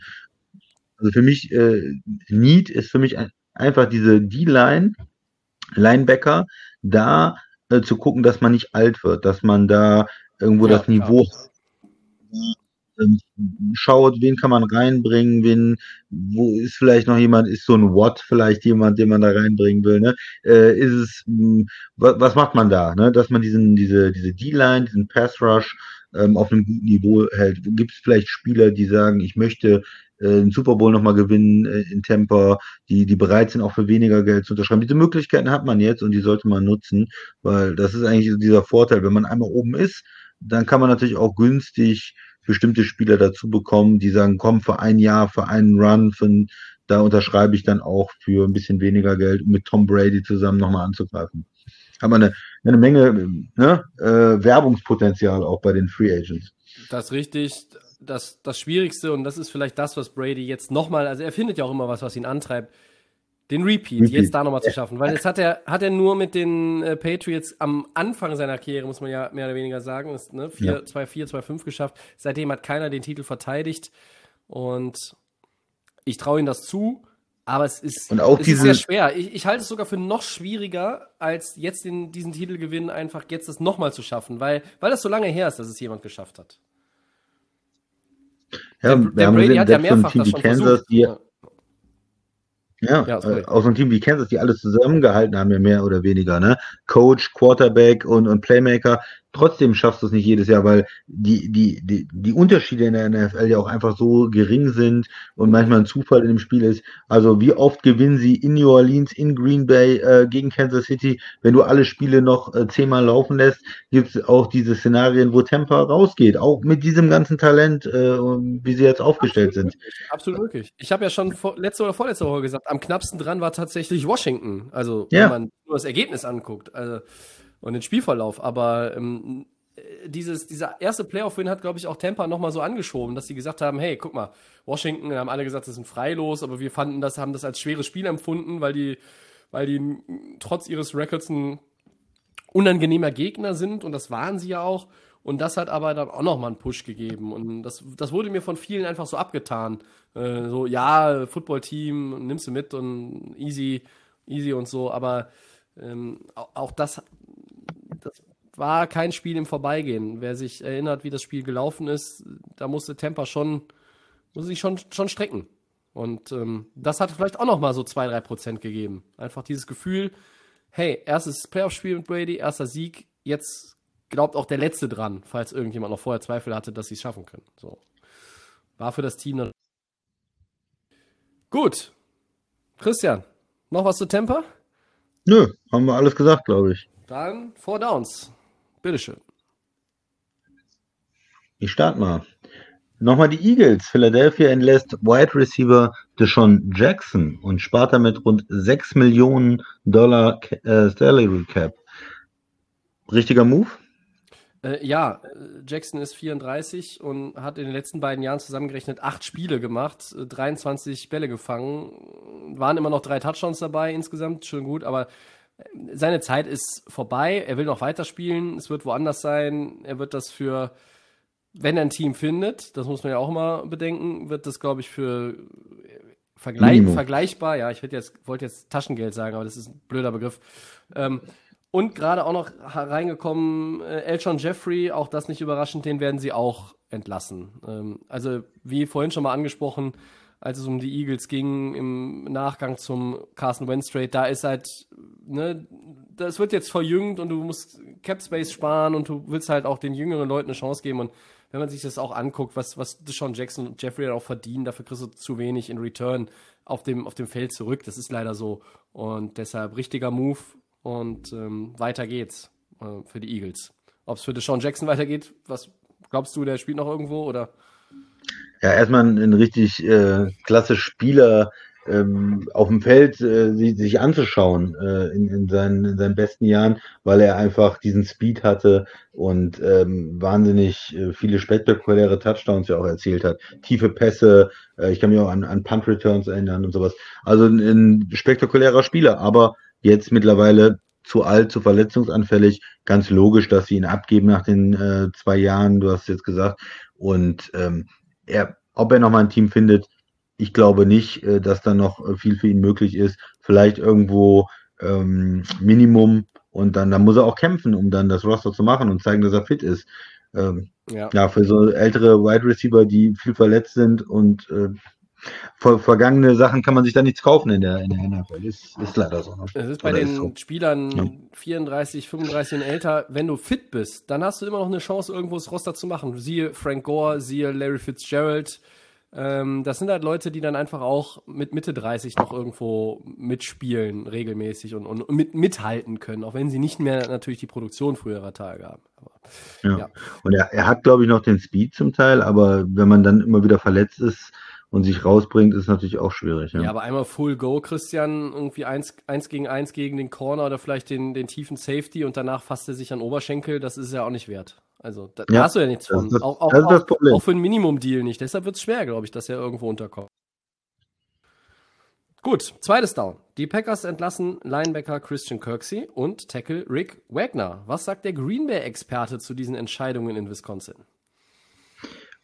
Also für mich, äh, Need ist für mich ein, einfach diese D-Line, Linebacker, da äh, zu gucken, dass man nicht alt wird, dass man da irgendwo Ja, das Niveau ähm, schaut, wen kann man reinbringen, wen, wo ist vielleicht noch jemand, ist so ein Watt vielleicht jemand, den man da reinbringen will, ne? Äh, ist es, mh, was, was macht man da, ne? Dass man diesen, diese, diese D-Line, diesen Pass Rush ähm, auf einem guten Niveau hält. Gibt es vielleicht Spieler, die sagen, ich möchte äh, einen Super Bowl nochmal gewinnen äh, in Tampa, die, die bereit sind, auch für weniger Geld zu unterschreiben. Diese Möglichkeiten hat man jetzt und die sollte man nutzen, weil das ist eigentlich dieser Vorteil, wenn man einmal oben ist, dann kann man natürlich auch günstig bestimmte Spieler dazu bekommen, die sagen, komm, für ein Jahr, für einen Run, für da unterschreibe ich dann auch für ein bisschen weniger Geld, um mit Tom Brady zusammen nochmal anzugreifen. Haben wir eine, eine Menge ne, äh, Werbungspotenzial auch bei den Free Agents. Das ist richtig. Das, das Schwierigste, und das ist vielleicht das, was Brady jetzt nochmal, also er findet ja auch immer was, was ihn antreibt, den Repeat, Repeat. jetzt da nochmal zu schaffen. Weil jetzt hat er, hat er nur mit den äh, Patriots am Anfang seiner Karriere, muss man ja mehr oder weniger sagen, ist, ne, 2-4, 2-5 geschafft. Seitdem hat keiner den Titel verteidigt. Und ich traue ihm das zu, aber es ist, Und auch es diese- ist sehr schwer. Ich, ich halte es sogar für noch schwieriger, als jetzt den, diesen Titel gewinnen, einfach jetzt das nochmal zu schaffen, weil, weil das so lange her ist, dass es jemand geschafft hat. Ja, der, wir der haben Brady gesehen, hat ja mehrfach das schon Kansas, versucht. die, Ja. Ja, Ja, äh, auch so ein Team wie Kansas, die alles zusammengehalten haben, ja mehr oder weniger, ne? Coach, Quarterback und, und Playmaker. Trotzdem schaffst du es nicht jedes Jahr, weil die, die, die, die Unterschiede in der NFL ja auch einfach so gering sind und manchmal ein Zufall in dem Spiel ist. Also wie oft gewinnen sie in New Orleans, in Green Bay äh, gegen Kansas City? Wenn du alle Spiele noch äh, zehnmal laufen lässt, gibt es auch diese Szenarien, wo Tampa rausgeht. Auch mit diesem ganzen Talent, äh, wie sie jetzt aufgestellt sind. Absolut möglich. Ich habe ja schon vor, letzte oder vorletzte Woche gesagt, am knappsten dran war tatsächlich Washington. Also, Ja. wenn man nur das Ergebnis anguckt also, und den Spielverlauf. Aber ähm, äh, dieses, dieser erste Playoff-Win hat, glaube ich, auch Tampa nochmal so angeschoben, dass sie gesagt haben: hey, guck mal, Washington, haben alle gesagt, das ist ein Freilos, aber wir fanden das, haben das als schweres Spiel empfunden, weil die, weil die trotz ihres Records ein unangenehmer Gegner sind und das waren sie ja auch. Und das hat aber dann auch nochmal einen Push gegeben. Und das, das wurde mir von vielen einfach so abgetan. Äh, so, ja, Footballteam, nimmst du mit und easy, easy und so. Aber ähm, auch, das war kein Spiel im Vorbeigehen. Wer sich erinnert, wie das Spiel gelaufen ist, da musste Tampa schon, musste sich schon, schon strecken. Und ähm, das hat vielleicht auch nochmal so 2-3 Prozent gegeben. Einfach dieses Gefühl, hey, erstes Playoff-Spiel mit Brady, erster Sieg, jetzt glaubt auch der Letzte dran, falls irgendjemand noch vorher Zweifel hatte, dass sie es schaffen können. So. War für das Team dann. Gut. Christian, noch was zu Temper? Nö, haben wir alles gesagt, glaube ich. Dann Four Downs. Bitteschön. Ich starte mal. Nochmal die Eagles. Philadelphia entlässt Wide Receiver Deshaun Jackson und spart damit rund 6 Millionen Dollar äh, Salary Cap. Richtiger Move? Äh, ja, äh, Jackson ist 34 und hat in den letzten beiden Jahren zusammengerechnet acht Spiele gemacht, äh, 23 Bälle gefangen, waren immer noch drei Touchdowns dabei insgesamt, schön gut, aber äh, seine Zeit ist vorbei. Er will noch weiterspielen, es wird woanders sein. Er wird das für, wenn er ein Team findet, das muss man ja auch mal bedenken, wird das, glaube ich, für äh, vergleich, vergleichbar, ja, ich jetzt, wollte jetzt Taschengeld sagen, aber das ist ein blöder Begriff. Ähm, und gerade auch noch reingekommen, äh, Elton Jeffrey, auch das nicht überraschend, den werden sie auch entlassen. Ähm, also, wie vorhin schon mal angesprochen, als es um die Eagles ging, im Nachgang zum Carson Wentz Trade, da ist halt, ne, das wird jetzt verjüngt und du musst Cap Space sparen und du willst halt auch den jüngeren Leuten eine Chance geben und wenn man sich das auch anguckt, was, was Deshaun Jackson und Jeffrey auch verdienen, dafür kriegst du zu wenig in Return auf dem, auf dem Feld zurück. Das ist leider so. Und deshalb richtiger Move und ähm, weiter geht's äh, für die Eagles. Ob es für Deshaun Jackson weitergeht, was glaubst du, der spielt noch irgendwo oder? Ja, erstmal ein, ein richtig äh, klasse Spieler ähm, auf dem Feld äh, sich, anzuschauen äh, in, in, seinen, in seinen besten Jahren, weil er einfach diesen Speed hatte und ähm, wahnsinnig äh, viele spektakuläre Touchdowns ja auch erzielt hat. Tiefe Pässe, äh, ich kann mich auch an, an Punt Returns erinnern und sowas. Also ein, ein spektakulärer Spieler, aber jetzt mittlerweile zu alt, zu verletzungsanfällig. Ganz logisch, dass sie ihn abgeben nach den äh, zwei Jahren, du hast jetzt gesagt. Und ähm, er, ob er nochmal ein Team findet, ich glaube nicht, äh, dass da noch äh, viel für ihn möglich ist. Vielleicht irgendwo ähm, Minimum und dann, dann muss er auch kämpfen, um dann das Roster zu machen und zeigen, dass er fit ist. Ähm, ja. ja. für so ältere Wide Receiver, die viel verletzt sind und äh, ver vergangene Sachen kann man sich da nichts kaufen in der, in der NFL. Ist, ist leider so. Ne? Es ist bei Oder den ist so. Spielern ja. 34, 35 und älter, wenn du fit bist, dann hast du immer noch eine Chance, irgendwo das Roster zu machen. Siehe Frank Gore, siehe Larry Fitzgerald. Ähm, das sind halt Leute, die dann einfach auch mit Mitte 30 noch irgendwo mitspielen, regelmäßig und, und mit, mithalten können, auch wenn sie nicht mehr natürlich die Produktion früherer Tage haben. Aber, ja. ja. Und er, er hat, glaube ich, noch den Speed zum Teil, aber wenn man dann immer wieder verletzt ist, und sich rausbringt, ist natürlich auch schwierig. Ja, ja aber einmal Full Go, Christian, irgendwie eins, eins gegen eins gegen den Corner oder vielleicht den, den tiefen Safety und danach fasst er sich an Oberschenkel, das ist ja auch nicht wert. Also da, ja, hast du ja nichts von. Das, auch, auch, das ist das Problem. auch für ein Minimum-Deal nicht. Deshalb wird es schwer, glaube ich, dass er irgendwo unterkommt. Gut, zweites Down. Die Packers entlassen Linebacker Christian Kirksey und Tackle Rick Wagner. Was sagt der Green Bay-Experte zu diesen Entscheidungen in Wisconsin?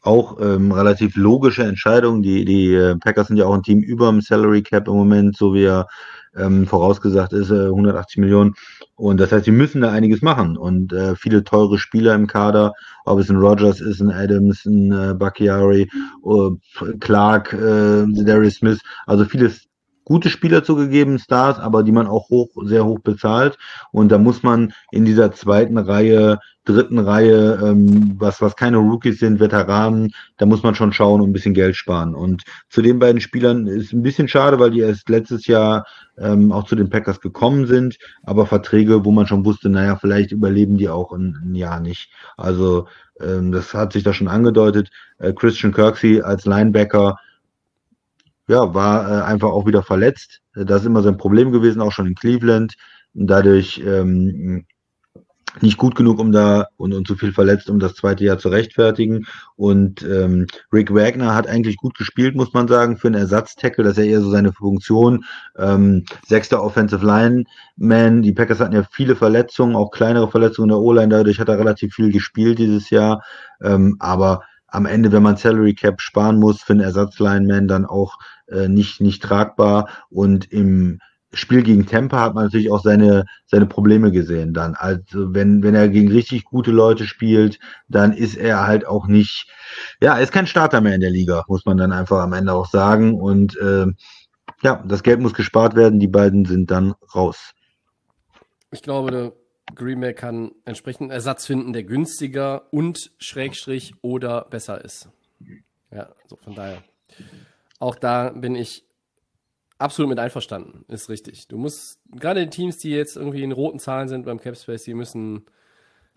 Auch ähm, relativ logische Entscheidung. Die, die äh, Packers sind ja auch ein Team über dem Salary Cap im Moment, so wie er ähm, vorausgesagt ist, äh, 180 Millionen. Und das heißt, sie müssen da einiges machen. Und äh, viele teure Spieler im Kader, ob es ein Rogers ist, ein Adams, ein äh, äh, Clark, äh, Darius Smith, also viele gute Spieler zugegeben, Stars, aber die man auch hoch, sehr hoch bezahlt. Und da muss man in dieser zweiten Reihe dritten Reihe, ähm, was, was keine Rookies sind, Veteranen, da muss man schon schauen und ein bisschen Geld sparen. Und zu den beiden Spielern ist ein bisschen schade, weil die erst letztes Jahr ähm, auch zu den Packers gekommen sind, aber Verträge, wo man schon wusste, naja, vielleicht überleben die auch ein, ein Jahr nicht. Also ähm, das hat sich da schon angedeutet. Äh, Christian Kirksey als Linebacker ja, war äh, einfach auch wieder verletzt. Das ist immer sein Problem gewesen, auch schon in Cleveland. Und dadurch ähm, nicht gut genug, um da und, und zu viel verletzt, um das zweite Jahr zu rechtfertigen. Und ähm, Rick Wagner hat eigentlich gut gespielt, muss man sagen, für einen Ersatztackle. Das ist ja eher so seine Funktion. Ähm, sechster Offensive Line Man. Die Packers hatten ja viele Verletzungen, auch kleinere Verletzungen in der O-Line. Dadurch hat er relativ viel gespielt dieses Jahr. Ähm, aber am Ende, wenn man Salary Cap sparen muss, für einen Ersatzlineman dann auch äh, nicht, nicht tragbar. Und im Spiel gegen Tampa hat man natürlich auch seine, seine Probleme gesehen dann. Also wenn, wenn er gegen richtig gute Leute spielt, dann ist er halt auch nicht, ja, er ist kein Starter mehr in der Liga, muss man dann einfach am Ende auch sagen. Und äh, ja, das Geld muss gespart werden, die beiden sind dann raus. Ich glaube, Green Bay kann entsprechend Ersatz finden, der günstiger und Schrägstrich oder besser ist. Ja, so von daher. Auch da bin ich absolut mit einverstanden. Ist richtig. Du musst, gerade die Teams, die jetzt irgendwie in roten Zahlen sind beim Capspace, die müssen.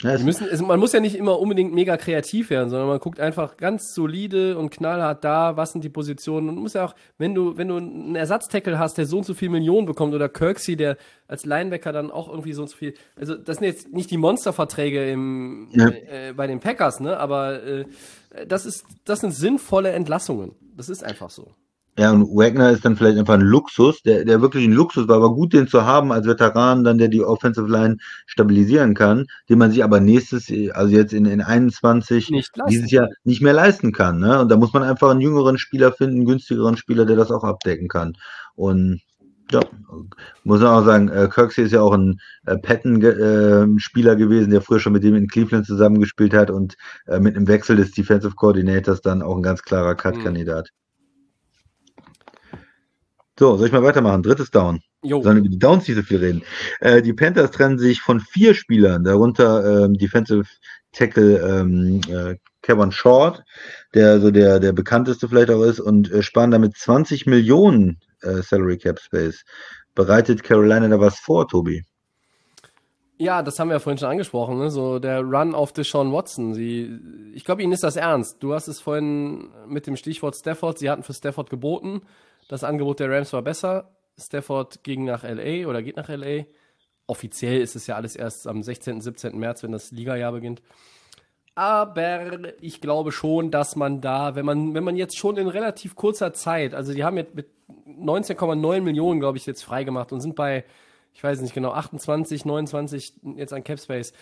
Ja, müssen man muss ja nicht immer unbedingt mega kreativ werden, sondern man guckt einfach ganz solide und knallhart da, was sind die Positionen. Und muss ja auch, wenn du, wenn du einen Ersatztackle hast, der so und so viel Millionen bekommt, oder Kirksey, der als Linebacker dann auch irgendwie so und so viel. Also, das sind jetzt nicht die Monsterverträge im, ja. äh, bei den Packers, ne? Aber äh, das ist, das sind sinnvolle Entlassungen. Das ist einfach so. Ja, und Wagner ist dann vielleicht einfach ein Luxus, der, der wirklich ein Luxus war, aber gut, den zu haben als Veteran, dann der die Offensive Line stabilisieren kann, den man sich aber nächstes, also jetzt in, in 21, dieses Jahr nicht mehr leisten kann. Ne? Und da muss man einfach einen jüngeren Spieler finden, einen günstigeren Spieler, der das auch abdecken kann. Und ja, muss man auch sagen, äh, Kirksey ist ja auch ein äh, Patton-Spieler äh, gewesen, der früher schon mit dem in Cleveland zusammengespielt hat und äh, mit einem Wechsel des Defensive Coordinators dann auch ein ganz klarer Cut-Kandidat. Mhm. So, soll ich mal weitermachen? Drittes Down. Jo. Sollen über die Downs nicht so viel reden. Äh, die Panthers trennen sich von vier Spielern, darunter ähm, Defensive Tackle ähm, äh, Kevin Short, der so der, der bekannteste vielleicht auch ist, und äh, sparen damit 20 Millionen äh, Salary Cap Space. Bereitet Carolina da was vor, Tobi? Ja, das haben wir ja vorhin schon angesprochen, ne? so der Run auf Deshaun Watson. Sie, ich glaube, Ihnen ist das ernst. Du hast es vorhin mit dem Stichwort Stafford, sie hatten für Stafford geboten. Das Angebot der Rams war besser. Stafford ging nach LA oder geht nach LA. Offiziell ist es ja alles erst am 16., 17. März, wenn das Ligajahr beginnt. Aber ich glaube schon, dass man da, wenn man, wenn man jetzt schon in relativ kurzer Zeit, also die haben jetzt mit 19,9 Millionen, glaube ich, jetzt freigemacht und sind bei, ich weiß nicht genau, 28, 29 jetzt an Capspace.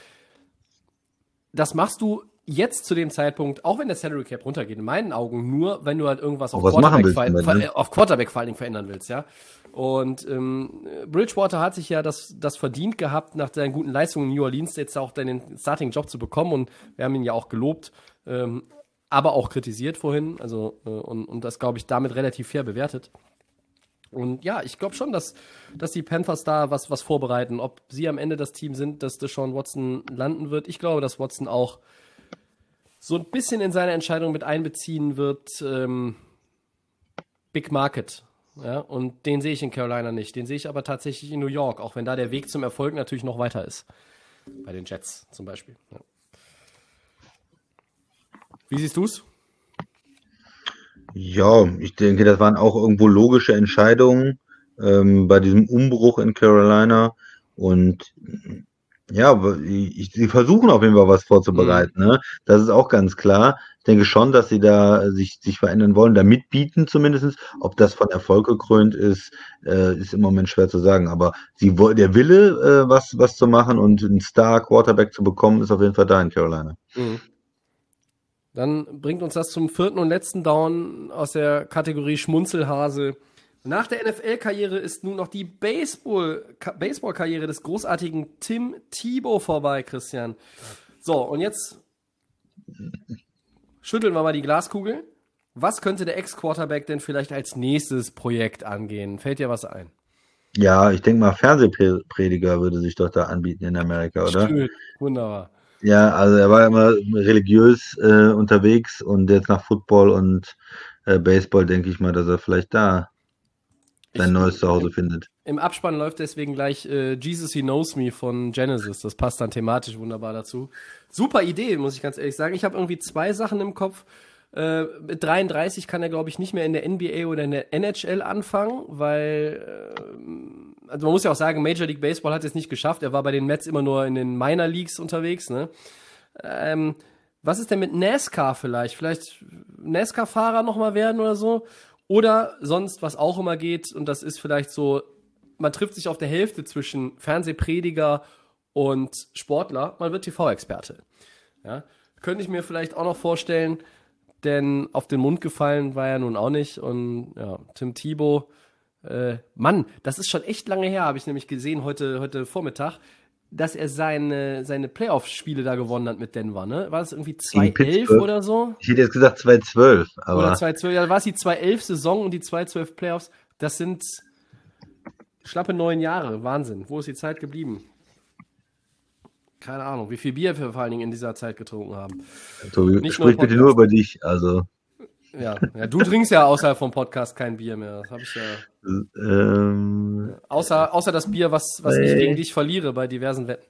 Das machst du jetzt zu dem Zeitpunkt, auch wenn der Salary Cap runtergeht, in meinen Augen nur, wenn du halt irgendwas auf, Quarterback, willst ver ver auf Quarterback vor allen Dingen verändern willst, ja. Und ähm, Bridgewater hat sich ja das, das verdient gehabt, nach seinen guten Leistungen in New Orleans jetzt auch den Starting-Job zu bekommen und wir haben ihn ja auch gelobt, ähm, aber auch kritisiert vorhin, also äh, und, und das, glaube ich, damit relativ fair bewertet. Und ja, ich glaube schon, dass, dass die Panthers da was, was vorbereiten. Ob sie am Ende das Team sind, dass Deshaun Watson landen wird. Ich glaube, dass Watson auch so ein bisschen in seine Entscheidung mit einbeziehen wird. Ähm, Big Market. Ja, und den sehe ich in Carolina nicht. Den sehe ich aber tatsächlich in New York, auch wenn da der Weg zum Erfolg natürlich noch weiter ist. Bei den Jets zum Beispiel. Ja. Wie siehst du es? Ja, ich denke, das waren auch irgendwo logische Entscheidungen ähm, bei diesem Umbruch in Carolina. Und ja, aber ich, sie versuchen auf jeden Fall was vorzubereiten. Ne? Das ist auch ganz klar. Ich denke schon, dass sie da sich, sich verändern wollen, da mitbieten zumindest. Ob das von Erfolg gekrönt ist, äh, ist im Moment schwer zu sagen. Aber sie, der Wille, äh, was, was zu machen und einen Star-Quarterback zu bekommen, ist auf jeden Fall da in Carolina. Mhm. Dann bringt uns das zum vierten und letzten Down aus der Kategorie Schmunzelhase. Nach der NFL-Karriere ist nun noch die Baseball- Ka- Baseball-Karriere des großartigen Tim Thibault vorbei, Christian. So, und jetzt schütteln wir mal die Glaskugel. Was könnte der Ex-Quarterback denn vielleicht als nächstes Projekt angehen? Fällt dir was ein? Ja, ich denke mal, Fernsehprediger würde sich doch da anbieten in Amerika, oder? Schön. Wunderbar. Ja, also er war immer religiös äh, unterwegs und jetzt nach Football und äh, Baseball denke ich mal, dass er vielleicht da sein neues Zuhause findet. Im Abspann läuft deswegen gleich äh, Jesus He Knows Me von Genesis. Das passt dann thematisch wunderbar dazu. Super Idee, muss ich ganz ehrlich sagen. Ich habe irgendwie zwei Sachen im Kopf. Äh, mit 33 kann er, glaube ich, nicht mehr in der NBA oder in der NHL anfangen, weil, äh, also man muss ja auch sagen, Major League Baseball hat es nicht geschafft. Er war bei den Mets immer nur in den Minor Leagues unterwegs. Ne? Ähm, was ist denn mit NASCAR vielleicht? Vielleicht NASCAR-Fahrer nochmal werden oder so? Oder sonst, was auch immer geht, und das ist vielleicht so, man trifft sich auf der Hälfte zwischen Fernsehprediger und Sportler, man wird TV-Experte. Ja? Könnte ich mir vielleicht auch noch vorstellen, denn auf den Mund gefallen war er nun auch nicht. Und ja, Tim Thibault, äh, Mann, das ist schon echt lange her, habe ich nämlich gesehen heute, heute Vormittag, dass er seine, seine Playoff-Spiele da gewonnen hat mit Denver, ne? War das irgendwie 2011 Pittsburgh. oder so? Ich hätte jetzt gesagt 2012, Oder aber 2012, ja, war es die 2011-Saison und die 2012 Playoffs. Das sind schlappe neun Jahre. Wahnsinn. Wo ist die Zeit geblieben? Keine Ahnung, wie viel Bier wir vor allen Dingen in dieser Zeit getrunken haben. Tobi, Nicht sprich bitte nur über dich. Also Ja, ja du trinkst ja außerhalb vom Podcast kein Bier mehr. Das habe ich ja. Ähm, Außer, außer das Bier, was, was ich Nee. gegen dich verliere bei diversen Wetten.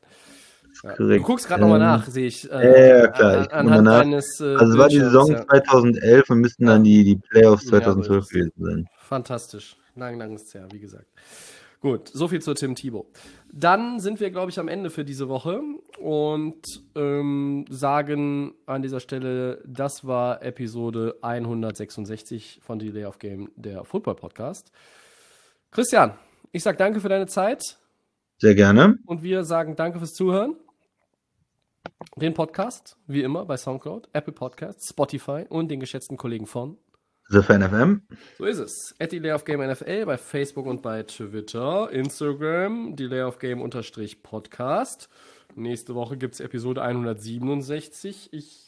Ja. Du guckst gerade nochmal Ähm, nach, sehe ich. ja, ja, klar, ich anhand nach. deines, äh, Also es war die Saison ja. 2011 und müssten dann die, die Playoffs Ja, 2012 so ist es. gewesen sein. Fantastisch. Lang, lang ist es her, wie gesagt. Gut, so viel zu Tim Thibault. Dann sind wir, glaube ich, am Ende für diese Woche und ähm, sagen an dieser Stelle, das war Episode 166 von Delay of Game, der Football Podcast. Christian, ich sage danke für deine Zeit Sehr gerne. und wir sagen danke fürs Zuhören. Den Podcast, wie immer, bei Soundcloud, Apple Podcasts, Spotify und den geschätzten Kollegen von The Fan FM. So ist es. At Delay of Game NFL bei Facebook und bei Twitter, Instagram, Delay of Game unterstrich Podcast. Nächste Woche gibt es Episode 167. Ich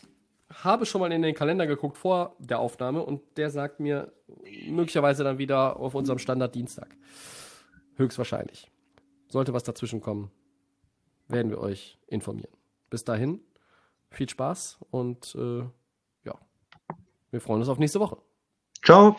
habe schon mal in den Kalender geguckt vor der Aufnahme und der sagt mir möglicherweise dann wieder auf unserem Standard Dienstag. Höchstwahrscheinlich. Sollte was dazwischen kommen, werden wir euch informieren. Bis dahin, viel Spaß und äh, ja, wir freuen uns auf nächste Woche. Ciao.